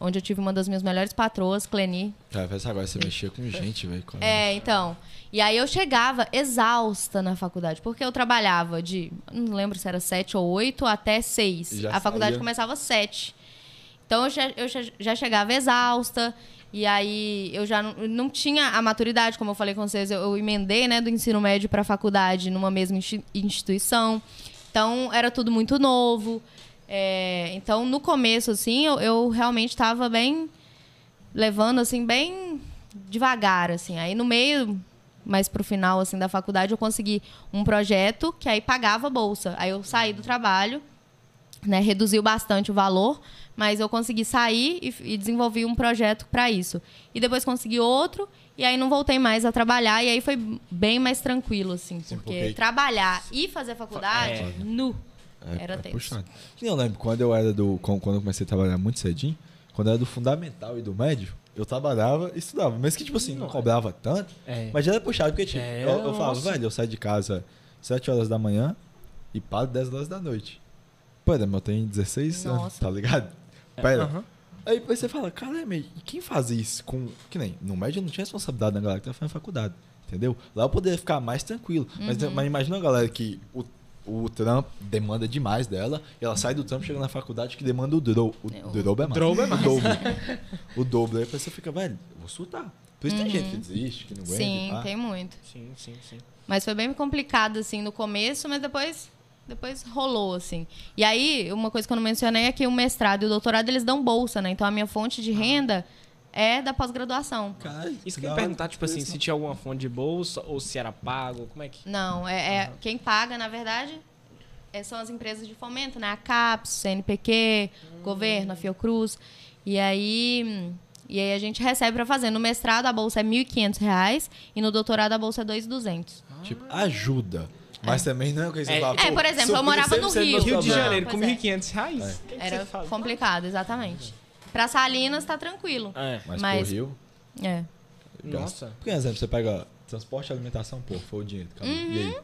Speaker 3: onde eu tive uma das minhas melhores patroas, Cleni,
Speaker 2: Cara, pensa agora, você mexia com gente, velho.
Speaker 3: É, então. E aí eu chegava exausta na faculdade, porque eu trabalhava de, não lembro se era sete ou oito até seis.
Speaker 2: Já
Speaker 3: A faculdade
Speaker 2: saía?
Speaker 3: começava às sete. Então eu já, eu já- já chegava exausta. E aí eu já não, não tinha a maturidade, como eu falei com vocês, eu, eu emendei, né, do ensino médio para a faculdade numa mesma insti- instituição. Então era tudo muito novo. É, então no começo, assim, eu, eu realmente estava bem levando assim bem devagar assim. Aí no meio, mais pro final assim da faculdade, eu consegui um projeto que aí pagava a bolsa. Aí eu saí do trabalho, né, reduziu bastante o valor, mas eu consegui sair e, e desenvolvi um projeto para isso. E depois consegui outro e aí não voltei mais a trabalhar e aí foi bem mais tranquilo assim,
Speaker 2: Sim,
Speaker 3: porque,
Speaker 2: porque-
Speaker 3: trabalhar e fazer faculdade,
Speaker 1: É.
Speaker 3: nu,
Speaker 2: É,
Speaker 3: era
Speaker 2: é
Speaker 3: tenso.
Speaker 2: puxado. Eu lembro, quando eu era do. Quando eu comecei a trabalhar muito cedinho, quando eu era do fundamental e do médio, eu trabalhava e estudava. Mesmo que, tipo assim, não cobrava tanto,
Speaker 1: É.
Speaker 2: mas já era puxado, porque, tipo,
Speaker 1: É,
Speaker 2: eu, eu falava, velho, eu saio de casa 7 horas da manhã e paro 10 horas da noite. Pera, mas eu tenho 16 anos,
Speaker 3: Nossa.
Speaker 2: tá ligado? Pera.
Speaker 1: Aham.
Speaker 2: Aí depois você fala, caramba, e quem faz isso com. Que nem, no médio eu não tinha responsabilidade na galera que tá fazendo faculdade. Entendeu? Lá eu poderia ficar mais tranquilo. Mas, mas imagina a galera que o, o trampo demanda demais dela, e ela sai do trampo chega na faculdade que demanda o dobro. O,
Speaker 3: É,
Speaker 2: dobro é mais.
Speaker 1: dobro é mais.
Speaker 2: O dobro. o dobro. Aí depois você fica, velho, eu vou surtar. Por isso tem gente que desiste, que não aguenta.
Speaker 3: Sim,
Speaker 2: pá.
Speaker 3: tem muito.
Speaker 1: Sim, sim, sim.
Speaker 3: Mas foi bem complicado, assim, no começo, mas depois, depois rolou, assim. E aí, uma coisa que eu não mencionei é que o mestrado e o doutorado, eles dão bolsa, né? Então, a minha fonte de renda é da pós-graduação.
Speaker 1: Isso que eu ia perguntar, tipo assim, se tinha alguma fonte de bolsa ou se era pago, como é que...
Speaker 3: Não, é, é- quem paga, na verdade, é- são as empresas de fomento, né? A CAPES, CNPq, governo, a Fiocruz. E aí, hum, e aí a gente recebe para fazer. No mestrado, a bolsa é 1.500 reais, e no doutorado, a bolsa é R$ 2.200.
Speaker 2: Tipo, ajuda. Mas também não é o que você
Speaker 1: É,
Speaker 2: fala.
Speaker 3: é, por exemplo, eu morava no
Speaker 2: 100%
Speaker 3: Rio.
Speaker 1: Rio de
Speaker 3: Não,
Speaker 1: Janeiro, com
Speaker 3: é.
Speaker 1: 1.500 reais? O que que
Speaker 3: Era complicado, exatamente. Para Salinas, tá tranquilo.
Speaker 1: É.
Speaker 2: Mas,
Speaker 3: Mas-
Speaker 2: pro Rio.
Speaker 3: É.
Speaker 1: Nossa.
Speaker 2: Por exemplo, você pega transporte e alimentação, pô, foi o dinheiro. Acabou. E aí?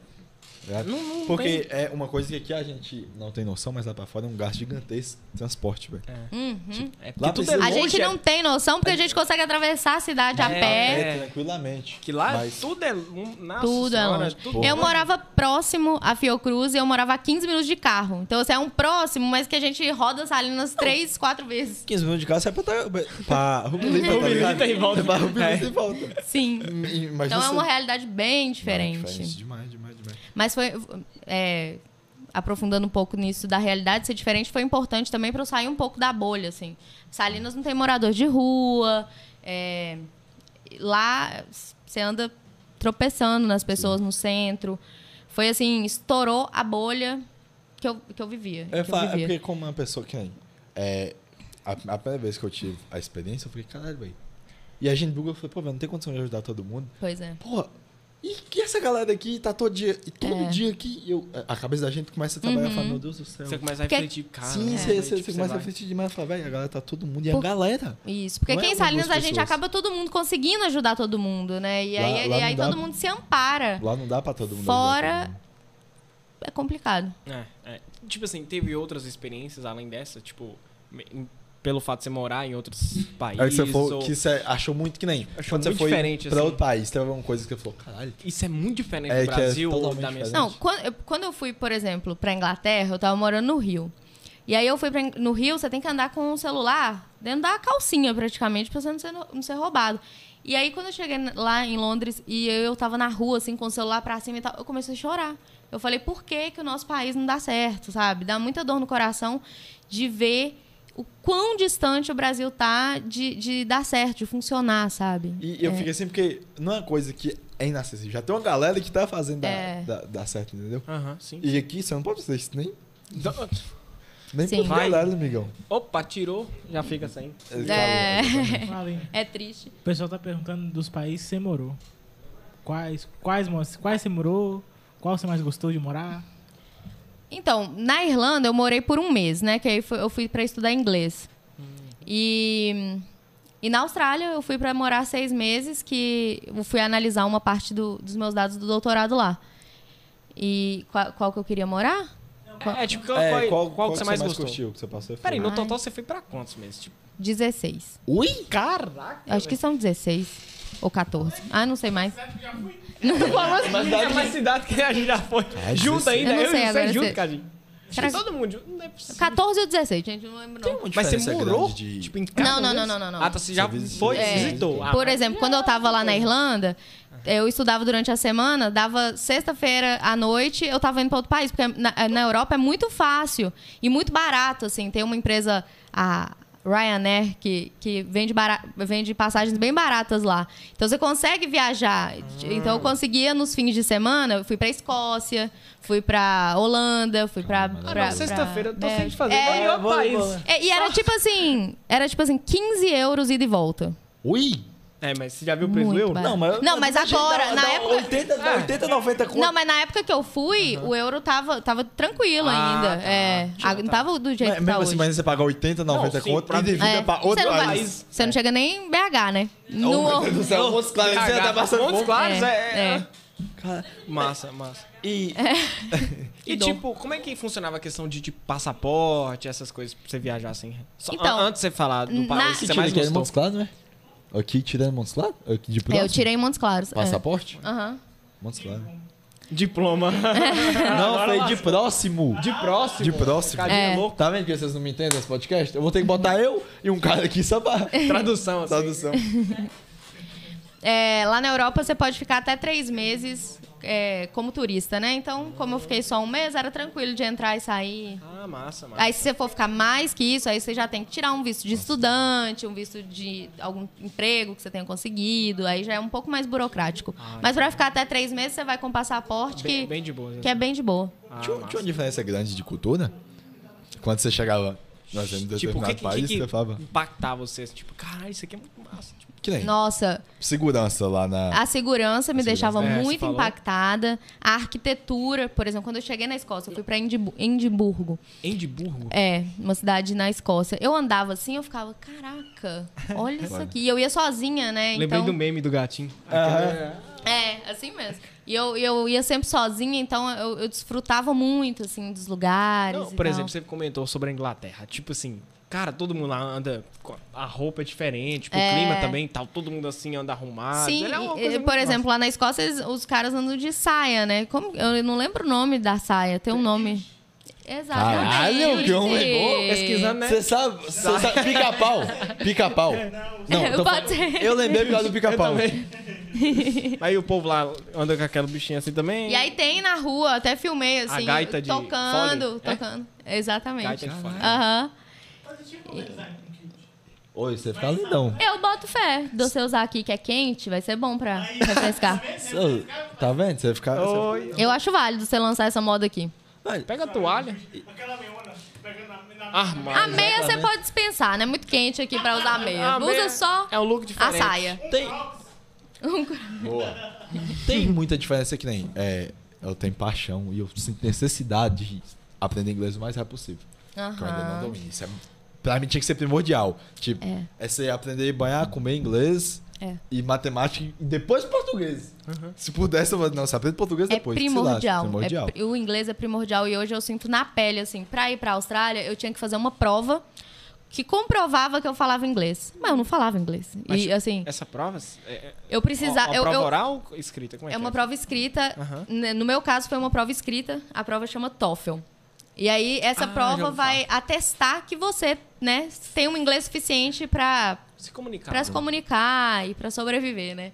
Speaker 2: Tá?
Speaker 1: Não- não
Speaker 2: Porque é uma coisa que aqui a gente não tem noção, mas lá pra fora é um gasto gigantesco transporte, velho.
Speaker 3: Uhum.
Speaker 1: É
Speaker 2: Lá
Speaker 1: tudo é
Speaker 3: A
Speaker 1: longe,
Speaker 3: gente
Speaker 1: é-
Speaker 3: não tem noção, porque a gente consegue atravessar a cidade a
Speaker 1: É,
Speaker 3: pé.
Speaker 2: É, tranquilamente.
Speaker 1: Que lá
Speaker 2: Mas-
Speaker 1: tudo é... Nossa
Speaker 3: Tudo é longe.
Speaker 1: tudo
Speaker 3: Eu
Speaker 1: longe.
Speaker 3: morava próximo a Fiocruz e eu morava a 15 minutos de carro. Então, assim, é um próximo, mas que a gente roda Salinas três, quatro vezes.
Speaker 2: 15 minutos de casa sai pra, tá, pra Rubelita, tá
Speaker 1: Rubelita
Speaker 2: ligado?
Speaker 1: e volta.
Speaker 2: É pra Rubelita
Speaker 1: É.
Speaker 2: e volta.
Speaker 3: Sim. Então é
Speaker 2: você-
Speaker 3: uma realidade bem
Speaker 2: Não,
Speaker 3: diferente.
Speaker 2: diferente demais, demais, demais.
Speaker 3: Mas foi. é, aprofundando um pouco nisso da realidade ser diferente, foi importante também para eu sair um pouco da bolha, assim. Salinas não tem morador de rua, é, lá você anda tropeçando nas pessoas no centro. Foi assim, estourou a bolha que eu, que eu vivia.
Speaker 2: É,
Speaker 3: que eu
Speaker 2: é
Speaker 3: vivia.
Speaker 2: porque como uma pessoa que nem... É, a, a primeira vez que eu tive a experiência, eu falei, caralho, velho. E a gente Google, eu falei, pô, velho, não tem condição de ajudar todo mundo.
Speaker 3: Pois é.
Speaker 2: Porra, e que essa galera aqui tá todo dia... E todo
Speaker 3: É. Uhum.
Speaker 2: dia aqui, eu, a cabeça da gente começa a trabalhar e fala, meu Deus do céu.
Speaker 1: Você começa a
Speaker 3: Porque-
Speaker 1: refletir, cara.
Speaker 2: Sim,
Speaker 1: né?
Speaker 2: você, você,
Speaker 1: tipo,
Speaker 2: você começa a
Speaker 1: vai-
Speaker 2: refletir demais e fala, velho, a galera tá todo mundo. E a
Speaker 3: Por-
Speaker 2: galera...
Speaker 3: Isso, porque
Speaker 2: é
Speaker 3: aqui em
Speaker 2: uma,
Speaker 3: Salinas
Speaker 2: duas
Speaker 3: a gente acaba todo mundo conseguindo ajudar todo mundo, né? E
Speaker 2: Lá-
Speaker 3: aí,
Speaker 2: lá
Speaker 3: e aí
Speaker 2: dá-
Speaker 3: todo mundo se ampara.
Speaker 2: Lá não dá pra todo mundo.
Speaker 3: Fora-
Speaker 2: ajudar todo mundo.
Speaker 3: É complicado.
Speaker 1: É, é. Tipo assim, teve outras experiências além dessa, tipo, pelo fato de você morar em outros países.
Speaker 2: Aí você falou
Speaker 1: ou-
Speaker 2: que você achou muito que nem.
Speaker 1: Achou
Speaker 2: quando você
Speaker 1: muito
Speaker 2: foi
Speaker 1: diferente,
Speaker 2: pra
Speaker 1: assim.
Speaker 2: outro país, teve alguma coisa que você falou, caralho.
Speaker 1: Isso é muito diferente
Speaker 2: É
Speaker 1: do
Speaker 2: que é
Speaker 1: Brasil ou
Speaker 2: totalmente
Speaker 1: da minha
Speaker 2: diferente.
Speaker 3: Não, quando eu, quando eu fui, por exemplo, pra Inglaterra, eu tava morando no Rio. E aí eu fui pra, no Rio, você tem que andar com o celular dentro da calcinha, praticamente, pra você não ser, não ser roubado. E aí, quando eu cheguei lá em Londres e eu tava na rua, assim, com o celular pra cima e tal, eu comecei a chorar. Eu falei, por que, que o nosso país não dá certo, sabe? Dá muita dor no coração de ver o quão distante o Brasil tá de, de dar certo, de funcionar, sabe?
Speaker 2: E eu
Speaker 3: É.
Speaker 2: fiquei assim, porque não é uma coisa que é inacessível. Já tem uma galera que tá fazendo dar,
Speaker 3: É.
Speaker 2: dar- dar certo, entendeu?
Speaker 1: Aham, sim.
Speaker 2: E aqui você não pode fazer isso nem,
Speaker 1: Então,
Speaker 2: nem
Speaker 3: Sim.
Speaker 2: por galera, amigão.
Speaker 1: Opa, tirou, já fica sem.
Speaker 3: É,
Speaker 4: aí.
Speaker 3: é triste.
Speaker 4: O pessoal tá perguntando dos países que você morou. Quais, quais, quais você morou? Qual você mais gostou de morar?
Speaker 3: Então, na Irlanda eu morei por um mês, né? Que aí eu fui para estudar inglês. E, e na Austrália eu fui para morar seis meses, que eu fui analisar uma parte do- dos meus dados do doutorado lá. E qual, qual que eu queria morar?
Speaker 1: É, tipo, qual,
Speaker 2: É,
Speaker 1: qual,
Speaker 2: qual,
Speaker 1: qual que você mais gostou?
Speaker 2: curtiu que você passou?
Speaker 1: Peraí, no total você foi pra quantos meses? Tipo,
Speaker 3: 16.
Speaker 2: Ui?
Speaker 1: caraca!
Speaker 3: Acho que são 16 ou 14. Ah, não sei mais.
Speaker 1: Mas é mais cidade que a gente já foi.
Speaker 2: É,
Speaker 1: junto
Speaker 2: 16.
Speaker 1: ainda,
Speaker 3: Eu não
Speaker 1: eu,
Speaker 3: sei
Speaker 1: e você
Speaker 3: agora,
Speaker 1: junto,
Speaker 3: você-
Speaker 1: Cadinho.
Speaker 3: Será que-
Speaker 1: Todo mundo junto. Não é possível.
Speaker 3: 14 ou 16, gente, não lembro não.
Speaker 1: Mas você
Speaker 2: diferença
Speaker 1: morou?
Speaker 2: grande de-
Speaker 1: Tipo, em cada
Speaker 3: Não, não, não, não, não, não.
Speaker 1: Ah, tá, você já
Speaker 2: Você visitou.
Speaker 1: foi,
Speaker 3: É.
Speaker 1: visitou. Ah,
Speaker 3: Por
Speaker 1: mas-
Speaker 3: exemplo, quando eu tava lá na Irlanda, eu estudava durante a semana, dava sexta-feira à noite, eu tava indo para outro país, porque na, na Europa é muito fácil e muito barato, assim. Tem uma empresa, a Ryanair, que, que vende, bara- vende passagens bem baratas lá. Então você consegue viajar. Então eu conseguia nos fins de semana, eu fui pra Escócia, fui pra Holanda, fui pra.
Speaker 1: Ah,
Speaker 3: pra-
Speaker 1: não, sexta-feira eu tô
Speaker 3: pra-
Speaker 1: sem de fazer.
Speaker 3: É,
Speaker 1: vou- país.
Speaker 3: é, e era tipo assim, era tipo assim, 15 euros ida e volta.
Speaker 2: Ui?
Speaker 1: É, mas você já viu o preço do
Speaker 3: Muito
Speaker 1: euro?
Speaker 3: barato.
Speaker 2: Não, mas,
Speaker 3: Não, mas agora, na época-
Speaker 2: 80, dá 80 90 conto.
Speaker 3: Não, mas na época que eu fui, o euro tava, tava tranquilo
Speaker 1: Ah,
Speaker 3: ainda.
Speaker 1: tá.
Speaker 3: É, não
Speaker 1: tá.
Speaker 3: tava do jeito
Speaker 2: Mas,
Speaker 3: que tá
Speaker 2: mesmo
Speaker 3: hoje.
Speaker 2: assim, mas você pagar 80, 90
Speaker 1: Não, sim,
Speaker 2: conto
Speaker 1: pra-
Speaker 2: e devida
Speaker 3: É,
Speaker 2: pra
Speaker 3: você,
Speaker 2: outro
Speaker 3: não vai-
Speaker 2: país.
Speaker 3: você não chega nem em BH, né? No,
Speaker 2: meu Deus do céu, Montes Claros, você
Speaker 1: Cagar.
Speaker 2: tá passando
Speaker 1: Montes
Speaker 2: fome.
Speaker 1: Claros é...
Speaker 3: É,
Speaker 1: é-
Speaker 3: é.
Speaker 2: Cara,
Speaker 1: Massa, massa.
Speaker 2: E
Speaker 1: E
Speaker 3: dor.
Speaker 1: tipo, como é que funcionava a questão de tipo, passaporte, essas coisas pra você viajar assim? Só,
Speaker 3: Então,
Speaker 1: an- antes de você falar do
Speaker 3: na-
Speaker 1: país que você mais
Speaker 2: é
Speaker 1: gostou.
Speaker 2: Montes Claros, né? Aqui tirando Montes Claros? Aqui de
Speaker 3: É, eu tirei em Montes Claros. é.
Speaker 2: Passaporte?
Speaker 3: Aham.
Speaker 2: Montes Claros.
Speaker 1: Diploma.
Speaker 2: Não, foi de próximo.
Speaker 1: De próximo.
Speaker 2: De próximo.
Speaker 1: Cadinha
Speaker 3: É.
Speaker 1: louco.
Speaker 2: Tá vendo que vocês não me entendem nesse podcast? Eu vou ter que botar eu e um cara aqui só pra
Speaker 1: Tradução, assim.
Speaker 2: tradução.
Speaker 3: É, lá na Europa você pode ficar até três meses é, como turista, né? Então, como eu fiquei só um mês, era tranquilo de entrar e sair.
Speaker 1: Ah, massa, massa.
Speaker 3: Aí, se você for ficar mais que isso, aí você já tem que tirar um visto de estudante, um visto de algum emprego que você tenha conseguido. Aí já é um pouco mais burocrático. Mas pra ficar até três meses, você vai com passaporte
Speaker 1: Bem,
Speaker 3: que,
Speaker 1: bem de boa.
Speaker 3: que é bem de boa.
Speaker 1: Ah,
Speaker 2: tinha, tinha uma diferença grande de cultura? Quando você chegava nós em
Speaker 1: Tipo, que, que,
Speaker 2: país,
Speaker 1: que
Speaker 2: você falava.
Speaker 1: impactava vocês? Tipo, caralho, isso aqui é muito massa.
Speaker 2: Que nem
Speaker 3: Nossa,
Speaker 2: segurança lá na.
Speaker 3: a segurança me
Speaker 2: A
Speaker 3: deixava
Speaker 1: segurança. É,
Speaker 3: muito
Speaker 1: falou.
Speaker 3: impactada. A arquitetura, por exemplo, quando eu cheguei na Escócia, eu fui pra Edimbu- Edimburgo.
Speaker 1: Edimburgo.
Speaker 3: É, uma cidade na Escócia. Eu andava assim, eu ficava, caraca, olha isso aqui. E eu ia sozinha, né?
Speaker 1: Lembrei
Speaker 3: então...
Speaker 1: do meme do gatinho.
Speaker 3: É, assim mesmo. E eu, eu ia sempre sozinha, então eu, eu desfrutava muito, assim, dos lugares.
Speaker 1: Não,
Speaker 3: e
Speaker 1: por
Speaker 3: tal.
Speaker 1: exemplo, você comentou sobre a Inglaterra. Tipo assim, cara, todo mundo lá anda. com A roupa é diferente, tipo,
Speaker 3: É.
Speaker 1: o clima também e tal. Todo mundo assim anda arrumado.
Speaker 3: Sim,
Speaker 1: é
Speaker 3: por
Speaker 1: massa.
Speaker 3: exemplo, lá na Escócia eles- os caras andam de saia, né? Como, eu não lembro o nome da saia, tem um nome. Exatamente.
Speaker 2: Caralho, que homem bom.
Speaker 1: Pesquisando, né?
Speaker 2: Você sabe, você sabe, pica-pau. Pica-pau. Não, falando-
Speaker 3: ser.
Speaker 2: eu lembrei por causa do pica-pau.
Speaker 1: Aí o povo lá anda com aquela bichinha assim também.
Speaker 3: E aí tem na rua, até filmei, assim,
Speaker 1: gaita de
Speaker 3: tocando,
Speaker 1: fole? É?
Speaker 3: tocando. Exatamente.
Speaker 1: Gaita de fole.
Speaker 3: Aham.
Speaker 2: Oi, você fica lindão.
Speaker 3: Eu boto fé. De você usar aqui que é quente, vai ser bom pra refrescar.
Speaker 2: Ô, Tá vendo? Você fica. você-
Speaker 1: Oi.
Speaker 3: Eu acho válido você lançar essa moda aqui.
Speaker 1: Pega a toalha.
Speaker 5: Aquela meiona, pegando a, na,
Speaker 1: Armário.
Speaker 3: A meia você pode dispensar, né? Muito quente aqui pra usar a meia.
Speaker 1: A
Speaker 3: Usa
Speaker 1: meia
Speaker 3: só
Speaker 1: É um look
Speaker 3: a
Speaker 1: diferente.
Speaker 3: saia.
Speaker 2: Tem. Boa. Tem muita diferença que nem. É, eu tenho paixão e eu sinto necessidade de aprender inglês o mais rápido possível. Que eu ainda não
Speaker 3: Aham.
Speaker 2: domino. Isso é, pra mim tinha que ser primordial. Tipo,
Speaker 3: É.
Speaker 2: é, você aprender a banhar, comer inglês
Speaker 3: É.
Speaker 2: e matemática e depois português. Se pudesse, eu vou. Não, você aprende português
Speaker 3: É
Speaker 2: depois.
Speaker 3: primordial.
Speaker 2: lasque, primordial.
Speaker 3: É o inglês é primordial e hoje eu sinto na pele, assim, pra ir pra Austrália, eu tinha que fazer uma prova que comprovava que eu falava inglês. Mas eu não falava inglês.
Speaker 1: Mas
Speaker 3: e, assim,
Speaker 1: Essa prova é, é,
Speaker 3: eu precisava...
Speaker 1: uma
Speaker 3: eu,
Speaker 1: prova
Speaker 3: eu-
Speaker 1: oral ou escrita? Como é,
Speaker 3: É
Speaker 1: que
Speaker 3: uma prova escrita. Né, No meu caso, foi uma prova escrita. A prova chama TOEFL. E aí, essa
Speaker 1: Ah,
Speaker 3: prova vai atestar que você, né, tem um inglês suficiente pra
Speaker 1: Se comunicar.
Speaker 3: para se comunicar e para sobreviver, né?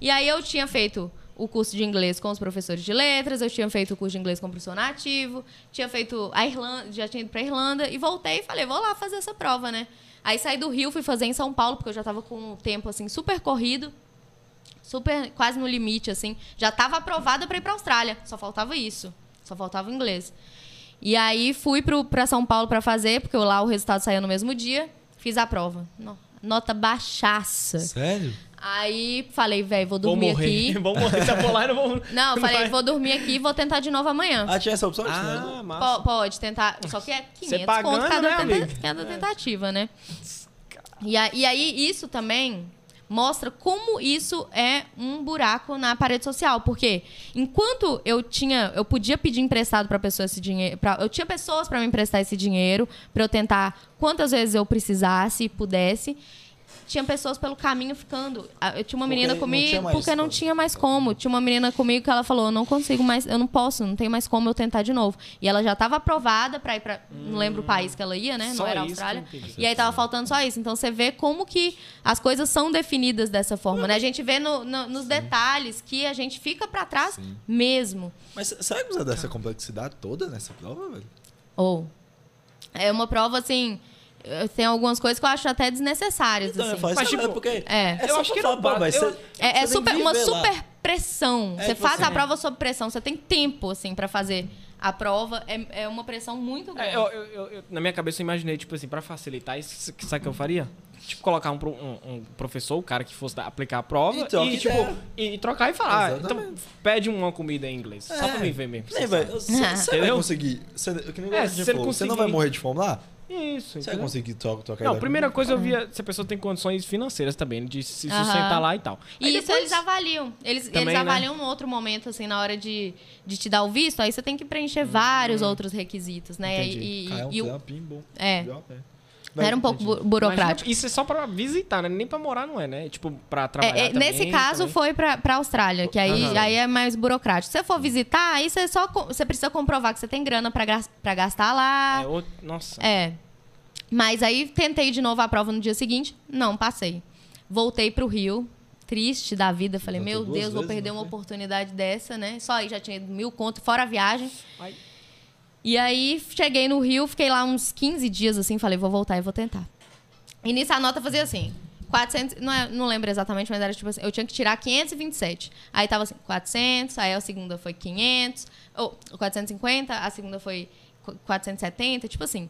Speaker 3: E aí eu tinha feito o curso de inglês com os professores de letras, eu tinha feito o curso de inglês com o professor nativo, tinha feito a Irlanda, já tinha ido para Irlanda e voltei e falei, vou lá fazer essa prova, né? Aí saí do Rio, fui fazer em São Paulo, porque eu já tava com o tempo assim super corrido, super quase no limite assim, já tava aprovada para ir para Austrália, só faltava isso, só faltava inglês. E aí fui para São Paulo para fazer, porque lá o resultado saiu no mesmo dia, fiz a prova. No- Nota baixaça.
Speaker 2: Sério?
Speaker 3: Aí falei, velho, vou
Speaker 1: Vou
Speaker 3: dormir
Speaker 1: morrer.
Speaker 3: aqui.
Speaker 1: vou morrer. Se eu for lá, eu não vou...
Speaker 3: Não, eu falei,
Speaker 1: vai.
Speaker 3: vou dormir aqui e vou tentar de novo amanhã.
Speaker 2: Ah, tinha essa opção?
Speaker 1: Ah, massa.
Speaker 3: Po- pode tentar. Só que é 500
Speaker 1: pagando,
Speaker 3: conto cada,
Speaker 1: né,
Speaker 3: tenta- cada tentativa, né? E, a- e aí, isso também mostra como isso é um buraco na parede social. Porque enquanto eu tinha, eu podia pedir emprestado para pessoa esse dinheiro, pra, eu tinha pessoas para me emprestar esse dinheiro para eu tentar quantas vezes eu precisasse e pudesse. Tinha pessoas pelo caminho ficando. Ah, Eu tinha uma
Speaker 2: Porque
Speaker 3: menina
Speaker 2: não
Speaker 3: comigo
Speaker 2: mais
Speaker 3: porque não tinha mais como. Tinha uma menina comigo que ela falou: "Eu não consigo mais, eu não posso, não tem mais como eu tentar de novo". E ela já estava aprovada para ir para, não lembro o país que ela ia, né? Não era a Austrália. E aí tava faltando só isso. Então você vê como que as coisas são definidas dessa forma, né? A gente vê no- no- nos detalhes que a gente fica para trás mesmo.
Speaker 2: Mas será que usa dessa complexidade toda nessa prova, velho?
Speaker 3: Ou é uma prova assim, tem algumas coisas que eu acho até desnecessárias
Speaker 2: Então, eu
Speaker 3: assim.
Speaker 2: falo,
Speaker 1: Mas, tipo,
Speaker 2: é porque.
Speaker 3: é.
Speaker 1: Eu acho que não bate. Eu-
Speaker 3: É, é super, uma super pressão.
Speaker 2: É,
Speaker 3: você
Speaker 2: tipo
Speaker 3: faz
Speaker 2: assim,
Speaker 3: a
Speaker 2: é.
Speaker 3: prova sob pressão. Você tem tempo, assim, pra fazer a prova. É, é uma pressão muito grande.
Speaker 1: É, eu, eu- eu- eu- na minha cabeça eu imaginei, tipo assim, pra facilitar isso, sabe o que eu faria? Tipo, colocar um, um- um professor, o cara que fosse aplicar a prova,
Speaker 2: E
Speaker 1: e,
Speaker 2: troca
Speaker 1: tipo, e, e trocar e falar. ah, então, pede uma comida em inglês. Só pra mim ver mesmo.
Speaker 2: Nem,
Speaker 1: você
Speaker 2: velho.
Speaker 1: sabe.
Speaker 2: Você você vai conseguir. Você, que nem
Speaker 1: É, não
Speaker 2: falou, você não
Speaker 1: conseguir-
Speaker 2: vai morrer de fome lá?
Speaker 1: Isso,
Speaker 2: Você vai
Speaker 1: entendeu?
Speaker 2: conseguir trocar trocar
Speaker 1: Não,
Speaker 2: ideia
Speaker 1: primeira coisa eu via se a pessoa tem condições financeiras também, de se sustentar lá e tal.
Speaker 3: E
Speaker 1: Aí
Speaker 3: isso
Speaker 1: depois-
Speaker 3: eles avaliam. Eles,
Speaker 1: Também,
Speaker 3: eles
Speaker 1: né?
Speaker 3: avaliam no outro momento, assim, na hora de, de te dar o visto. Aí você tem que preencher vários outros requisitos, né?
Speaker 1: Hum. Entendi.
Speaker 3: E, e-
Speaker 2: Ah, é um
Speaker 3: e o-
Speaker 2: bom.
Speaker 3: É.
Speaker 2: Legal, é.
Speaker 3: Era um pouco bu-
Speaker 1: Imagina,
Speaker 3: burocrático.
Speaker 1: isso é só pra visitar, né? Nem pra morar não é, né? Tipo, pra trabalhar
Speaker 3: É, é,
Speaker 1: também,
Speaker 3: nesse caso
Speaker 1: também.
Speaker 3: foi pra, pra Austrália, que aí,
Speaker 1: Aham.
Speaker 3: aí é mais burocrático. Se você for visitar, aí você só você precisa comprovar que você tem grana pra gastar lá.
Speaker 1: É, outro- nossa.
Speaker 3: É. Mas aí tentei de novo a prova no dia seguinte, não passei. Voltei pro Rio, triste da vida. Falei, meu Deus, vou perder uma
Speaker 2: foi?
Speaker 3: oportunidade dessa, né? Só aí já tinha mil conto, fora a viagem.
Speaker 1: Ai.
Speaker 3: E aí cheguei no Rio, fiquei lá uns 15 dias assim, falei, vou voltar e vou tentar. E nisso a nota fazia assim. 400, não, é- não lembro exatamente, mas era tipo assim, eu tinha que tirar 527. Aí tava assim, 400, aí a segunda foi 500, ou 450, a segunda foi qu- 470, tipo assim.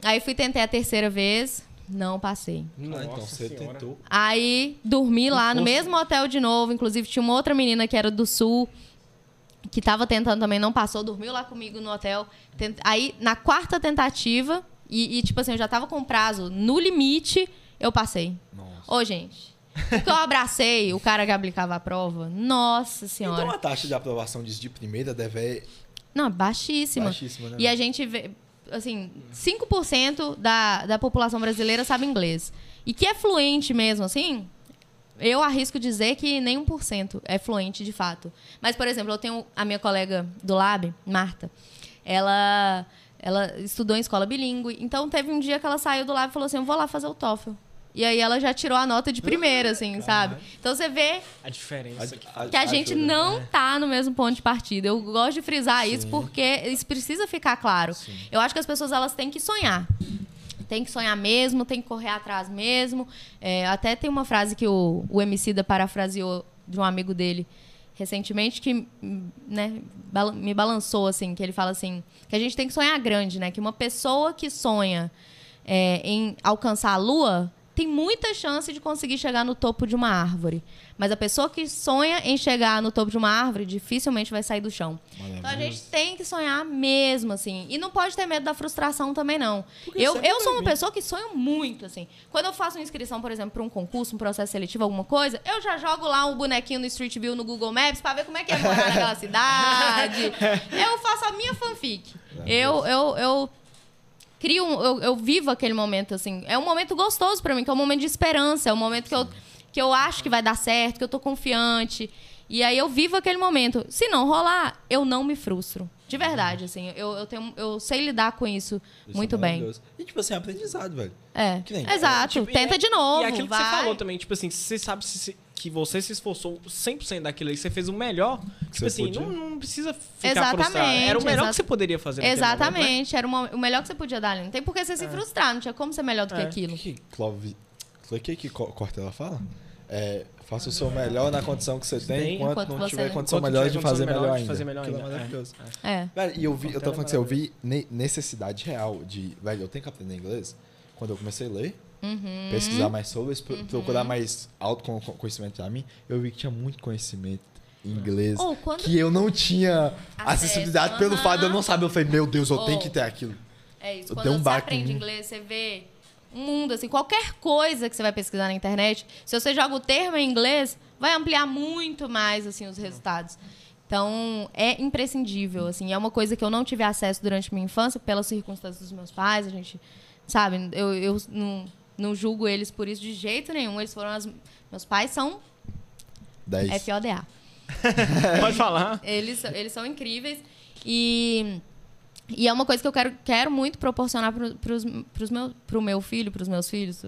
Speaker 3: Aí fui tentei a terceira vez, não passei.
Speaker 2: Ah, então você
Speaker 1: Senhora.
Speaker 2: tentou.
Speaker 3: Aí dormi lá no mesmo hotel de novo. Inclusive, tinha uma outra menina que era do sul, que tava tentando também, não passou, dormiu lá comigo no hotel. Tent- Aí, na quarta tentativa, e, e, tipo assim, eu já tava com prazo no limite, eu passei.
Speaker 2: Nossa.
Speaker 3: Ô, gente. Porque eu abracei o cara que aplicava a prova. Nossa senhora.
Speaker 2: Então a taxa de aprovação disso de primeira deve
Speaker 3: Não, baixíssima.
Speaker 2: Baixíssima, né,
Speaker 3: E a gente vê, assim, 5% da, da população brasileira sabe inglês. E que é fluente mesmo, assim, eu arrisco dizer que nem 1% é fluente de fato. Mas, por exemplo, eu tenho a minha colega do Lab, Marta, ela, ela estudou em escola bilíngue. Então, teve um dia que ela saiu do Lab e falou assim, eu vou lá fazer o TOEFL. E aí ela já tirou a nota de primeira, assim, sabe? Então você vê
Speaker 1: A diferença que
Speaker 3: que a gente
Speaker 2: Ajuda.
Speaker 3: não tá no mesmo ponto de partida. Eu gosto de frisar isso porque isso precisa ficar claro. Eu acho que as pessoas elas têm que sonhar. Tem que sonhar mesmo, tem que correr atrás mesmo. É, até tem uma frase que o, o Emicida parafraseou de um amigo dele recentemente que né, me balançou assim, que ele fala assim, que a gente tem que sonhar grande, né? Que uma pessoa que sonha é, em alcançar a lua tem muita chance de conseguir chegar no topo de uma árvore. Mas a pessoa que sonha em chegar no topo de uma árvore dificilmente vai sair do chão. Então a gente tem que sonhar mesmo, assim. E não pode ter medo da frustração também, não. Eu,
Speaker 2: sempre
Speaker 3: eu sou uma pessoa que sonho muito, assim. Quando eu faço uma inscrição, por exemplo, para um concurso, um processo seletivo, alguma coisa, eu já jogo lá um bonequinho no Street View no Google Maps para ver como é que é morar naquela cidade. Eu faço a minha fanfic. Eu, eu, eu crio, eu, eu vivo aquele momento, assim. É um momento gostoso pra mim, que é um momento de esperança, é um momento que eu, que eu acho que vai dar certo, que eu tô confiante. E aí eu vivo aquele momento. Se não rolar, eu não me frustro. De verdade, assim. Eu, eu, tenho, eu sei lidar com isso,
Speaker 2: Isso
Speaker 3: muito
Speaker 2: é
Speaker 3: bem.
Speaker 2: E, tipo assim, aprendizado, velho.
Speaker 3: É.
Speaker 2: Que nem-
Speaker 3: Exato.
Speaker 1: Tipo, e
Speaker 3: Tenta
Speaker 1: é-
Speaker 3: de novo.
Speaker 1: E aquilo que
Speaker 3: vai.
Speaker 1: você falou também, tipo assim, você sabe se- que você se esforçou 100% daquilo aí, você fez o melhor. Tipo
Speaker 2: Você
Speaker 1: assim,
Speaker 2: podia.
Speaker 1: não, não precisa ficar
Speaker 3: Exatamente,
Speaker 1: frustrado. Era o melhor que você poderia fazer naquele momento, né?
Speaker 3: Exatamente. Era uma- o melhor que você podia dar ali. Não tem por que você se frustrar. Não tinha como ser melhor do que
Speaker 1: É.
Speaker 2: O
Speaker 3: aquilo.
Speaker 2: que que Clove... O que que Co- Cortella fala? É, faça o seu melhor na condição que você tem,
Speaker 1: Tem,
Speaker 2: enquanto,
Speaker 3: enquanto
Speaker 2: não tiver
Speaker 3: não-
Speaker 2: condição
Speaker 1: Enquanto
Speaker 2: melhor de fazer melhor
Speaker 1: melhor de
Speaker 2: ainda.
Speaker 1: fazer melhor ainda,
Speaker 2: é
Speaker 1: é.
Speaker 3: É.
Speaker 2: Velho, e eu vi, eu tô falando
Speaker 1: é
Speaker 2: que eu vi ne- necessidade real de, velho, eu tenho que aprender inglês. Quando eu comecei a ler,
Speaker 3: Uhum.
Speaker 2: pesquisar mais sobre, pro- procurar mais autoconhecimento pra mim, eu vi que tinha muito conhecimento em inglês
Speaker 3: Ou quando-
Speaker 2: que eu não tinha acessibilidade pelo
Speaker 3: aham.
Speaker 2: fato de eu não saber. Eu falei, meu Deus, eu tenho
Speaker 3: Ou-
Speaker 2: que ter aquilo.
Speaker 3: É isso.
Speaker 2: Eu
Speaker 3: Quando
Speaker 2: um
Speaker 3: você aprende inglês, você vê um mundo, assim, qualquer coisa que você vai pesquisar na internet, se você joga o termo em inglês, vai ampliar muito mais, assim, os resultados. Então, é imprescindível, assim. É uma coisa que eu não tive acesso durante minha infância, pelas circunstâncias dos meus pais, a gente, sabe, eu, eu não, não julgo eles por isso de jeito nenhum. Eles foram as... Meus pais são
Speaker 2: 10.
Speaker 3: FODA.
Speaker 1: Pode falar.
Speaker 3: Eles, eles são incríveis. E, e é uma coisa que eu quero, quero muito proporcionar pro, pros, pros meu, pro meu filho, pros meus filhos.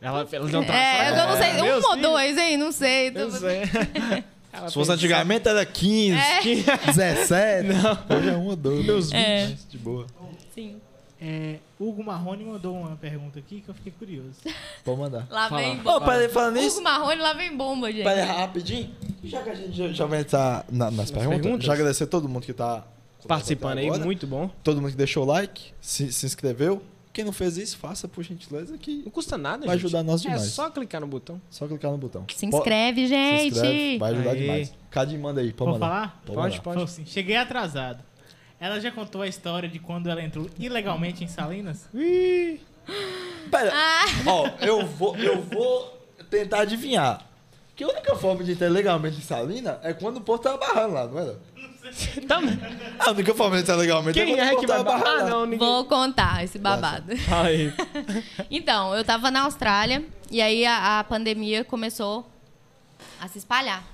Speaker 1: Ela, ela não tá
Speaker 3: É, eu não sei, um
Speaker 1: Meus
Speaker 3: ou
Speaker 1: filhos.
Speaker 3: dois, hein? Não sei.
Speaker 1: Eu
Speaker 3: Tô-
Speaker 1: sei.
Speaker 2: Se fosse antigamente era 15,
Speaker 3: É.
Speaker 2: 17. Hoje é um ou dois. Meus
Speaker 3: É.
Speaker 2: De boa.
Speaker 3: Sim.
Speaker 4: É, Hugo Marrone mandou uma pergunta aqui que eu fiquei curioso.
Speaker 2: Pode mandar.
Speaker 3: Lá
Speaker 1: Fala.
Speaker 3: vem bomba.
Speaker 2: peraí, falando nisso.
Speaker 3: Hugo Marrone, lá vem bomba, gente.
Speaker 2: Peraí, rapidinho. Já que a gente já, já vai entrar na- nas, perguntas,
Speaker 1: perguntas?
Speaker 2: já agradecer a todo mundo que tá
Speaker 1: Participando aí,
Speaker 2: agora.
Speaker 1: muito bom.
Speaker 2: Todo mundo que deixou o like, se, se inscreveu. Quem não fez isso, faça por gentileza que
Speaker 1: Não custa nada,
Speaker 2: vai
Speaker 1: gente.
Speaker 2: ajudar nós
Speaker 1: É
Speaker 2: demais.
Speaker 1: só clicar no botão.
Speaker 2: Só clicar no botão.
Speaker 3: Se inscreve,
Speaker 2: se
Speaker 3: gente.
Speaker 2: inscreve, vai ajudar
Speaker 1: Aê.
Speaker 2: demais. Cadinho, manda aí, pode
Speaker 4: Vou
Speaker 2: mandar.
Speaker 4: falar?
Speaker 2: Pode,
Speaker 1: Pode, pode.
Speaker 4: Assim, cheguei atrasado. Ela já contou a história de quando ela entrou ilegalmente em Salinas?
Speaker 2: Pera,
Speaker 3: Ah.
Speaker 2: ó, eu vou, eu vou tentar adivinhar. Que a única forma de entrar legalmente em Salina é quando o povo tava barrando lá, não era?
Speaker 1: Também.
Speaker 2: A única forma de entrar legalmente
Speaker 1: Quem
Speaker 2: é
Speaker 1: é
Speaker 2: quando
Speaker 1: que
Speaker 2: o povo
Speaker 1: vai
Speaker 2: tava
Speaker 1: barrar?
Speaker 2: barrando
Speaker 1: Ah, não, ninguém.
Speaker 3: Vou contar esse babado.
Speaker 1: Aí.
Speaker 3: Então, eu tava na Austrália e aí a, a pandemia começou a se espalhar.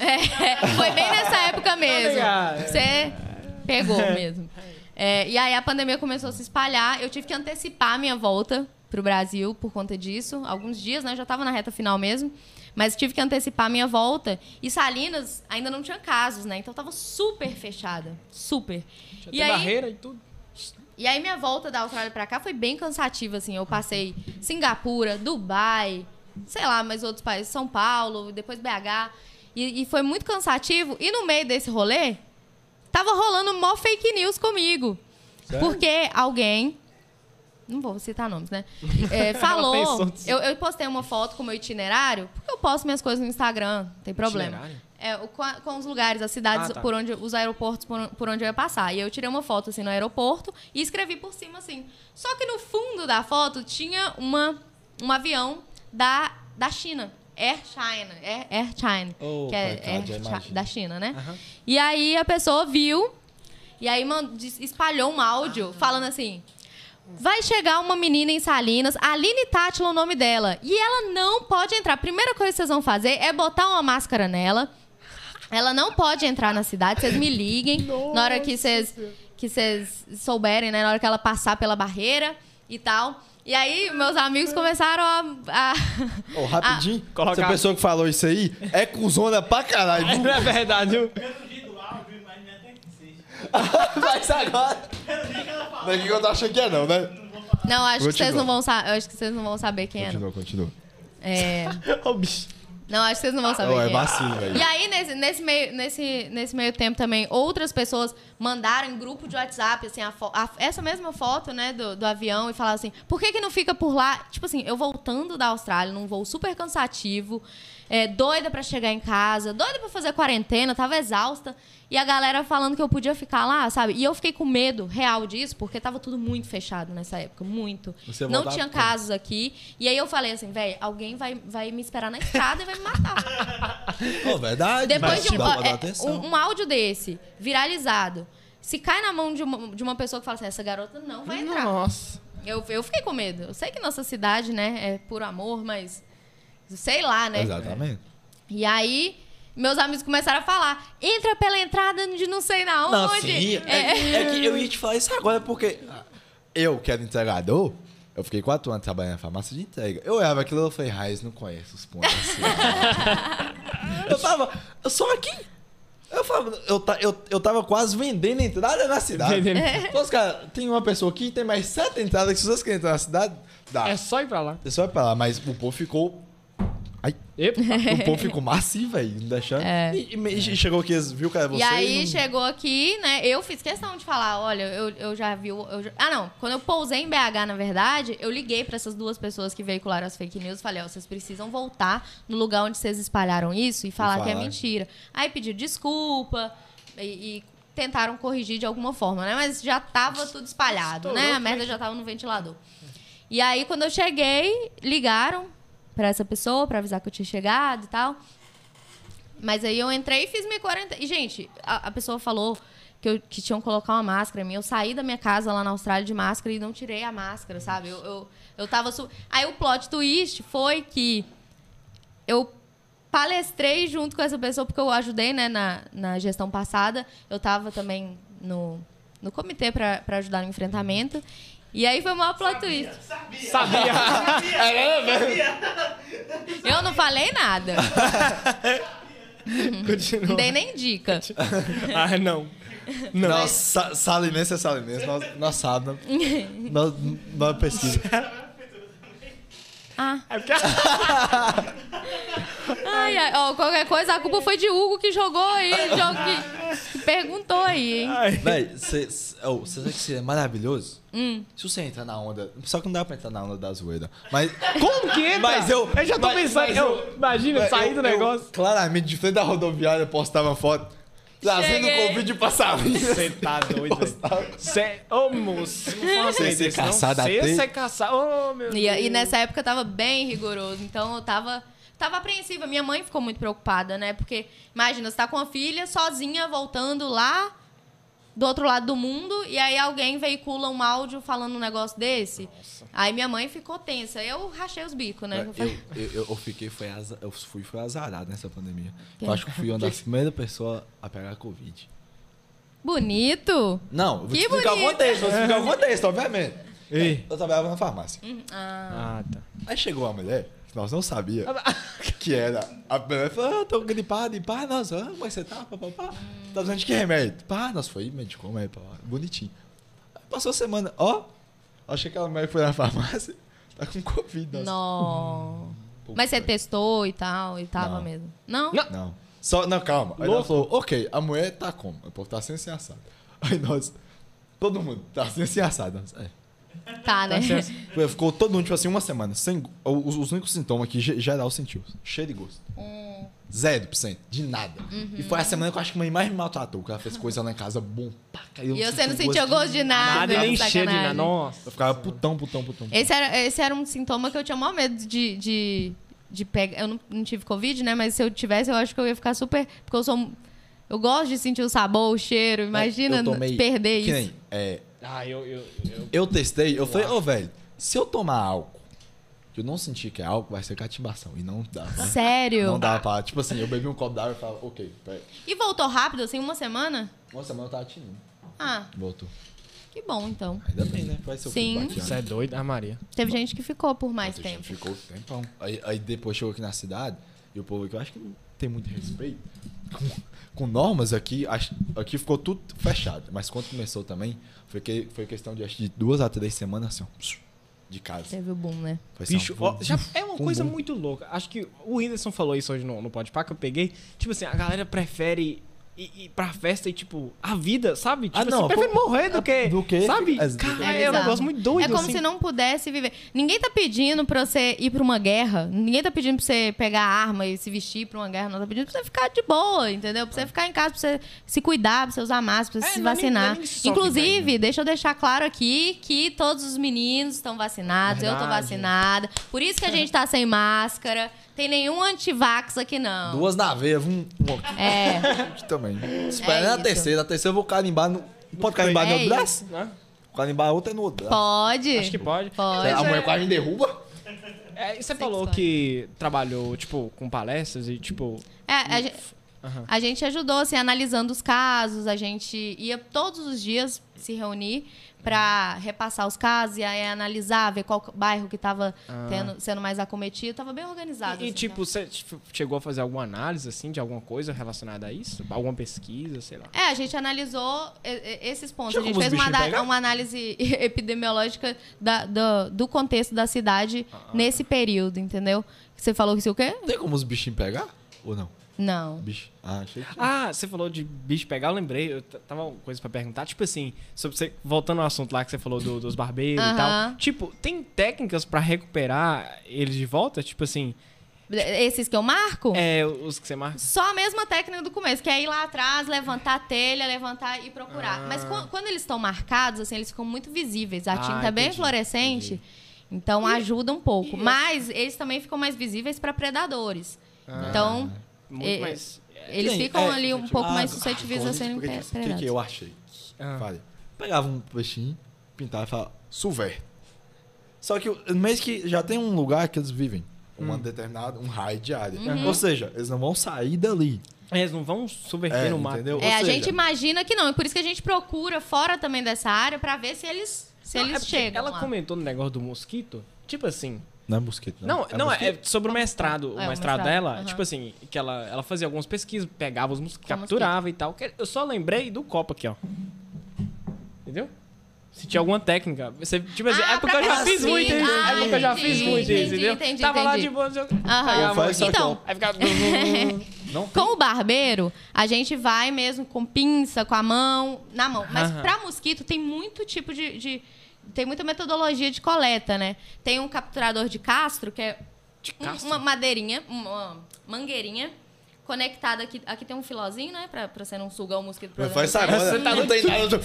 Speaker 3: É, foi bem nessa época mesmo.
Speaker 1: ligado.
Speaker 3: Você pegou mesmo. É, e aí a pandemia começou a se espalhar. Eu tive que antecipar a minha volta pro Brasil por conta disso. Alguns dias, né? Já tava na reta final mesmo. Mas tive que antecipar a minha volta. E Salinas ainda não tinha casos, né? Então tava super fechada. Super.
Speaker 1: Já
Speaker 3: e aí,
Speaker 1: barreira e tudo.
Speaker 3: e aí minha volta da Austrália pra cá foi bem cansativa, assim. Eu passei Singapura, Dubai, sei lá, mais outros países, São Paulo, depois BH. E, e foi muito cansativo. E no meio desse rolê, tava rolando mó fake news comigo.
Speaker 2: Sério?
Speaker 3: Porque alguém. Não vou citar nomes, né? É, falou. Eu, eu postei uma foto com o meu itinerário, porque eu posto minhas coisas no Instagram, não tem problema.
Speaker 1: Itinerário?
Speaker 3: É, com, a- com os lugares, as cidades
Speaker 1: Ah, tá.
Speaker 3: por onde, os aeroportos por, por onde eu ia passar. E eu tirei uma foto assim no aeroporto e escrevi por cima assim. Só que no fundo da foto tinha uma, um avião da, da China. Air China. Air, Air China.
Speaker 2: Oh,
Speaker 3: que é Air
Speaker 2: imagino.
Speaker 3: da China, né?
Speaker 1: Aham.
Speaker 3: E aí a pessoa viu e aí espalhou um áudio falando assim. Vai chegar uma menina em Salinas, Aline Tátila é o nome dela. E ela não pode entrar. A primeira coisa que vocês vão fazer é botar uma máscara nela. Ela não pode entrar na cidade. Vocês me liguem na hora que vocês que vocês souberem, né? Na hora que ela passar pela barreira e tal. E aí, meus amigos começaram a. a-
Speaker 2: Ô, rapidinho,
Speaker 1: colocar-
Speaker 2: essa pessoa que falou isso aí é cuzona pra caralho. viu?
Speaker 1: Não é verdade, viu?
Speaker 5: Que.
Speaker 2: Vai agora. Não é que eu tô achando que é não, né?
Speaker 3: Não, acho que
Speaker 2: Continua.
Speaker 3: vocês não vão saber. Acho que vocês não vão saber quem era.
Speaker 2: Continua, continua.
Speaker 3: É.
Speaker 1: Ô, bicho.
Speaker 3: Não, acho que vocês não vão saber
Speaker 2: Ô, é
Speaker 3: era.
Speaker 2: vacina, velho.
Speaker 3: E aí, nesse, nesse, meio, nesse, nesse meio tempo também, outras pessoas mandaram em grupo de WhatsApp, assim, a a- essa mesma foto, né, do, do avião e falaram assim, por que que não fica por lá? Tipo assim, eu voltando da Austrália num voo super cansativo, é, doida pra chegar em casa, doida pra fazer quarentena, tava exausta, e a galera falando que eu podia ficar lá, sabe? E eu fiquei com medo real disso, porque tava tudo muito fechado nessa época, muito.
Speaker 2: Você
Speaker 3: não tinha
Speaker 2: como?
Speaker 3: casos aqui. E aí eu falei assim, velho, alguém vai, vai me esperar na estrada e vai me matar.
Speaker 2: Ô, verdade.
Speaker 3: Depois
Speaker 2: mas
Speaker 3: de um,
Speaker 2: dá pra
Speaker 3: ó,
Speaker 2: dar
Speaker 3: é,
Speaker 2: atenção.
Speaker 3: um, um áudio desse, viralizado, se cai na mão de uma, de uma pessoa que fala assim, essa garota não vai entrar.
Speaker 1: Nossa.
Speaker 3: Eu, eu fiquei com medo. Eu sei que nossa cidade, né, é por amor, mas sei lá, né?
Speaker 2: Exatamente.
Speaker 3: E aí, meus amigos começaram a falar, entra pela entrada de não sei na onde.
Speaker 2: Não, sim. É, é que eu ia te falar isso agora porque eu, que era entregador, eu fiquei quatro anos trabalhando na farmácia de entrega. Eu olhava aquilo e falei, Raiz, não conheço os pontos assim. eu tava, eu só aqui. Eu, falava, eu, eu, eu tava quase vendendo entrada na cidade.
Speaker 1: Vendendo.
Speaker 2: Então, os caras, tem uma pessoa aqui, tem mais sete entradas que se vocês querem entrar na cidade, dá.
Speaker 1: É só ir pra lá.
Speaker 2: Você só vai pra lá, mas o povo ficou.
Speaker 1: Epa.
Speaker 2: o povo ficou macio, velho, não deixando.
Speaker 3: É.
Speaker 2: E, e- e chegou aqui, viu, cara, você.
Speaker 3: E aí
Speaker 2: não-
Speaker 3: chegou aqui, né? Eu fiz questão de falar, olha, eu, eu já vi. eu já- Ah, não. Quando eu pousei em BH, na verdade, eu liguei pra essas duas pessoas que veicularam as fake news e falei, ó, vocês precisam voltar no lugar onde vocês espalharam isso e falar que é
Speaker 2: falar.
Speaker 3: mentira. Aí pediu desculpa e, e tentaram corrigir de alguma forma, né? Mas já tava tudo espalhado, né? A merda já tava no ventilador. E aí, quando eu cheguei, ligaram pra essa pessoa pra avisar que eu tinha chegado e tal. Mas aí eu entrei e fiz minha quarentena. E, gente, a, a pessoa falou que, eu, que tinham que colocar uma máscara em mim. Eu saí da minha casa lá na Austrália de máscara e não tirei a máscara, sabe? Eu, eu, eu tava. Su... Aí o plot twist foi que eu palestrei junto com essa pessoa, porque eu ajudei, né, na, na gestão passada. Eu tava também no, no comitê pra ajudar no enfrentamento. E aí foi o maior plot twist.
Speaker 5: Sabia.
Speaker 1: Sabia.
Speaker 3: Eu não falei nada. Não
Speaker 1: Continua.
Speaker 3: dei nem dica.
Speaker 1: Ah, não. Não.
Speaker 2: Nós, sa salinense é salinense, nós, nós sabemos. nós, nós pesquisa.
Speaker 3: Ah.
Speaker 1: É porque...
Speaker 3: Ai, ai, ó, qualquer coisa, a culpa foi de Hugo que jogou aí, que, que perguntou aí, hein?
Speaker 2: Véi, você oh, cê sabe que isso é maravilhoso?
Speaker 3: Hum.
Speaker 2: Se você entrar na onda. Só que não dá pra entrar na onda da zoeira. Mas.
Speaker 1: Como que entra?
Speaker 2: Mas eu-
Speaker 1: Eu já tô
Speaker 2: mas-
Speaker 1: pensando.
Speaker 2: mas
Speaker 1: eu,
Speaker 2: eu-
Speaker 1: imagina,
Speaker 2: eu-
Speaker 1: sair do
Speaker 2: eu-
Speaker 1: negócio.
Speaker 2: claramente, de frente da rodoviária, eu postava foto. Trazendo
Speaker 3: Cheguei.
Speaker 2: Covid pra salinha.
Speaker 1: Você tá doido, velho. Cê... Ô, moço. Assim
Speaker 2: ser caçado
Speaker 1: Sem
Speaker 2: até-
Speaker 1: ser caçado. Ô, meu
Speaker 3: E,
Speaker 1: Deus.
Speaker 3: e nessa época eu tava bem rigoroso, então eu tava, tava apreensiva. Minha mãe ficou muito preocupada, né? Porque, imagina, você tá com a filha sozinha voltando lá do outro lado do mundo e aí alguém veicula um áudio falando um negócio desse. Aí minha mãe ficou tensa. Eu rachei os bicos, né? Eu
Speaker 2: Eu, eu, eu, fiquei, foi aza- eu fui, foi azarado nessa pandemia.
Speaker 3: Que?
Speaker 2: Eu acho que fui uma das primeiras pessoas a pegar Covid.
Speaker 3: Bonito!
Speaker 2: Não, eu vou
Speaker 3: Que
Speaker 2: te explicar o
Speaker 3: bonito.
Speaker 2: contexto, vou te explicar o contexto, obviamente.
Speaker 1: Ei.
Speaker 2: Eu trabalhava na farmácia.
Speaker 1: Ah, tá.
Speaker 2: Aí chegou uma mulher, nós não sabia que era. A mulher falou, ah, tô gripado, e pá, nós vamos, mas você tá, pá, pá, pá. Tá usando de que remédio? Pá, nós foi, medicou, mas pá, bonitinho. Aí passou a semana, ó, acho que aquela mulher foi na farmácia, tá com Covid. nós-
Speaker 3: Não.
Speaker 2: Pô,
Speaker 3: Mas você
Speaker 2: foi.
Speaker 3: testou e tal, e tava
Speaker 2: Não.
Speaker 3: mesmo? Não?
Speaker 1: Não.
Speaker 2: Não. Só, não, calma. Aí ela
Speaker 1: Louco.
Speaker 2: falou, ok, a mulher tá como? O povo tá sem assim assado. Aí nós, todo mundo tá sem assim assado. Nós, é.
Speaker 3: Tá, né?
Speaker 2: Foi- Ficou todo mundo, tipo assim, uma semana. Sem, os, os únicos sintomas que ge- geral sentiu. Cheiro de gosto.
Speaker 3: Hum.
Speaker 2: Zero por cento. De nada.
Speaker 3: Uhum.
Speaker 2: E foi a semana que eu acho que a mãe mais me maltratou. Que ela fez coisa lá em casa bom. Pá, caiu,
Speaker 3: E você não
Speaker 2: sentiu
Speaker 3: sentiu gosto de nada.
Speaker 1: Nada, nem cheiro de nada. Nossa.
Speaker 2: Eu ficava putão, putão, putão.
Speaker 3: Esse era, esse era um sintoma que eu tinha maior medo de, de, de pegar. Eu não, não tive Covid, né? Mas se eu tivesse, eu acho que eu ia ficar super. Porque eu sou. Eu gosto de sentir o sabor, o cheiro. Imagina
Speaker 2: Eu tomei-
Speaker 3: perder
Speaker 2: que
Speaker 3: isso.
Speaker 2: nem, é,
Speaker 1: Ah, eu... eu, eu...
Speaker 2: eu testei, eu falei, ô, velho, se eu tomar álcool, que eu não senti que é álcool, vai ser catimbação. E não dá. né?
Speaker 3: Sério?
Speaker 2: Não dá pra. Tipo assim, eu bebi um copo d'água e falava, ok, peraí.
Speaker 3: E voltou rápido, assim, uma semana?
Speaker 2: Uma semana eu tava tinindo.
Speaker 3: Ah,
Speaker 2: Voltou.
Speaker 3: Que bom, então.
Speaker 2: Ainda bem, né? Vai ser o
Speaker 3: Sim.
Speaker 1: Isso é doido, a Maria.
Speaker 3: Teve gente que ficou por mais tempo.
Speaker 2: Ficou tempão. Aí, aí depois chegou aqui na cidade e o povo aqui, eu acho que tem muito respeito. Com, com normas aqui, aqui ficou tudo fechado. Mas quando começou também, foi, que, foi questão de acho de duas a três semanas assim, ó, de casa.
Speaker 3: Teve o boom, né?
Speaker 2: Foi assim,
Speaker 1: Bicho,
Speaker 2: ó,
Speaker 1: ó, já é uma coisa
Speaker 2: boom.
Speaker 1: muito louca. Acho que o Whindersson falou isso hoje no, no Podpah, que eu peguei. Tipo assim, a galera prefere ir, ir pra festa e, tipo, a vida, sabe? Tipo
Speaker 2: Ah, não,
Speaker 1: assim, prefere morrer do que...
Speaker 2: do que-
Speaker 1: Sabe?
Speaker 2: é, do
Speaker 1: Cara,
Speaker 2: que-
Speaker 1: é, um negócio muito doido,
Speaker 3: É como
Speaker 1: assim.
Speaker 3: se não pudesse viver. Ninguém tá pedindo pra você ir pra uma guerra. Ninguém tá pedindo pra você pegar arma e se vestir pra uma guerra. Não tá pedindo pra você ficar de boa, entendeu? Pra você ficar em casa, pra você se cuidar, pra você usar máscara, pra você
Speaker 1: É,
Speaker 3: se
Speaker 1: não é nem-
Speaker 3: vacinar.
Speaker 1: é nem só
Speaker 3: Inclusive,
Speaker 1: ficar,
Speaker 3: deixa eu deixar claro aqui que todos os meninos estão vacinados. Eu tô
Speaker 1: Verdade.
Speaker 3: vacinada. Por isso que a gente tá sem máscara. Tem nenhum antivax aqui, não.
Speaker 2: Duas na veia, um, um
Speaker 3: É.
Speaker 2: aqui também. Espera
Speaker 3: É
Speaker 2: na terceira. A terceira eu vou carimbar no. Não pode carimbar no
Speaker 3: É
Speaker 2: outro braço?
Speaker 1: Né?
Speaker 2: Carimbar a outra é no outro braço.
Speaker 3: Pode.
Speaker 1: Acho que pode.
Speaker 3: Pode.
Speaker 2: A mulher quase me derruba?
Speaker 1: É, e você
Speaker 3: que
Speaker 1: falou
Speaker 3: pode.
Speaker 1: que trabalhou, tipo, com palestras e, tipo...
Speaker 3: É, a gente,
Speaker 1: Aham.
Speaker 3: a gente ajudou, assim, analisando os casos. A gente ia todos os dias se reunir para repassar os casos e aí analisar, ver qual bairro que estava sendo mais acometido. Tava bem organizado.
Speaker 1: Ah. E,
Speaker 3: assim,
Speaker 1: tipo, você tipo, chegou a fazer alguma análise, assim, de alguma coisa relacionada a isso? Alguma pesquisa, sei lá.
Speaker 3: É, a gente analisou e- e- esses pontos.
Speaker 2: Tinha
Speaker 3: a gente fez uma, uma análise epidemiológica da- do, do contexto da cidade nesse período, entendeu? Você falou que isso o quê?
Speaker 2: Tem como os bichinhos pegar? Ou não?
Speaker 3: Não.
Speaker 2: Bicho. Ah, achei que.
Speaker 1: Ah, você falou de bicho pegar, eu lembrei, eu tava uma coisa pra perguntar, tipo assim, sobre você, voltando ao assunto lá que você falou do- dos barbeiros e tal. Tipo, tem técnicas pra recuperar eles de volta? Tipo assim,
Speaker 3: Esses que eu marco?
Speaker 1: é os que você marca.
Speaker 3: Só a mesma técnica do começo, que é ir lá atrás, levantar a telha, levantar e procurar.
Speaker 1: Ah.
Speaker 3: Mas quan- quando eles estão marcados, assim, eles ficam muito visíveis. A
Speaker 1: Ah,
Speaker 3: tinta é bem
Speaker 1: entendi,
Speaker 3: fluorescente, então ajuda um pouco. Mas eles também ficam mais visíveis para predadores. Então,
Speaker 1: Muito
Speaker 3: é-
Speaker 1: mais.
Speaker 3: eles
Speaker 2: Sim,
Speaker 3: ficam
Speaker 2: é,
Speaker 3: ali um pouco
Speaker 2: Ah,
Speaker 3: mais suscetíveis
Speaker 2: ah,
Speaker 3: a serem
Speaker 2: O que,
Speaker 3: pre-
Speaker 2: que,
Speaker 3: predados.
Speaker 2: eu achei?
Speaker 1: Ah.
Speaker 2: Pegava um peixinho, pintava e falava, suver. Só que o- mesmo que já tem um lugar que eles vivem, uma
Speaker 1: Hum.
Speaker 2: determinada, um raio de área.
Speaker 3: Uhum.
Speaker 2: Ou seja, eles não vão sair dali.
Speaker 1: Eles não vão subverter
Speaker 2: É,
Speaker 1: no mato.
Speaker 2: entendeu?
Speaker 3: É,
Speaker 2: Ou
Speaker 3: a
Speaker 2: seja-
Speaker 3: gente imagina que não. E por isso que a gente procura fora também dessa área para ver se eles, se
Speaker 1: Não, é
Speaker 3: eles
Speaker 1: porque
Speaker 3: chegam
Speaker 1: Ela
Speaker 3: lá.
Speaker 1: comentou no negócio do mosquito, tipo assim.
Speaker 2: Não é mosquito,
Speaker 1: Não, não, é,
Speaker 2: mosquito?
Speaker 1: sobre o mestrado. O
Speaker 3: É, o
Speaker 1: mestrado
Speaker 3: mestrado,
Speaker 1: dela,
Speaker 3: aham.
Speaker 1: tipo assim, que ela, ela fazia algumas pesquisas, pegava os mosquitos, capturava e tal. Eu só lembrei do copo aqui, ó. Entendeu? Se tinha alguma técnica. Você, tipo assim,
Speaker 3: Ah,
Speaker 1: é porque eu já
Speaker 3: pra
Speaker 1: fiz muito isso.
Speaker 3: Ah,
Speaker 1: é porque eu já
Speaker 3: entendi,
Speaker 1: fiz muito isso,
Speaker 3: entendi,
Speaker 1: entendeu?
Speaker 3: entendi,
Speaker 1: Tava lá de boa, eu
Speaker 3: Aham.
Speaker 1: pegava
Speaker 3: Então,
Speaker 1: Aí ficava.
Speaker 2: Não tem.
Speaker 3: Com o barbeiro, a gente vai mesmo com pinça, com a mão, na mão. Mas
Speaker 1: Aham.
Speaker 3: pra mosquito tem muito tipo de, de- Tem muita metodologia de coleta, né? Tem um capturador de castro, que é
Speaker 1: De
Speaker 3: um-
Speaker 1: castro?
Speaker 3: uma madeirinha, uma mangueirinha, conectada aqui. Aqui tem um filozinho, né? Pra, pra você não sugar o mosquito.
Speaker 2: Mas faz agora.
Speaker 1: Você tá
Speaker 2: nada.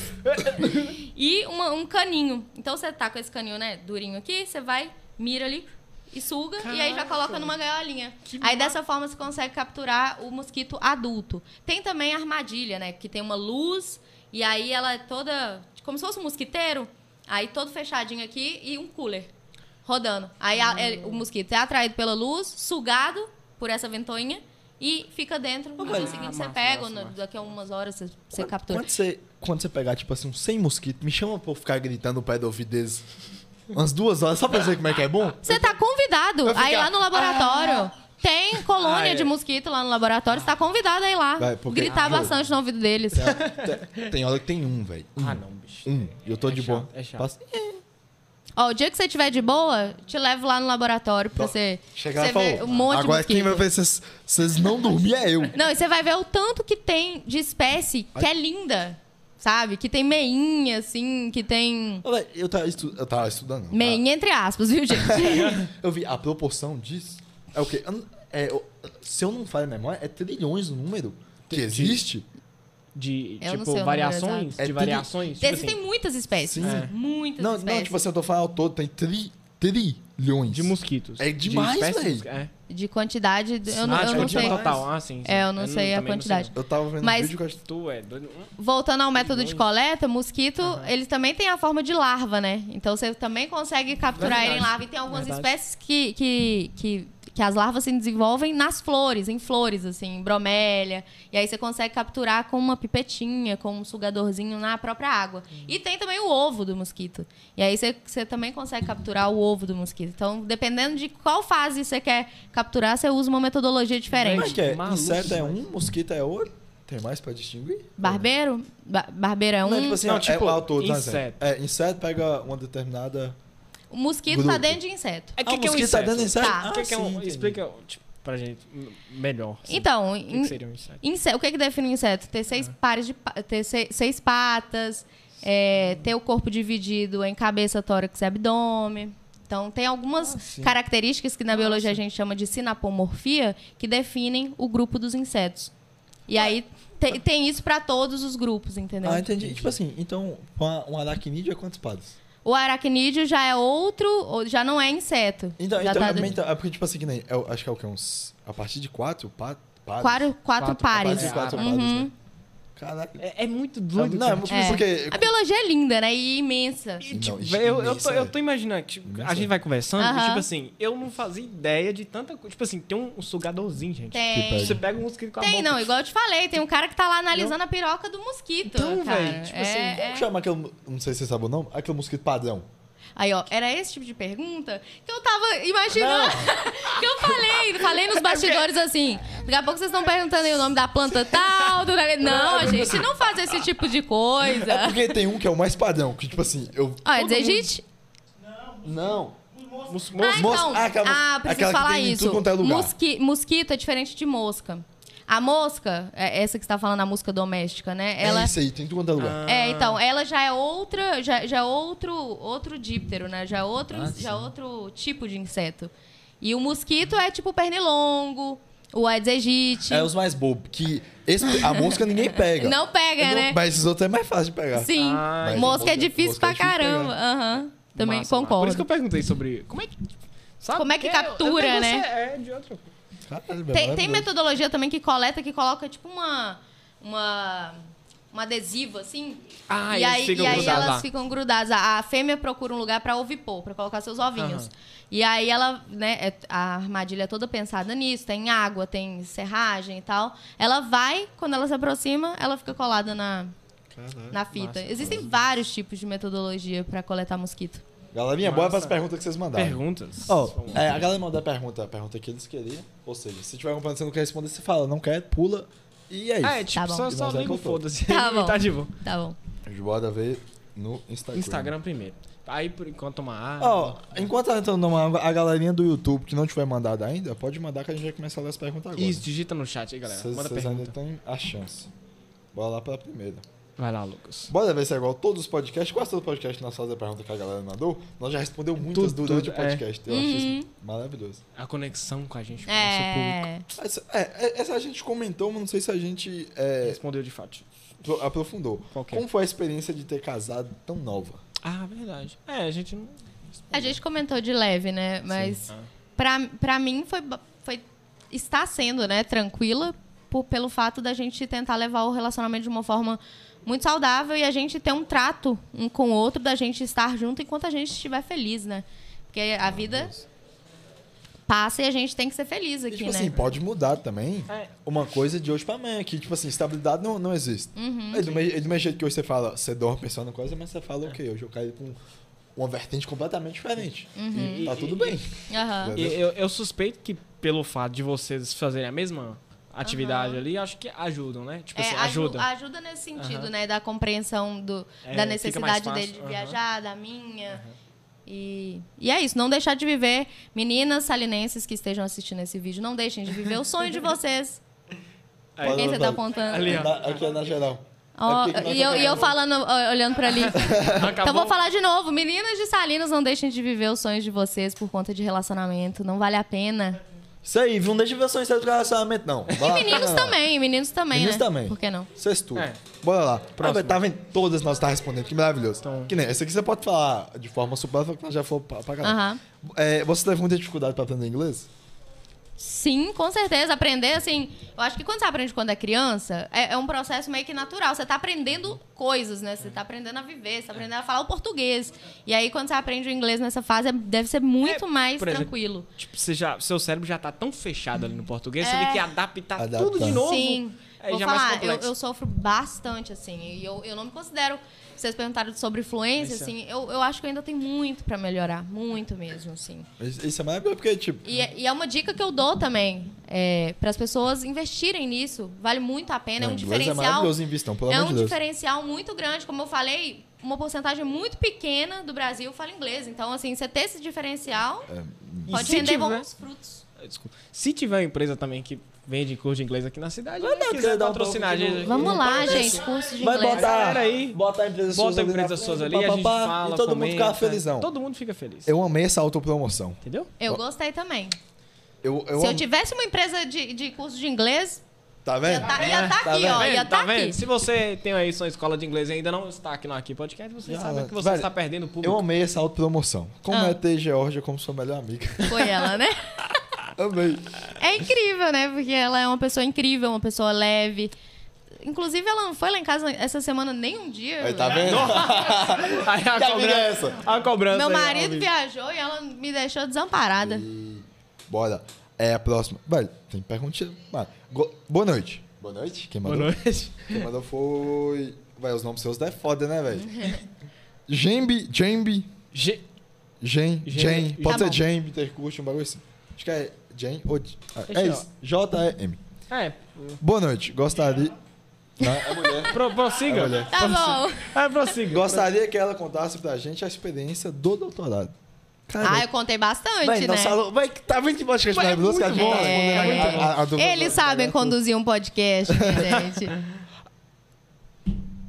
Speaker 3: E uma- um caninho. Então você tá com esse caninho, né? Durinho aqui, você vai, mira ali e suga. E aí já coloca numa gaiolinha. aí dessa forma você consegue capturar o mosquito adulto. Tem também a armadilha, né? Que tem uma luz e aí ela é toda. Como se fosse um mosquiteiro. Aí todo fechadinho aqui e um cooler rodando. Aí a- é- o mosquito é atraído pela luz, sugado por essa ventoinha. E fica dentro. No dia seguinte
Speaker 1: Ah,
Speaker 3: você
Speaker 1: massa,
Speaker 3: pega,
Speaker 1: massa,
Speaker 3: no-
Speaker 1: massa.
Speaker 3: daqui a umas horas você, você captura.
Speaker 2: Quando você, quando você pegar, tipo assim, uns 100 mosquitos, me chama pra eu ficar gritando no pé do ouvido deles umas duas horas, só pra dizer como é que é bom?
Speaker 3: Você tá convidado aí lá no laboratório. Tem colônia
Speaker 1: Ah, é.
Speaker 3: de mosquito lá no laboratório. Você tá convidado aí lá.
Speaker 2: Vai, porque-
Speaker 3: gritar
Speaker 2: Ah,
Speaker 3: bastante no ouvido deles.
Speaker 2: Tem, tem hora que tem um, velho. Um.
Speaker 1: Ah, não, bicho.
Speaker 2: Um. E eu tô
Speaker 1: É
Speaker 2: de
Speaker 1: chato,
Speaker 2: boa.
Speaker 1: é chato.
Speaker 2: Passo-
Speaker 3: Ó, o dia que você tiver de boa, te levo lá no laboratório pra você,
Speaker 2: Chegar
Speaker 3: você
Speaker 2: e falar,
Speaker 3: ver um monte de
Speaker 2: Agora
Speaker 3: mosquito.
Speaker 2: quem vai ver se vocês não dormir é eu.
Speaker 3: Não, e você vai ver o tanto que tem de espécie que é linda. Sabe? Que tem meinha, assim, que tem.
Speaker 2: Eu tava, estu- eu tava estudando. tá?
Speaker 3: Meinha entre aspas, viu, gente?
Speaker 2: Eu vi a proporção disso. É o quê? Eu não- é, eu- se eu não falho a memória, é trilhões o número que existe.
Speaker 1: De,
Speaker 3: Eu não
Speaker 1: tipo,
Speaker 3: sei
Speaker 1: variações?
Speaker 2: É
Speaker 1: de
Speaker 2: tudo-
Speaker 1: variações? Tipo
Speaker 3: Existem
Speaker 1: assim,
Speaker 3: muitas espécies.
Speaker 2: Sim.
Speaker 3: Muitas
Speaker 2: Não,
Speaker 3: espécies.
Speaker 2: não, tipo assim, eu tô falando ao todo, tem tri, trilhões.
Speaker 1: de mosquitos.
Speaker 2: É
Speaker 1: De
Speaker 2: demais,
Speaker 1: espécies,
Speaker 2: véi.
Speaker 1: É.
Speaker 3: De quantidade. Eu não,
Speaker 1: ah,
Speaker 3: eu
Speaker 1: de
Speaker 3: não sei.
Speaker 1: total. Ah, sim. sim.
Speaker 3: É, eu não sei a
Speaker 1: também
Speaker 3: quantidade.
Speaker 2: Eu tava vendo
Speaker 3: Mas-
Speaker 2: um vídeo que eu acho
Speaker 1: Tu é doido.
Speaker 3: Voltando ao método de coleta, mosquito, eles também têm a forma de larva, né? Então você também consegue capturar
Speaker 1: Verdade.
Speaker 3: ele em larva. E tem algumas
Speaker 1: Verdade.
Speaker 3: espécies que, que, que que as larvas se desenvolvem nas flores, em flores, assim, bromélia. E aí você consegue capturar com uma pipetinha, com um sugadorzinho na própria água. E tem também o ovo do mosquito. E aí você, você também consegue capturar o ovo do mosquito. Então, dependendo de qual fase você quer capturar, você usa uma metodologia
Speaker 2: Como
Speaker 3: diferente.
Speaker 2: é que é?
Speaker 1: Maluco,
Speaker 2: Inseto é um, mosquito é outro? Tem mais pra distinguir?
Speaker 3: Barbeiro? Ba- barbeiro é um.
Speaker 2: Não, tipo assim,
Speaker 1: Não,
Speaker 2: ó,
Speaker 1: tipo,
Speaker 2: é um
Speaker 1: inseto.
Speaker 2: É, inseto pega uma determinada...
Speaker 3: O mosquito tá
Speaker 2: Grupo.
Speaker 3: dentro de inseto.
Speaker 1: É
Speaker 2: ah,
Speaker 1: que,
Speaker 2: o
Speaker 1: que é um
Speaker 2: mosquito tá
Speaker 1: inseto?
Speaker 2: dentro de inseto?
Speaker 3: Tá.
Speaker 2: Ah,
Speaker 1: que, que é um,
Speaker 2: sim, entendi.
Speaker 1: explica tipo, pra gente melhor. assim.
Speaker 3: Então,
Speaker 1: o que, que
Speaker 3: in-
Speaker 1: seria um inseto?
Speaker 3: inse- o que, que define um inseto? Ter seis pares de ter se- seis patas, é, ter o corpo dividido em cabeça, tórax e abdômen. Então, tem algumas
Speaker 1: Ah,
Speaker 3: características que na biologia a gente chama de sinapomorfia que definem o grupo dos insetos. E aí te- tem isso para todos os grupos, entendeu?
Speaker 2: Ah, entendi. Tipo assim, então, uma- um aracnídeo é quantos pares?
Speaker 3: O aracnídeo já é outro, ou- já não é inseto.
Speaker 2: Então, então,
Speaker 3: tá
Speaker 2: é, então, é porque, tipo assim, que nem... eu acho que é o que? Uns... A partir de quatro pa, pares?
Speaker 3: quatro, quatro,
Speaker 1: Quatro-
Speaker 2: A
Speaker 3: pares.
Speaker 2: partir de quatro
Speaker 1: Ah,
Speaker 2: pares,
Speaker 3: uhum.
Speaker 2: né? Caralho.
Speaker 1: É, é muito doido.
Speaker 2: Não,
Speaker 1: cara.
Speaker 2: é
Speaker 3: É.
Speaker 2: porque...
Speaker 3: A biologia é linda, né? E imensa.
Speaker 1: E,
Speaker 2: Não,
Speaker 1: tipo, velho, eu, eu, tô,
Speaker 2: é-
Speaker 1: eu tô imaginando, tipo,
Speaker 2: Isso
Speaker 1: a
Speaker 2: é.
Speaker 1: gente vai conversando, e,
Speaker 3: Aham.
Speaker 1: tipo assim, eu não fazia ideia de tanta coisa. Tipo assim, tem um, um sugadorzinho, gente.
Speaker 3: Tem.
Speaker 1: Você pega um mosquito com a
Speaker 3: Tem,
Speaker 1: boca.
Speaker 3: não, igual eu te falei, tem um cara que tá lá analisando a piroca do mosquito.
Speaker 1: Então, velho, tipo assim,
Speaker 3: É-
Speaker 2: Como
Speaker 3: é-
Speaker 2: chama aquele... Não sei se você sabe o nome. Aquele mosquito padrão.
Speaker 3: Aí, ó, era esse tipo de pergunta que eu tava imaginando. que eu falei, falei nos bastidores assim. Daqui a pouco vocês estão perguntando aí o nome da planta tal. do- Não, a gente não faz esse tipo de
Speaker 2: É
Speaker 3: coisa.
Speaker 2: porque tem um que é o mais padrão. Que, tipo assim, eu...
Speaker 3: Ó, é desegite?
Speaker 2: Não.
Speaker 1: Mos-
Speaker 3: Ah,
Speaker 1: mos-
Speaker 2: Mos-
Speaker 3: então.
Speaker 2: ah, aquela mos-
Speaker 3: Ah, preciso falar isso.
Speaker 2: é.
Speaker 3: Mosqui- mosquito é diferente de mosca. A mosca, é essa que você tá falando, a mosca doméstica, né? Ela,
Speaker 2: É isso aí, tem tudo quanto é lugar.
Speaker 3: É, então, ela já é outra, já, já é outro, outro díptero, né? Já é outro,
Speaker 2: Ah,
Speaker 3: já é outro tipo de inseto. E o mosquito é tipo pernilongo, o Aedes aegypti.
Speaker 2: É os mais bobos. Que esse, a mosca ninguém pega.
Speaker 3: Não pega,
Speaker 2: Não-
Speaker 3: né?
Speaker 2: Mas esses outros é mais fácil de pegar.
Speaker 3: Sim.
Speaker 1: Ah,
Speaker 2: Mas
Speaker 3: mosca é
Speaker 2: mosca-
Speaker 3: difícil
Speaker 2: mosca é
Speaker 3: pra
Speaker 2: difícil de
Speaker 3: caramba. Aham. Também
Speaker 1: Massa, massa. Por
Speaker 3: concordo.
Speaker 1: isso que eu perguntei sobre como é que. Sabe?
Speaker 3: Como é que
Speaker 1: Porque
Speaker 3: captura,
Speaker 1: negócio
Speaker 3: né?
Speaker 1: É de outra.
Speaker 2: Caralho,
Speaker 3: Tem, tem metodologia também que coleta, que coloca tipo uma. uma um adesivo assim.
Speaker 1: Ah,
Speaker 3: e aí, e aí elas
Speaker 1: lá.
Speaker 3: ficam grudadas. A, fêmea procura um lugar pra ovipor, pra colocar seus ovinhos.
Speaker 1: Aham.
Speaker 3: E aí ela, né, é- a armadilha é toda pensada nisso, tem água, tem serragem e tal. Ela vai, quando ela se aproxima, ela fica colada na,
Speaker 2: Caralho.
Speaker 3: na fita.
Speaker 1: Massa.
Speaker 3: Existem vários tipos de metodologia pra coletar mosquito.
Speaker 2: Galerinha, bora
Speaker 1: Massa.
Speaker 2: pras perguntas que vocês mandaram.
Speaker 1: Perguntas. Vamos.
Speaker 2: é, a galera mandou a pergunta, a pergunta que eles queriam. Ou seja, se tiver acompanhando você não quer responder, você fala, não quer, pula. E é isso.
Speaker 1: Ah, é tipo,
Speaker 3: Tá bom.
Speaker 1: só, só
Speaker 2: é
Speaker 1: liga o
Speaker 2: voltou.
Speaker 1: foda-se.
Speaker 3: Tá bom.
Speaker 1: tá de boa.
Speaker 3: Tá bom.
Speaker 2: Bora ver no Instagram.
Speaker 1: Instagram primeiro. Aí, por enquanto, água.
Speaker 2: Ó, enquanto tá entrando numa água, a galerinha do YouTube que não tiver mandado ainda, pode mandar que a gente vai começar a ler as perguntas agora.
Speaker 1: Isso, digita no chat aí, galera.
Speaker 2: Vocês
Speaker 1: Manda
Speaker 2: vocês ainda
Speaker 1: pergunta.
Speaker 2: têm a chance. Bora lá pra primeira.
Speaker 1: Vai lá, Lucas.
Speaker 2: Bora ver se é igual todos os podcasts. Quase todo podcast que nós fazemos a pergunta que a galera mandou. Nós já respondeu muitas
Speaker 1: Tudo,
Speaker 2: durante
Speaker 1: tudo,
Speaker 2: o podcast. Eu acho isso maravilhoso.
Speaker 1: A conexão com a gente, com o nosso público.
Speaker 3: É.
Speaker 2: Essa, é, é- essa a gente comentou, mas não sei se a gente é,
Speaker 1: Respondeu de fato.
Speaker 2: pro- aprofundou.
Speaker 1: Qual que é?
Speaker 2: Como foi a experiência de ter casado tão nova?
Speaker 1: Ah, verdade. É, a gente não.
Speaker 3: A gente comentou de leve, né? Mas
Speaker 1: Ah.
Speaker 3: pra, pra mim foi, foi. Está sendo, né? Tranquila por- pelo fato da gente tentar levar o relacionamento de uma forma muito saudável e a gente ter um trato um com o outro, da gente estar junto enquanto a gente estiver feliz, né? Porque a vida passa e a gente tem que ser feliz
Speaker 2: E,
Speaker 3: aqui,
Speaker 2: tipo
Speaker 3: né?
Speaker 2: assim, pode mudar também
Speaker 1: É.
Speaker 2: uma coisa de hoje pra amanhã, que, tipo assim, estabilidade não, não existe.
Speaker 3: Uhum.
Speaker 2: é, do mesmo, é do mesmo jeito que hoje você fala, você dorme pensando em coisa, mas você fala, ok, hoje eu caí com uma vertente completamente diferente.
Speaker 3: Uhum.
Speaker 2: E tá tudo bem.
Speaker 1: E eu, eu suspeito que pelo fato de vocês fazerem a mesma atividade ali, acho que ajudam, né? Tipo
Speaker 3: É,
Speaker 1: assim,
Speaker 3: aju-
Speaker 1: ajuda.
Speaker 3: ajuda nesse sentido,
Speaker 1: Aham.
Speaker 3: né? Da compreensão do,
Speaker 1: É,
Speaker 3: da necessidade dele de
Speaker 1: aham.
Speaker 3: viajar, da minha. E, e é isso, não deixar de viver. Meninas salinenses que estejam assistindo esse vídeo, não deixem de viver o sonho de vocês.
Speaker 1: Aí,
Speaker 3: Por quem você tá apontando?
Speaker 1: Ali.
Speaker 2: Na- aqui é na geral. É nós
Speaker 3: e, eu,
Speaker 2: tá
Speaker 3: e eu
Speaker 2: falando-
Speaker 3: olhando pra ali. Então vou falar de novo. Meninas de Salinas, não deixem de viver os sonhos de vocês por conta de relacionamento. Não vale a pena.
Speaker 2: Isso aí, viu? Não deixa de ver sonho do relacionamento, não.
Speaker 3: E meninos também, meninos também,
Speaker 2: Meninos
Speaker 3: né?
Speaker 2: também.
Speaker 3: Por que não?
Speaker 2: Sexto.
Speaker 1: É.
Speaker 2: Bora lá.
Speaker 1: Próximo.
Speaker 2: Ah, tá vendo? Todas nós tá respondendo. Que maravilhoso.
Speaker 1: Então-
Speaker 2: Que nem, esse aqui você pode falar de forma supérflua, que nós já falamos pra, pra caralho.
Speaker 3: Aham.
Speaker 2: É, você teve muita dificuldade pra aprender inglês?
Speaker 3: Sim, com certeza. Aprender, assim, eu acho que quando você aprende quando é criança, é, é um processo meio que natural. Você tá aprendendo coisas, né? Você tá aprendendo a viver, você tá aprendendo a falar o português. E aí, quando você aprende o inglês nessa fase, é- deve ser muito
Speaker 1: É,
Speaker 3: mais
Speaker 1: exemplo,
Speaker 3: tranquilo.
Speaker 1: Tipo, você já, seu cérebro já tá tão fechado ali no português, você
Speaker 3: É.
Speaker 1: tem que adaptar
Speaker 2: Adaptar.
Speaker 1: tudo de novo.
Speaker 3: Sim. Vou
Speaker 1: é mais
Speaker 3: falar, eu, eu sofro bastante, assim. E eu, eu não me considero. Vocês perguntaram sobre fluência,
Speaker 1: Isso é.
Speaker 3: assim. Eu, eu acho que ainda tenho muito pra melhorar. Muito mesmo, assim.
Speaker 2: Isso é maravilhoso, porque, tipo,
Speaker 3: E, é- e é uma dica que eu dou também. É, para as pessoas investirem nisso. Vale muito a pena. é um
Speaker 2: não, é
Speaker 3: diferencial.
Speaker 2: maravilhoso em vistão, pelo
Speaker 3: é
Speaker 2: amor
Speaker 3: um
Speaker 2: de Deus.
Speaker 3: diferencial muito grande. Como eu falei, uma porcentagem muito pequena do Brasil fala inglês. Então, assim, você ter esse diferencial
Speaker 1: E
Speaker 3: pode
Speaker 1: se
Speaker 3: render
Speaker 1: tiver-
Speaker 3: bons frutos.
Speaker 1: Desculpa. Se tiver uma empresa também que vende curso de inglês aqui na cidade,
Speaker 2: Vai
Speaker 1: né, quiser
Speaker 2: quer dar um
Speaker 1: patrocinar
Speaker 2: pouco de.
Speaker 3: Vamos lá, gente. Curso de
Speaker 2: Vai
Speaker 3: inglês.
Speaker 2: botar,
Speaker 1: aí,
Speaker 2: botar a empresa
Speaker 1: Bota
Speaker 2: suas
Speaker 1: a empresa suas ali, a gente fala,
Speaker 2: E todo mundo
Speaker 1: comenta,
Speaker 2: ficava felizão.
Speaker 1: Todo mundo fica feliz.
Speaker 2: Eu amei essa autopromoção.
Speaker 1: Entendeu?
Speaker 3: Eu gostei também.
Speaker 2: Eu, eu
Speaker 3: Se eu
Speaker 2: am-
Speaker 3: tivesse uma empresa de, de curso de inglês,
Speaker 2: Tá
Speaker 3: ia
Speaker 2: vendo?
Speaker 3: estar ia tá
Speaker 2: Tá
Speaker 3: aqui,
Speaker 2: vendo?
Speaker 3: ó. Ia
Speaker 1: tá
Speaker 3: estar
Speaker 1: vendo?
Speaker 3: aqui.
Speaker 1: Se você tem aí sua escola de inglês e ainda não está aqui no Aqui Podcast, você
Speaker 2: Já,
Speaker 1: sabe que você
Speaker 2: velho,
Speaker 1: está perdendo o
Speaker 2: Eu
Speaker 1: público.
Speaker 2: amei essa autopromoção. Como
Speaker 3: Ah.
Speaker 2: é ter Georgia como sua melhor amiga.
Speaker 3: Foi ela, né?
Speaker 2: amei.
Speaker 3: É incrível, né? Porque ela é uma pessoa incrível, uma pessoa leve. Inclusive, ela não foi lá em casa essa semana nem um dia.
Speaker 2: Aí, tá vendo?
Speaker 1: Aí a
Speaker 2: Que amiga
Speaker 1: cobrança,
Speaker 2: é essa?
Speaker 1: a cobrança
Speaker 3: Meu
Speaker 1: aí,
Speaker 3: marido viajou e ela me deixou desamparada.
Speaker 2: Bora. É a próxima. Vai, tem perguntinha. Vai. Go- Boa noite. Boa noite. Quem
Speaker 1: Boa
Speaker 2: mandou?
Speaker 1: noite.
Speaker 2: Quem mandou foi. Vai, os nomes seus é foda, né, velho? Gembi,
Speaker 1: Ge-
Speaker 2: Gen,
Speaker 1: Gen-.
Speaker 2: Pode
Speaker 3: Tá
Speaker 2: ser
Speaker 3: bom.
Speaker 2: Gembi, Tercurte, um bagulho assim. Acho que é Ou. ah, É
Speaker 1: Esse,
Speaker 2: isso. J-E-M.
Speaker 1: É,
Speaker 2: Boa noite. Gostaria. Não, é mulher.
Speaker 1: pro, prossiga.
Speaker 2: Olha.
Speaker 3: Tá bom.
Speaker 1: É, prossiga.
Speaker 2: Gostaria que ela contasse pra gente a experiência do doutorado. Cara,
Speaker 3: Ah, eu contei bastante,
Speaker 2: Véi,
Speaker 3: né?
Speaker 2: nossa, alô, véi, tá vendo que podcast
Speaker 1: Ué, é
Speaker 2: maravilhoso que a
Speaker 1: muito
Speaker 2: gente tá
Speaker 1: bom,
Speaker 2: respondendo
Speaker 3: é
Speaker 2: a-
Speaker 3: muito
Speaker 2: a- a- a dúvida
Speaker 3: Eles
Speaker 2: da-
Speaker 3: sabem conduzir um podcast, né, gente.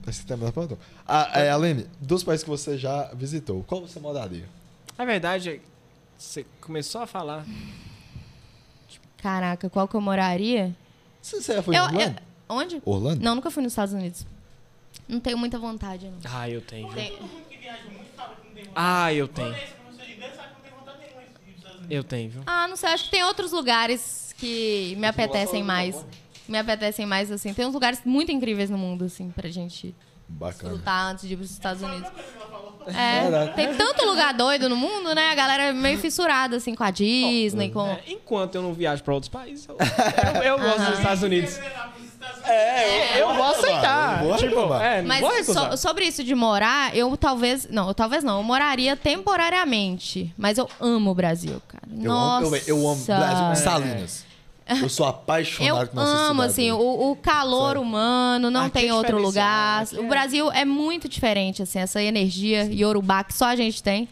Speaker 2: Que tá me dando Ah, é, Aline, dos países que você já visitou, qual você moraria?
Speaker 1: É verdade, você começou a falar.
Speaker 3: Caraca, qual que eu moraria?
Speaker 2: Você, você já foi
Speaker 3: Eu,
Speaker 2: Orlando?
Speaker 3: eu- onde?
Speaker 2: Orlando?
Speaker 3: Não, nunca fui nos Estados Unidos. Não tenho muita vontade, não.
Speaker 1: Ah, eu tenho. viu?
Speaker 3: Tem-
Speaker 5: que viaja muito fala que não tem vontade.
Speaker 1: Ah, eu tenho.
Speaker 5: Unidos.
Speaker 1: Eu tenho, viu?
Speaker 3: Ah, não sei, acho que tem outros lugares que me apetecem mais. Me apetecem mais, assim. Tem uns lugares muito incríveis no mundo, assim, pra gente
Speaker 2: Bacana.
Speaker 3: desfrutar antes de ir pros Estados Unidos.
Speaker 2: Verdade.
Speaker 3: É, tem tanto lugar doido no mundo, né? A galera é meio fissurada, assim, com a Disney, com...
Speaker 1: É, enquanto eu não viajo pra outros países, eu, eu, eu gosto dos Estados Unidos.
Speaker 2: É,
Speaker 1: Eu vou aceitar.
Speaker 2: Eu vou
Speaker 1: tipo, é,
Speaker 3: Mas so- sobre isso de morar, eu talvez... Não, eu talvez não. Eu moraria temporariamente. Mas eu amo o Brasil, cara.
Speaker 2: Eu
Speaker 3: Nossa.
Speaker 2: amo, eu, eu amo Brasil, Salinas. Eu sou
Speaker 3: Eu
Speaker 2: apaixonado por nossa
Speaker 3: amo,
Speaker 2: cidade.
Speaker 3: assim, o, o calor humano, não
Speaker 1: Aqui
Speaker 3: tem
Speaker 1: é
Speaker 3: outro lugar.
Speaker 1: aqui
Speaker 3: O
Speaker 1: é-
Speaker 3: Brasil é muito diferente, assim, essa energia iorubá que só a gente tem.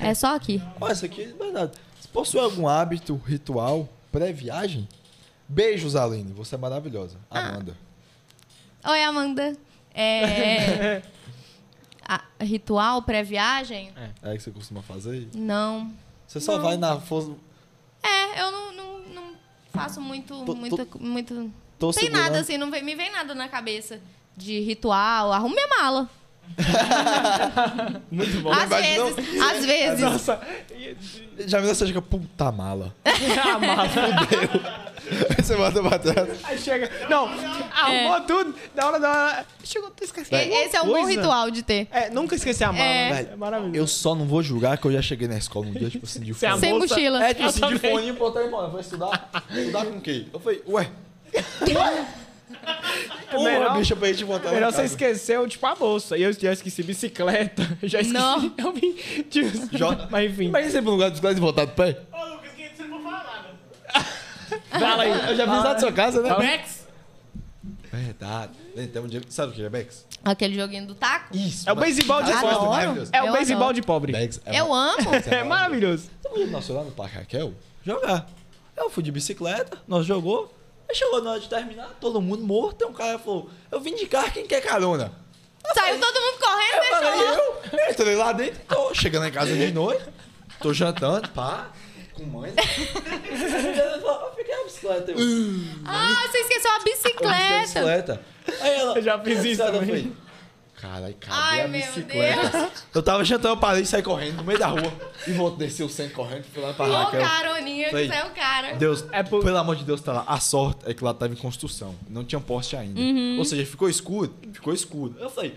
Speaker 3: É só aqui.
Speaker 2: Olha, isso aqui é verdade. Você possui algum hábito, ritual, pré-viagem? Beijos, Aline. Você é maravilhosa.
Speaker 3: Ah.
Speaker 2: Amanda.
Speaker 3: Oi, Amanda. É... a- ritual pré-viagem?
Speaker 2: É que você costuma fazer?
Speaker 3: Não.
Speaker 2: Você só
Speaker 3: Não.
Speaker 2: vai na força.
Speaker 3: É, eu não, não faço muito,
Speaker 2: Tô-
Speaker 3: muito...
Speaker 2: Tô
Speaker 3: Não tem
Speaker 2: segurando.
Speaker 3: nada, assim, não vem, me vem nada na cabeça de ritual. Arrumo minha mala.
Speaker 1: Muito bom.
Speaker 3: Às vezes, às vezes.
Speaker 1: Nossa,
Speaker 2: Já viu essa dica? Puta mala.
Speaker 1: a mala.
Speaker 2: Aí você bota pra trás.
Speaker 1: Aí chega. Não, arrumou tudo. Da hora da hora. Chegou, tu esqueceu.
Speaker 3: E- Esse é um bom
Speaker 1: Coisa.
Speaker 3: ritual de ter.
Speaker 1: É, nunca esquecer a mala,
Speaker 3: É.
Speaker 1: né? É maravilhoso.
Speaker 2: Eu só não vou julgar que eu já cheguei na escola um dia, tipo assim, de
Speaker 1: é a
Speaker 2: fone.
Speaker 3: Sem
Speaker 1: bolsa-
Speaker 3: mochila.
Speaker 2: É, tipo assim, de
Speaker 1: também.
Speaker 2: fone, botar em mano. Foi estudar? Estudar com o quê? Eu falei, ué. Porra,
Speaker 1: melhor-
Speaker 2: bicha, pra gente botar
Speaker 1: Melhor você
Speaker 2: casa.
Speaker 1: esqueceu, tipo, a bolsa. E eu já esqueci bicicleta. Eu já esqueci.
Speaker 3: Não.
Speaker 1: Eu vim. Tipo,
Speaker 2: Joga-
Speaker 1: Mas enfim.
Speaker 2: Imagina você ir pro lugar dos caras e voltar do pé.
Speaker 5: Ô, Lucas, que você não vou falar nada.
Speaker 1: Fala aí.
Speaker 2: Eu já fiz lá da sua casa, né?
Speaker 5: Bex,
Speaker 2: Verdade. Tem um dia... Sabe o que é Bex?
Speaker 3: Aquele joguinho do taco.
Speaker 2: Isso.
Speaker 1: É o beisebol de
Speaker 3: Adoro.
Speaker 1: pobre.
Speaker 2: maravilhoso.
Speaker 1: É o
Speaker 3: Eu
Speaker 1: beisebol de pobre.
Speaker 2: Bex é
Speaker 3: Eu amo.
Speaker 1: É maravilhoso.
Speaker 2: Podia nós foi lá no Parque Raquel jogar. Eu fui de bicicleta, nós jogou. Aí chegou na hora de terminar, todo mundo morto. Aí um cara falou: Eu vim de carro, quem quer carona?
Speaker 3: Saiu todo mundo correndo,
Speaker 2: Eu
Speaker 3: deixou
Speaker 2: falei,
Speaker 3: lá.
Speaker 2: eu entrei lá dentro, tô chegando em casa de noite, tô jantando, pá, com mãe. Eu fiquei a bicicleta. Eu,
Speaker 3: Ah, você esqueceu a
Speaker 2: eu fiquei a
Speaker 3: bicicleta.
Speaker 2: bicicleta. Aí ela.
Speaker 1: Eu já fiz isso também.
Speaker 2: falei, Caralho, cadê
Speaker 3: Ai,
Speaker 2: a bicicleta? Eu tava jantando, eu parei e saí correndo no meio da rua. E voltei, descer o centro correndo, fui lá pra
Speaker 3: Ô,
Speaker 2: Raquel.
Speaker 3: caroninha, que
Speaker 2: Foi.
Speaker 3: é o cara.
Speaker 2: Deus,
Speaker 1: É por-
Speaker 2: pelo amor de Deus, tá lá. A sorte é que lá tava em construção. Não tinha poste ainda.
Speaker 3: Uhum.
Speaker 2: Ou seja, ficou escuro. Ficou escuro. Eu falei,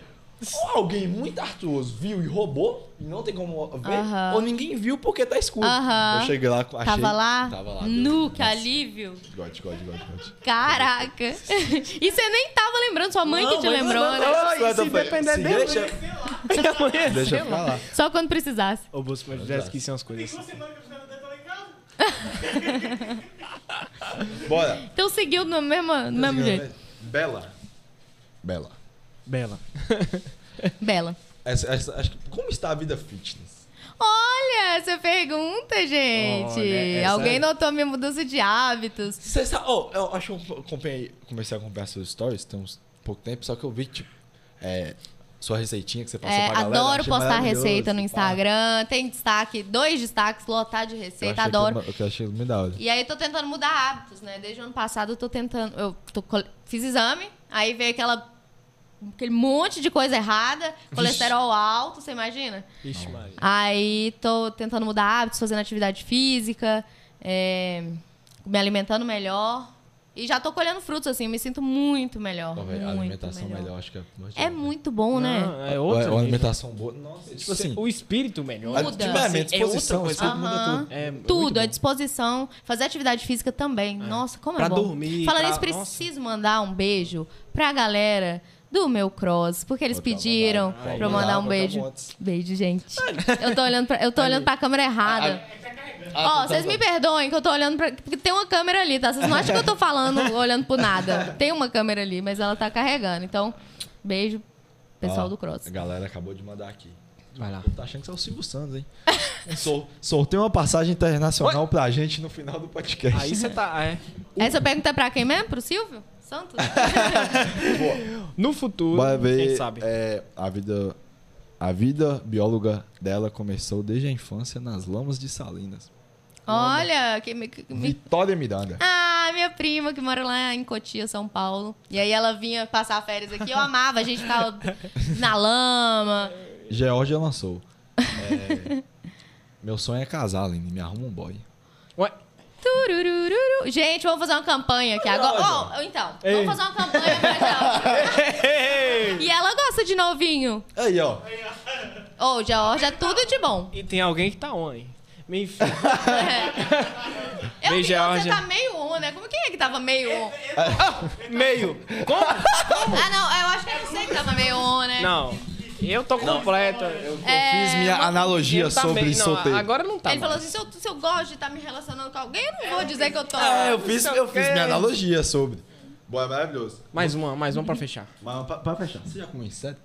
Speaker 2: ou alguém muito artuoso viu e roubou, e não tem como ver,
Speaker 3: Aham.
Speaker 2: ou ninguém viu porque tá escuro.
Speaker 3: Aham.
Speaker 2: Eu cheguei lá, achei...
Speaker 3: Tava lá?
Speaker 2: Tava lá.
Speaker 3: Nu,
Speaker 2: Deus.
Speaker 3: que alívio.
Speaker 2: God, God, God, God.
Speaker 3: Caraca. e você nem tava lembrando, sua mãe que te lembrou, né?
Speaker 1: Ai, se depender
Speaker 2: se
Speaker 1: dele,
Speaker 2: deixa,
Speaker 1: Amanhã,
Speaker 2: deixa eu
Speaker 1: lá.
Speaker 2: falar.
Speaker 3: Só quando precisasse.
Speaker 1: Ô, Bolso, mas já esqueci umas coisas
Speaker 5: Tem
Speaker 1: assim.
Speaker 5: duas semanas que eu.
Speaker 2: Bora.
Speaker 3: Então seguiu no mesmo, no mesmo jeito.
Speaker 2: Bela. Bela.
Speaker 1: Bela.
Speaker 3: Bela.
Speaker 2: Essa- essa- acho que- como está a vida fitness?
Speaker 3: Olha, essa pergunta, gente.
Speaker 1: Olha, essa
Speaker 3: Alguém
Speaker 1: é-
Speaker 3: notou minha mudança de hábitos.
Speaker 2: Você sabe, oh, eu acho que eu acompanhei- comecei a acompanhar seus stories tem uns pouco tempo, só que eu vi, tipo, é, sua receitinha que você passou
Speaker 3: É,
Speaker 2: pra galera.
Speaker 3: adoro
Speaker 2: achei
Speaker 3: postar receita no
Speaker 2: pá.
Speaker 3: Instagram. Tem destaque, dois destaques, lotar de
Speaker 2: Eu
Speaker 3: receita,
Speaker 2: achei
Speaker 3: adoro.
Speaker 2: aquilo- Eu achei muito da hora.
Speaker 3: E aí eu tô tentando mudar hábitos, né? Desde o ano passado eu tô tentando. Eu tô fiz exame, aí veio aquela. Aquele monte de coisa errada, colesterol alto, você imagina?
Speaker 1: Ixi, Maria.
Speaker 3: Aí tô tentando mudar hábitos, fazendo atividade física, é, me alimentando melhor. E já tô colhendo frutos, assim, me sinto muito melhor.
Speaker 2: Pô, a
Speaker 3: muito
Speaker 2: alimentação melhor. acho que é muito
Speaker 3: É muito bom, né?
Speaker 1: Não, é
Speaker 2: Outra,
Speaker 1: outra.
Speaker 2: uma alimentação boa. Nossa, tipo assim.
Speaker 1: O espírito melhor.
Speaker 2: a-
Speaker 3: Muda.
Speaker 2: Tipo, é, minha
Speaker 1: Assim, é outra
Speaker 2: disposição, isso tudo muda tudo.
Speaker 1: É muito
Speaker 3: Tudo,
Speaker 1: bom.
Speaker 3: à disposição. Fazer atividade física também. Nossa, como
Speaker 1: Pra
Speaker 3: é bom.
Speaker 1: dormir,
Speaker 3: Falando
Speaker 1: pra-
Speaker 3: isso, preciso mandar um beijo pra galera do meu cross, porque eles pediram
Speaker 2: mandar,
Speaker 3: pra eu
Speaker 2: mandar,
Speaker 3: um beijo. Beijo, gente. Eu tô olhando pra, eu tô olhando pra câmera errada.
Speaker 2: Ah,
Speaker 3: Ó, vocês me perdoem que eu tô olhando pra. Porque tem uma câmera ali, tá? Vocês não acham que eu tô falando, olhando pro nada. Tem uma câmera ali, mas ela tá carregando. Então, beijo, pessoal
Speaker 2: Ó,
Speaker 3: do cross.
Speaker 2: A galera acabou de mandar aqui.
Speaker 1: Vai lá.
Speaker 2: Tá achando que é o Silvio Santos, hein? Sor- sorteio uma passagem internacional pra gente no final do podcast.
Speaker 1: Aí você tá. É.
Speaker 3: Essa pergunta é pra quem mesmo? Pro Silvio? Santos?
Speaker 1: No futuro,
Speaker 2: Bora ver.
Speaker 1: quem sabe?
Speaker 2: é, a vida. A vida bióloga dela começou desde a infância nas lamas de Salinas.
Speaker 3: Olha, que me, que me-
Speaker 2: Vitória Miranda.
Speaker 3: Ah, minha prima que mora lá em Cotia, São Paulo. E aí ela vinha passar férias aqui. Eu amava, a gente ficava na lama.
Speaker 2: Georgia lançou. É, meu sonho é casar, Aline. Me arruma um boy.
Speaker 1: Ué,
Speaker 3: Tururururu. Gente, vamos fazer uma campanha aqui agora. Oh, então,
Speaker 1: Ei.
Speaker 3: vamos fazer uma campanha pra Georgia. E ela gosta de novinho.
Speaker 2: Aí, ó.
Speaker 3: Ô, Georgia, é tudo de bom.
Speaker 1: e tem alguém que tá on, hein? Me enfia.
Speaker 3: Eu
Speaker 1: Beijo,
Speaker 3: vi, você
Speaker 1: Georgia.
Speaker 3: tá meio on, né? Como quem é que tava meio on?
Speaker 1: Meio. Como?
Speaker 3: Ah, não, eu acho que é você que tava meio on, né?
Speaker 1: Não. Eu tô completo. Eu,
Speaker 3: É,
Speaker 2: Fiz minha
Speaker 3: uma-
Speaker 2: analogia
Speaker 1: eu tá
Speaker 2: sobre
Speaker 1: não,
Speaker 2: solteiro.
Speaker 1: Agora não tá.
Speaker 3: Ele falou
Speaker 1: mais.
Speaker 3: assim: se eu, se eu gosto de estar me relacionando com alguém, eu não vou dizer que eu tô.
Speaker 2: É, eu fiz, eu fiz minha analogia sobre. Boy, é maravilhoso.
Speaker 1: Mais uma, mais uma pra fechar.
Speaker 2: Mas pra, pra fechar, você já comeu inseto?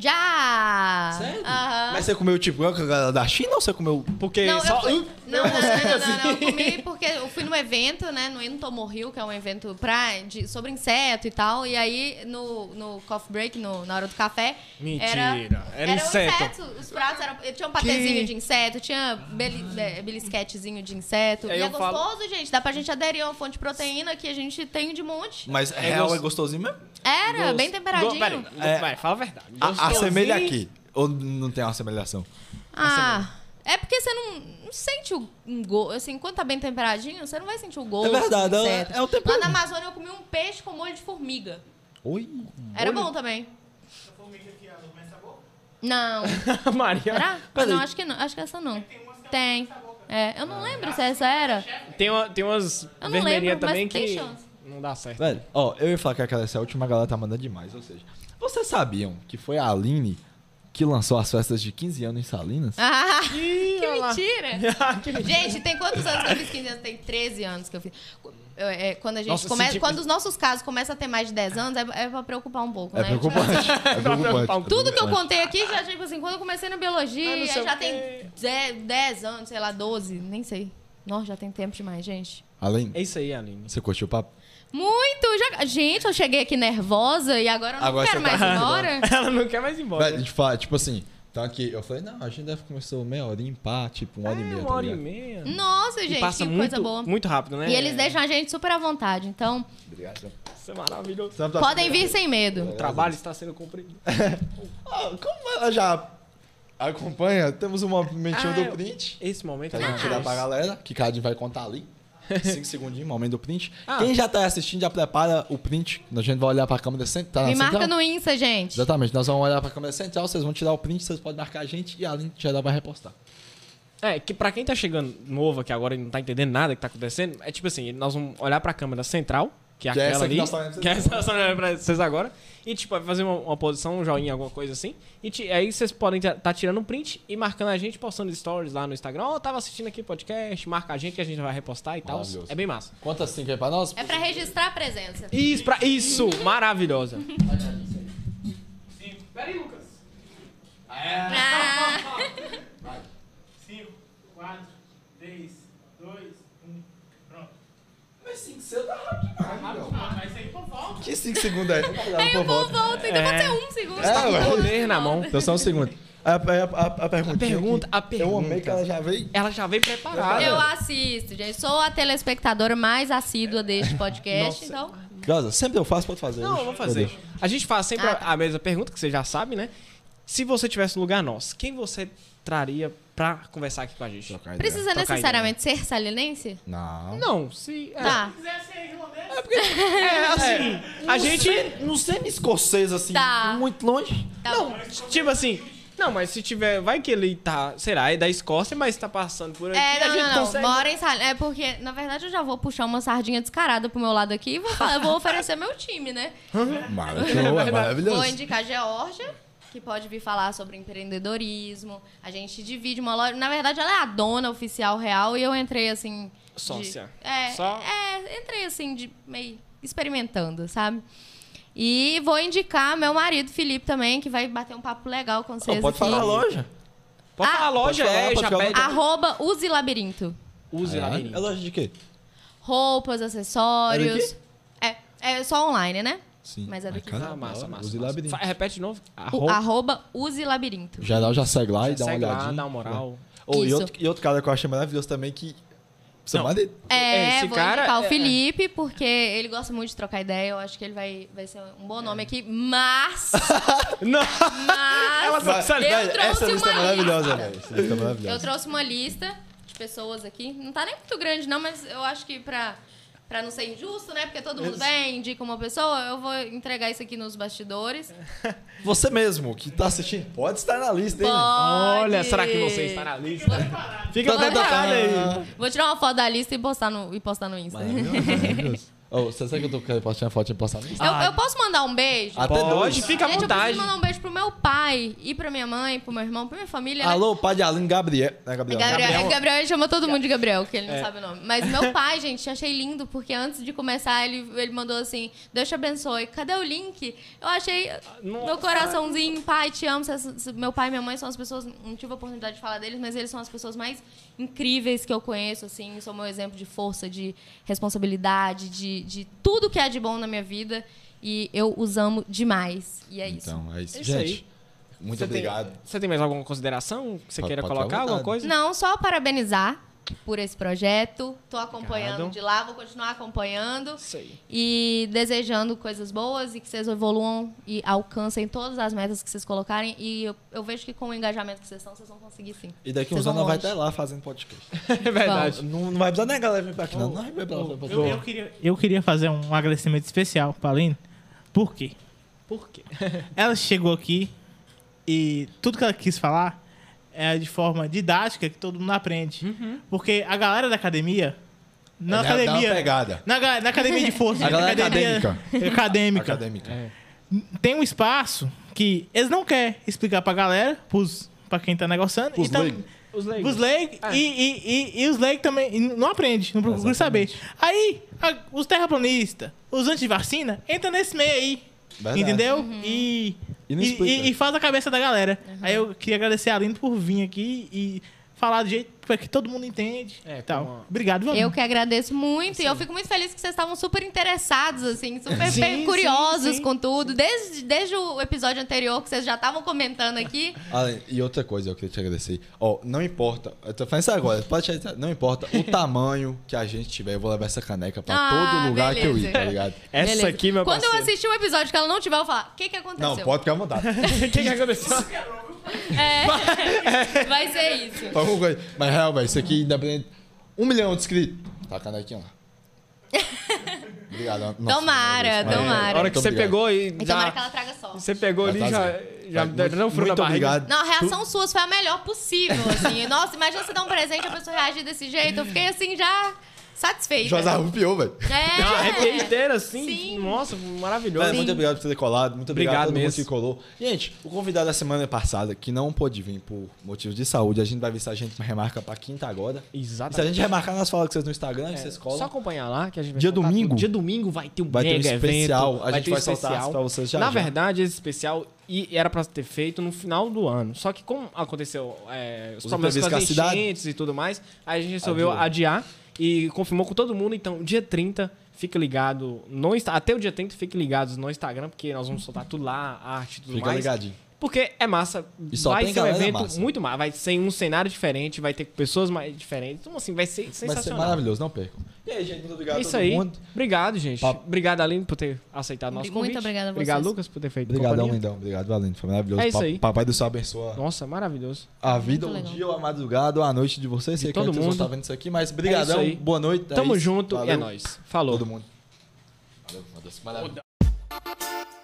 Speaker 3: Já!
Speaker 2: Sério?
Speaker 3: Aham.
Speaker 2: Mas você comeu tipo a da China ou você comeu.
Speaker 1: Porque
Speaker 3: Não,
Speaker 1: só.
Speaker 3: eu fui... não, não, não, não,
Speaker 2: assim.
Speaker 3: não, eu comi porque eu fui num evento, né, no Intomo Rio, que é um evento pra, de, sobre inseto e tal, e aí no, no coffee break, no, na hora do café,
Speaker 1: Mentira,
Speaker 3: era,
Speaker 1: era
Speaker 3: um
Speaker 1: inseto.
Speaker 3: os pratos eram, tinha um patezinho de inseto, tinha beli, é, belisquetezinho de inseto, e é
Speaker 1: eu falo-
Speaker 3: gostoso, gente, dá pra gente aderir a uma fonte de proteína que a gente tem de monte.
Speaker 2: Mas
Speaker 1: É
Speaker 2: é gostosinho mesmo?
Speaker 3: Era,
Speaker 1: Gosto-
Speaker 3: bem temperadinho.
Speaker 1: Go- Peraí,
Speaker 2: É.
Speaker 1: vai, fala a verdade.
Speaker 2: A,
Speaker 1: Gostosinho.
Speaker 2: Assemelha aqui. Ou não tem uma assemelhação?
Speaker 3: Ah, é porque você não, não sente o um gosto. Assim, quando tá bem temperadinho, você não vai sentir o gosto.
Speaker 2: É verdade, é- é o tempero.
Speaker 3: Lá na Amazônia eu comi um peixe com molho de formiga.
Speaker 2: Oi?
Speaker 3: Era bom também. Não.
Speaker 1: Maria.
Speaker 3: Será? Ah, não, acho que não. Acho que essa não. Tem. É, eu não lembro se essa era.
Speaker 1: Tem, uma, tem umas
Speaker 3: Eu não
Speaker 1: vermelhinhas
Speaker 3: lembro, mas
Speaker 1: também
Speaker 3: tem
Speaker 1: que
Speaker 3: chance.
Speaker 1: não dá certo.
Speaker 2: Velho, ó, eu ia falar que aquela essa última galera tá mandando demais, ou seja, vocês sabiam que foi a Aline que lançou as festas de 15 anos em Salinas?
Speaker 3: Ah,
Speaker 1: Ih,
Speaker 3: que
Speaker 1: olha lá.
Speaker 3: mentira! Gente, tem quantos anos que eu fiz 15 anos? Tem 13 anos que eu fiz. É, quando a gente
Speaker 1: Nossa,
Speaker 3: começa,
Speaker 1: senti-
Speaker 3: quando os nossos casos começam a ter mais de 10 anos, é, é pra preocupar um pouco,
Speaker 2: É
Speaker 3: né?
Speaker 2: preocupante. É preocupante.
Speaker 3: Tudo que eu contei aqui já, tipo assim, quando eu comecei na biologia,
Speaker 1: Ah,
Speaker 3: já tem
Speaker 1: quê.
Speaker 3: 10, 10 anos, sei lá, 12, nem sei. Nossa, já tem tempo demais, gente.
Speaker 2: Aline,
Speaker 1: É isso aí, Aline.
Speaker 2: você curtiu o papo?
Speaker 3: Muito! Já... Gente, eu cheguei aqui nervosa e agora eu não
Speaker 2: Agora
Speaker 3: quero
Speaker 2: tá
Speaker 3: mais ir
Speaker 2: embora.
Speaker 1: Ela não quer mais ir embora.
Speaker 2: Gente fala, tipo assim, então aqui, eu falei, não, a gente deve começar meia hora em pá, tipo, uma hora e meia.
Speaker 1: É,
Speaker 2: tá
Speaker 1: uma hora e meia.
Speaker 3: Nossa, gente,
Speaker 1: passa
Speaker 3: que
Speaker 1: muito,
Speaker 3: coisa boa.
Speaker 1: muito rápido, né?
Speaker 3: E eles deixam a gente super à vontade. Então,
Speaker 2: Obrigado.
Speaker 1: Isso é maravilhoso.
Speaker 2: Tá-
Speaker 3: Podem vir sem medo.
Speaker 1: O trabalho está sendo cumprido.
Speaker 2: Ah, como ela já acompanha, temos um momentinho
Speaker 1: Ah,
Speaker 2: do print.
Speaker 1: Esse momento é
Speaker 2: a gente tirar pra galera, que Cadinho vai contar ali. 5 segundinhos, momento do print.
Speaker 1: Ah.
Speaker 2: Quem já tá assistindo, já prepara o print. A gente vai olhar pra câmera central.
Speaker 3: Me marca no Insta, gente.
Speaker 2: Exatamente, nós vamos olhar pra câmera central, vocês vão tirar o print, vocês podem marcar a gente e a Aline geral vai repostar.
Speaker 1: É, que pra quem tá chegando novo aqui agora e não tá entendendo nada que tá acontecendo, é tipo assim, nós vamos olhar pra câmera central, que é
Speaker 2: Que é
Speaker 1: aquela ali,
Speaker 2: pra
Speaker 1: que é
Speaker 2: vocês
Speaker 1: essa que pra vocês agora, e tipo, vai fazer uma, uma posição, um joinha, alguma coisa assim, e ti- aí vocês podem estar tá tirando um print e marcando a gente, postando stories lá no Instagram, ó, tava assistindo aqui o podcast, marca a gente que a gente vai repostar e tal, é bem massa.
Speaker 2: Conta 5 aí pra nós.
Speaker 3: É pra registrar a presença.
Speaker 1: Isso, pra, isso, maravilhosa.
Speaker 4: Peraí, Lucas.
Speaker 3: Ah,
Speaker 4: 5, 4, 3, 2, 1. Pronto.
Speaker 2: Mas 5 seu tá rápido
Speaker 4: Ah, mas isso aí por volta.
Speaker 2: Que 5 segundos é?
Speaker 3: aí o povo volta, então pode ser um segundo.
Speaker 2: É, ué.
Speaker 1: Poder na mão.
Speaker 2: Então só um segundo. A, a, a, a pergunta.
Speaker 1: pergunta, a
Speaker 2: Eu amei
Speaker 1: pergunta.
Speaker 2: que ela já veio.
Speaker 1: Ela já veio preparada.
Speaker 3: Eu assisto, gente. Sou a telespectadora mais assídua deste podcast, então.
Speaker 2: Gaza, sempre eu faço, pode fazer.
Speaker 1: Não,
Speaker 2: Deixa-
Speaker 1: vamos fazer. A gente faz sempre
Speaker 3: Ah,
Speaker 1: a- a mesma pergunta, que você já sabe, né? Se você tivesse no lugar nosso, quem você traria pra conversar aqui com a gente?
Speaker 2: Ideia.
Speaker 3: Precisa
Speaker 1: Trocar
Speaker 3: necessariamente ser salinense?
Speaker 2: Não.
Speaker 1: Não, se. É,
Speaker 3: Tá.
Speaker 4: Se quiser ser irlandês,
Speaker 1: é assim. a gente.
Speaker 2: Não sendo escocês assim,
Speaker 3: Tá.
Speaker 2: muito longe.
Speaker 3: Tá
Speaker 1: Não,
Speaker 3: bom.
Speaker 1: tipo assim. Não, mas se tiver. Vai que ele tá. Será? É da Escócia, mas tá passando por aqui.
Speaker 3: É,
Speaker 1: a
Speaker 3: não,
Speaker 1: gente
Speaker 3: não, não.
Speaker 1: consegue.
Speaker 3: Mora em Salinas. É porque, na verdade, eu já vou puxar uma sardinha descarada pro meu lado aqui e vou, falar- eu vou oferecer meu time, né?
Speaker 2: Maravilhoso, é maravilhoso.
Speaker 3: Vou indicar Georgia, que pode vir falar sobre empreendedorismo. A gente divide uma loja. Na verdade, ela é a dona oficial real e eu entrei assim. de-
Speaker 1: Sócia.
Speaker 3: É,
Speaker 1: Só-
Speaker 3: é, entrei assim, de meio experimentando, sabe? E vou indicar meu marido, Felipe, também, que vai bater um papo legal com vocês.
Speaker 2: Ó, pode
Speaker 3: aqui.
Speaker 2: falar a loja.
Speaker 1: Pode
Speaker 3: Ah,
Speaker 1: falar a loja,
Speaker 2: pode falar,
Speaker 1: é,
Speaker 2: pode
Speaker 1: já pede.
Speaker 3: Arroba Use Labirinto.
Speaker 1: Use
Speaker 2: É
Speaker 1: menino.
Speaker 2: loja de quê?
Speaker 3: Roupas, acessórios.
Speaker 2: É
Speaker 3: É, é só online, né?
Speaker 2: Sim.
Speaker 3: Mas é daqui.
Speaker 2: cara,
Speaker 1: Ah, massa, massa.
Speaker 2: Use
Speaker 1: massa.
Speaker 2: labirinto.
Speaker 1: Fa- Repete de novo.
Speaker 3: O,
Speaker 1: Arroba.
Speaker 3: arroba Use Labirinto.
Speaker 2: Geral já segue lá e dá uma
Speaker 1: Segue lá,
Speaker 2: olhadinha.
Speaker 1: dá uma moral.
Speaker 2: Oh, e,
Speaker 3: Isso.
Speaker 2: outro, e outro cara que eu achei maravilhoso também que.
Speaker 1: Não.
Speaker 3: É,
Speaker 1: Esse
Speaker 3: vou
Speaker 1: cara
Speaker 3: indicar o
Speaker 1: é-
Speaker 3: Felipe, porque ele gosta muito de trocar ideia. Eu acho que ele vai, vai ser um bom nome aqui. Mas,
Speaker 1: Não!
Speaker 3: mas eu
Speaker 2: Velho,
Speaker 3: trouxe
Speaker 2: essa lista é
Speaker 3: uma
Speaker 2: maravilhosa, velho. Essa lista é
Speaker 3: Eu
Speaker 2: maravilhosa.
Speaker 3: trouxe uma lista de pessoas aqui. Não tá nem muito grande, não, mas eu acho que pra, pra não ser injusto, né? Porque todo mundo vem, indica uma pessoa, eu vou entregar isso aqui nos bastidores.
Speaker 2: Você mesmo que tá assistindo, pode estar na lista, hein?
Speaker 3: Pode.
Speaker 1: Olha, será que você está na lista? Fica
Speaker 2: tá,
Speaker 1: preparado aí.
Speaker 3: Vou tirar uma foto da lista e postar no, e postar no Insta.
Speaker 2: Maravilhoso. Ô, você sabe que eu tô querendo postar uma foto e postar no?
Speaker 3: Eu, eu posso mandar um beijo?
Speaker 2: Até
Speaker 1: Pode,
Speaker 2: dois.
Speaker 1: fica à
Speaker 3: Gente, eu
Speaker 1: vontade.
Speaker 3: preciso mandar um beijo pro meu pai e pra minha mãe, pro meu irmão, pra minha família. né?
Speaker 2: Alô, pai de Aline Gabriel. É Gabriel.
Speaker 3: Gabriel,
Speaker 1: Gabriel.
Speaker 3: Gabriel. ele chama todo mundo de Gabriel, que ele não
Speaker 1: É.
Speaker 3: sabe o nome. Mas meu pai, gente, achei lindo, porque antes de começar, ele, ele mandou assim: Deus te abençoe. Cadê o link? Eu achei
Speaker 1: Nossa.
Speaker 3: meu coraçãozinho, pai, te amo. Meu pai e minha mãe são as pessoas. Não tive a oportunidade de falar deles, mas eles são as pessoas mais incríveis que eu conheço, assim. São meu exemplo de força, de responsabilidade, de, de tudo que é de bom na minha vida. E eu os amo demais. E é isso.
Speaker 2: Então, é isso.
Speaker 1: É isso aí.
Speaker 2: Gente, muito
Speaker 1: Você tem-
Speaker 2: obrigado.
Speaker 1: Você tem mais alguma consideração que você
Speaker 2: Pode-
Speaker 1: queira
Speaker 2: pode
Speaker 1: colocar? Alguma coisa?
Speaker 3: Não, só parabenizar por esse projeto. Tô acompanhando
Speaker 1: Obrigado.
Speaker 3: de lá, vou continuar acompanhando.
Speaker 1: Aí.
Speaker 3: E desejando coisas boas e que vocês evoluam e alcancem todas as metas que vocês colocarem. E eu, eu vejo que com o engajamento que vocês estão, vocês vão conseguir sim.
Speaker 2: E daqui
Speaker 3: Vocês
Speaker 2: uns anos vai estar lá fazendo podcast.
Speaker 1: É verdade.
Speaker 2: Não, não vai precisar nem a galera vir pra aqui, não. Não vai pra lá.
Speaker 4: Eu, eu queria, eu queria fazer um agradecimento especial pra Aline. Por quê?
Speaker 1: Por quê?
Speaker 4: Ela chegou aqui e tudo que ela quis falar é de forma didática que todo mundo aprende. Porque a galera da academia. Na academia.
Speaker 2: pegada.
Speaker 4: Na, na academia de força.
Speaker 2: A galera
Speaker 4: academia
Speaker 2: acadêmica.
Speaker 4: acadêmica.
Speaker 2: Acadêmica.
Speaker 4: Tem um espaço que eles não querem explicar pra galera, pros, pra quem tá negociando.
Speaker 2: Pros
Speaker 4: então,
Speaker 2: leigos.
Speaker 1: Os leigos.
Speaker 4: os leigos
Speaker 1: É.
Speaker 4: e, e, e, e os leigos também e não aprende, não procura saber. Aí, a- os terraplanistas, os antivacina, entra nesse meio aí.
Speaker 2: Verdade.
Speaker 4: Entendeu? E,
Speaker 2: E
Speaker 4: e, e- e faz a cabeça da galera. Aí eu queria agradecer a Aline por vir aqui e falar do jeito que todo mundo entende.
Speaker 1: É,
Speaker 4: tal.
Speaker 1: como-
Speaker 4: Obrigado, Valinho.
Speaker 3: Eu que agradeço muito e eu fico muito feliz que vocês estavam super interessados, assim, super
Speaker 1: Sim, sim,
Speaker 3: curiosos
Speaker 1: sim.
Speaker 3: com tudo. Desde, desde o episódio anterior que vocês já estavam comentando aqui.
Speaker 2: Ah, e outra coisa, eu queria te agradecer. Ó, não importa, eu tô falando isso agora, pode achar- não importa o tamanho que a gente tiver, eu vou levar essa caneca pra
Speaker 3: Ah,
Speaker 2: todo lugar que eu ir,
Speaker 3: beleza.
Speaker 2: tá ligado?
Speaker 1: Essa
Speaker 3: Beleza.
Speaker 1: aqui, meu
Speaker 3: Quando eu
Speaker 1: parceiro.
Speaker 3: assistir um episódio que ela não tiver, eu vou falar: o que, que aconteceu?
Speaker 2: Não, pode ficar à vontade.
Speaker 1: O que, que aconteceu?
Speaker 3: É, vai ser isso.
Speaker 2: Alguma coisa. Mas real, velho, isso aqui, independente. Um milhão de inscritos. Tá a canequinha lá. Obrigado. Nossa,
Speaker 3: Tomara,
Speaker 2: Deus.
Speaker 3: tomara.
Speaker 1: A hora que
Speaker 2: Muito
Speaker 1: você
Speaker 2: obrigado.
Speaker 1: pegou e
Speaker 3: E tomara que
Speaker 1: já...
Speaker 3: ela traga só.
Speaker 1: Você pegou ali
Speaker 2: Vai
Speaker 1: já... Já um furo
Speaker 2: muito obrigado.
Speaker 3: Não, a reação sua foi a melhor possível, assim. Nossa, imagina você dar um presente e a pessoa reagir desse jeito. Eu fiquei, assim, já satisfeita.
Speaker 2: José arrupiou, velho.
Speaker 3: É.
Speaker 1: Não, arrepiei inteiro assim.
Speaker 3: Sim.
Speaker 1: Nossa, maravilhoso.
Speaker 2: Velho, muito obrigado por ter colado. Muito obrigado,
Speaker 1: Obrigado
Speaker 2: a todo mundo
Speaker 1: mesmo.
Speaker 2: que colou. Gente, o convidado da semana passada, que não pôde vir por motivos de saúde, a gente vai ver se a gente remarca pra quinta agora. E se a
Speaker 1: Exatamente.
Speaker 2: gente remarcar, nós falamos com vocês no Instagram, vocês colam.
Speaker 1: Só acompanhar lá que a gente vai
Speaker 2: Dia domingo?
Speaker 1: tudo. Dia domingo vai ter um
Speaker 2: Vai ter um
Speaker 1: mega
Speaker 2: especial.
Speaker 1: evento.
Speaker 2: A gente
Speaker 1: ter um
Speaker 2: vai soltar pra vocês já,
Speaker 1: Na
Speaker 2: já.
Speaker 1: verdade, esse especial e era pra ter feito no final do ano. Só que como aconteceu é, os
Speaker 2: Os
Speaker 1: problemas com as enchentes e tudo mais, aí a gente resolveu
Speaker 2: Adiou.
Speaker 1: adiar e confirmou com todo mundo. Então, dia 30, fica ligado no até o dia 30, fiquem ligados no Instagram, porque nós vamos soltar tudo lá, arte e tudo
Speaker 2: Fica
Speaker 1: mais.
Speaker 2: ligadinho.
Speaker 1: Porque é massa.
Speaker 2: E só
Speaker 1: vai
Speaker 2: tem
Speaker 1: ser um evento
Speaker 2: massa.
Speaker 1: muito massa. Vai ser um cenário diferente, vai ter pessoas mais diferentes. Então, assim, vai ser
Speaker 2: Vai ser
Speaker 1: sensacional.
Speaker 2: maravilhoso, não percam. E aí, gente, muito obrigado
Speaker 1: É
Speaker 2: a
Speaker 1: isso
Speaker 2: todo
Speaker 1: aí.
Speaker 2: mundo.
Speaker 1: Obrigado, gente.
Speaker 2: Papo.
Speaker 1: Obrigado, Aline, por ter aceitado nosso
Speaker 3: Muito
Speaker 1: convite.
Speaker 3: obrigada a
Speaker 1: Obrigado,
Speaker 3: vocês.
Speaker 1: Lucas, por ter feito
Speaker 2: Obrigadão, lindão. Obrigado, Valente. Foi maravilhoso.
Speaker 1: É isso aí.
Speaker 2: Papai do céu abençoa
Speaker 1: Nossa, maravilhoso.
Speaker 2: a vida,
Speaker 3: Muito
Speaker 2: o
Speaker 3: legal.
Speaker 2: dia, ou a madrugada, ou a noite de vocês. Sei que
Speaker 1: todo
Speaker 2: vocês vão
Speaker 1: mundo.
Speaker 2: estar vendo isso aqui, mas brigadão.
Speaker 1: É isso aí.
Speaker 2: boa noite.
Speaker 1: Tamo
Speaker 2: Thaís.
Speaker 1: junto e é
Speaker 2: Valeu.
Speaker 1: nóis. Falou.
Speaker 2: Todo mundo. Valeu. Maravilha.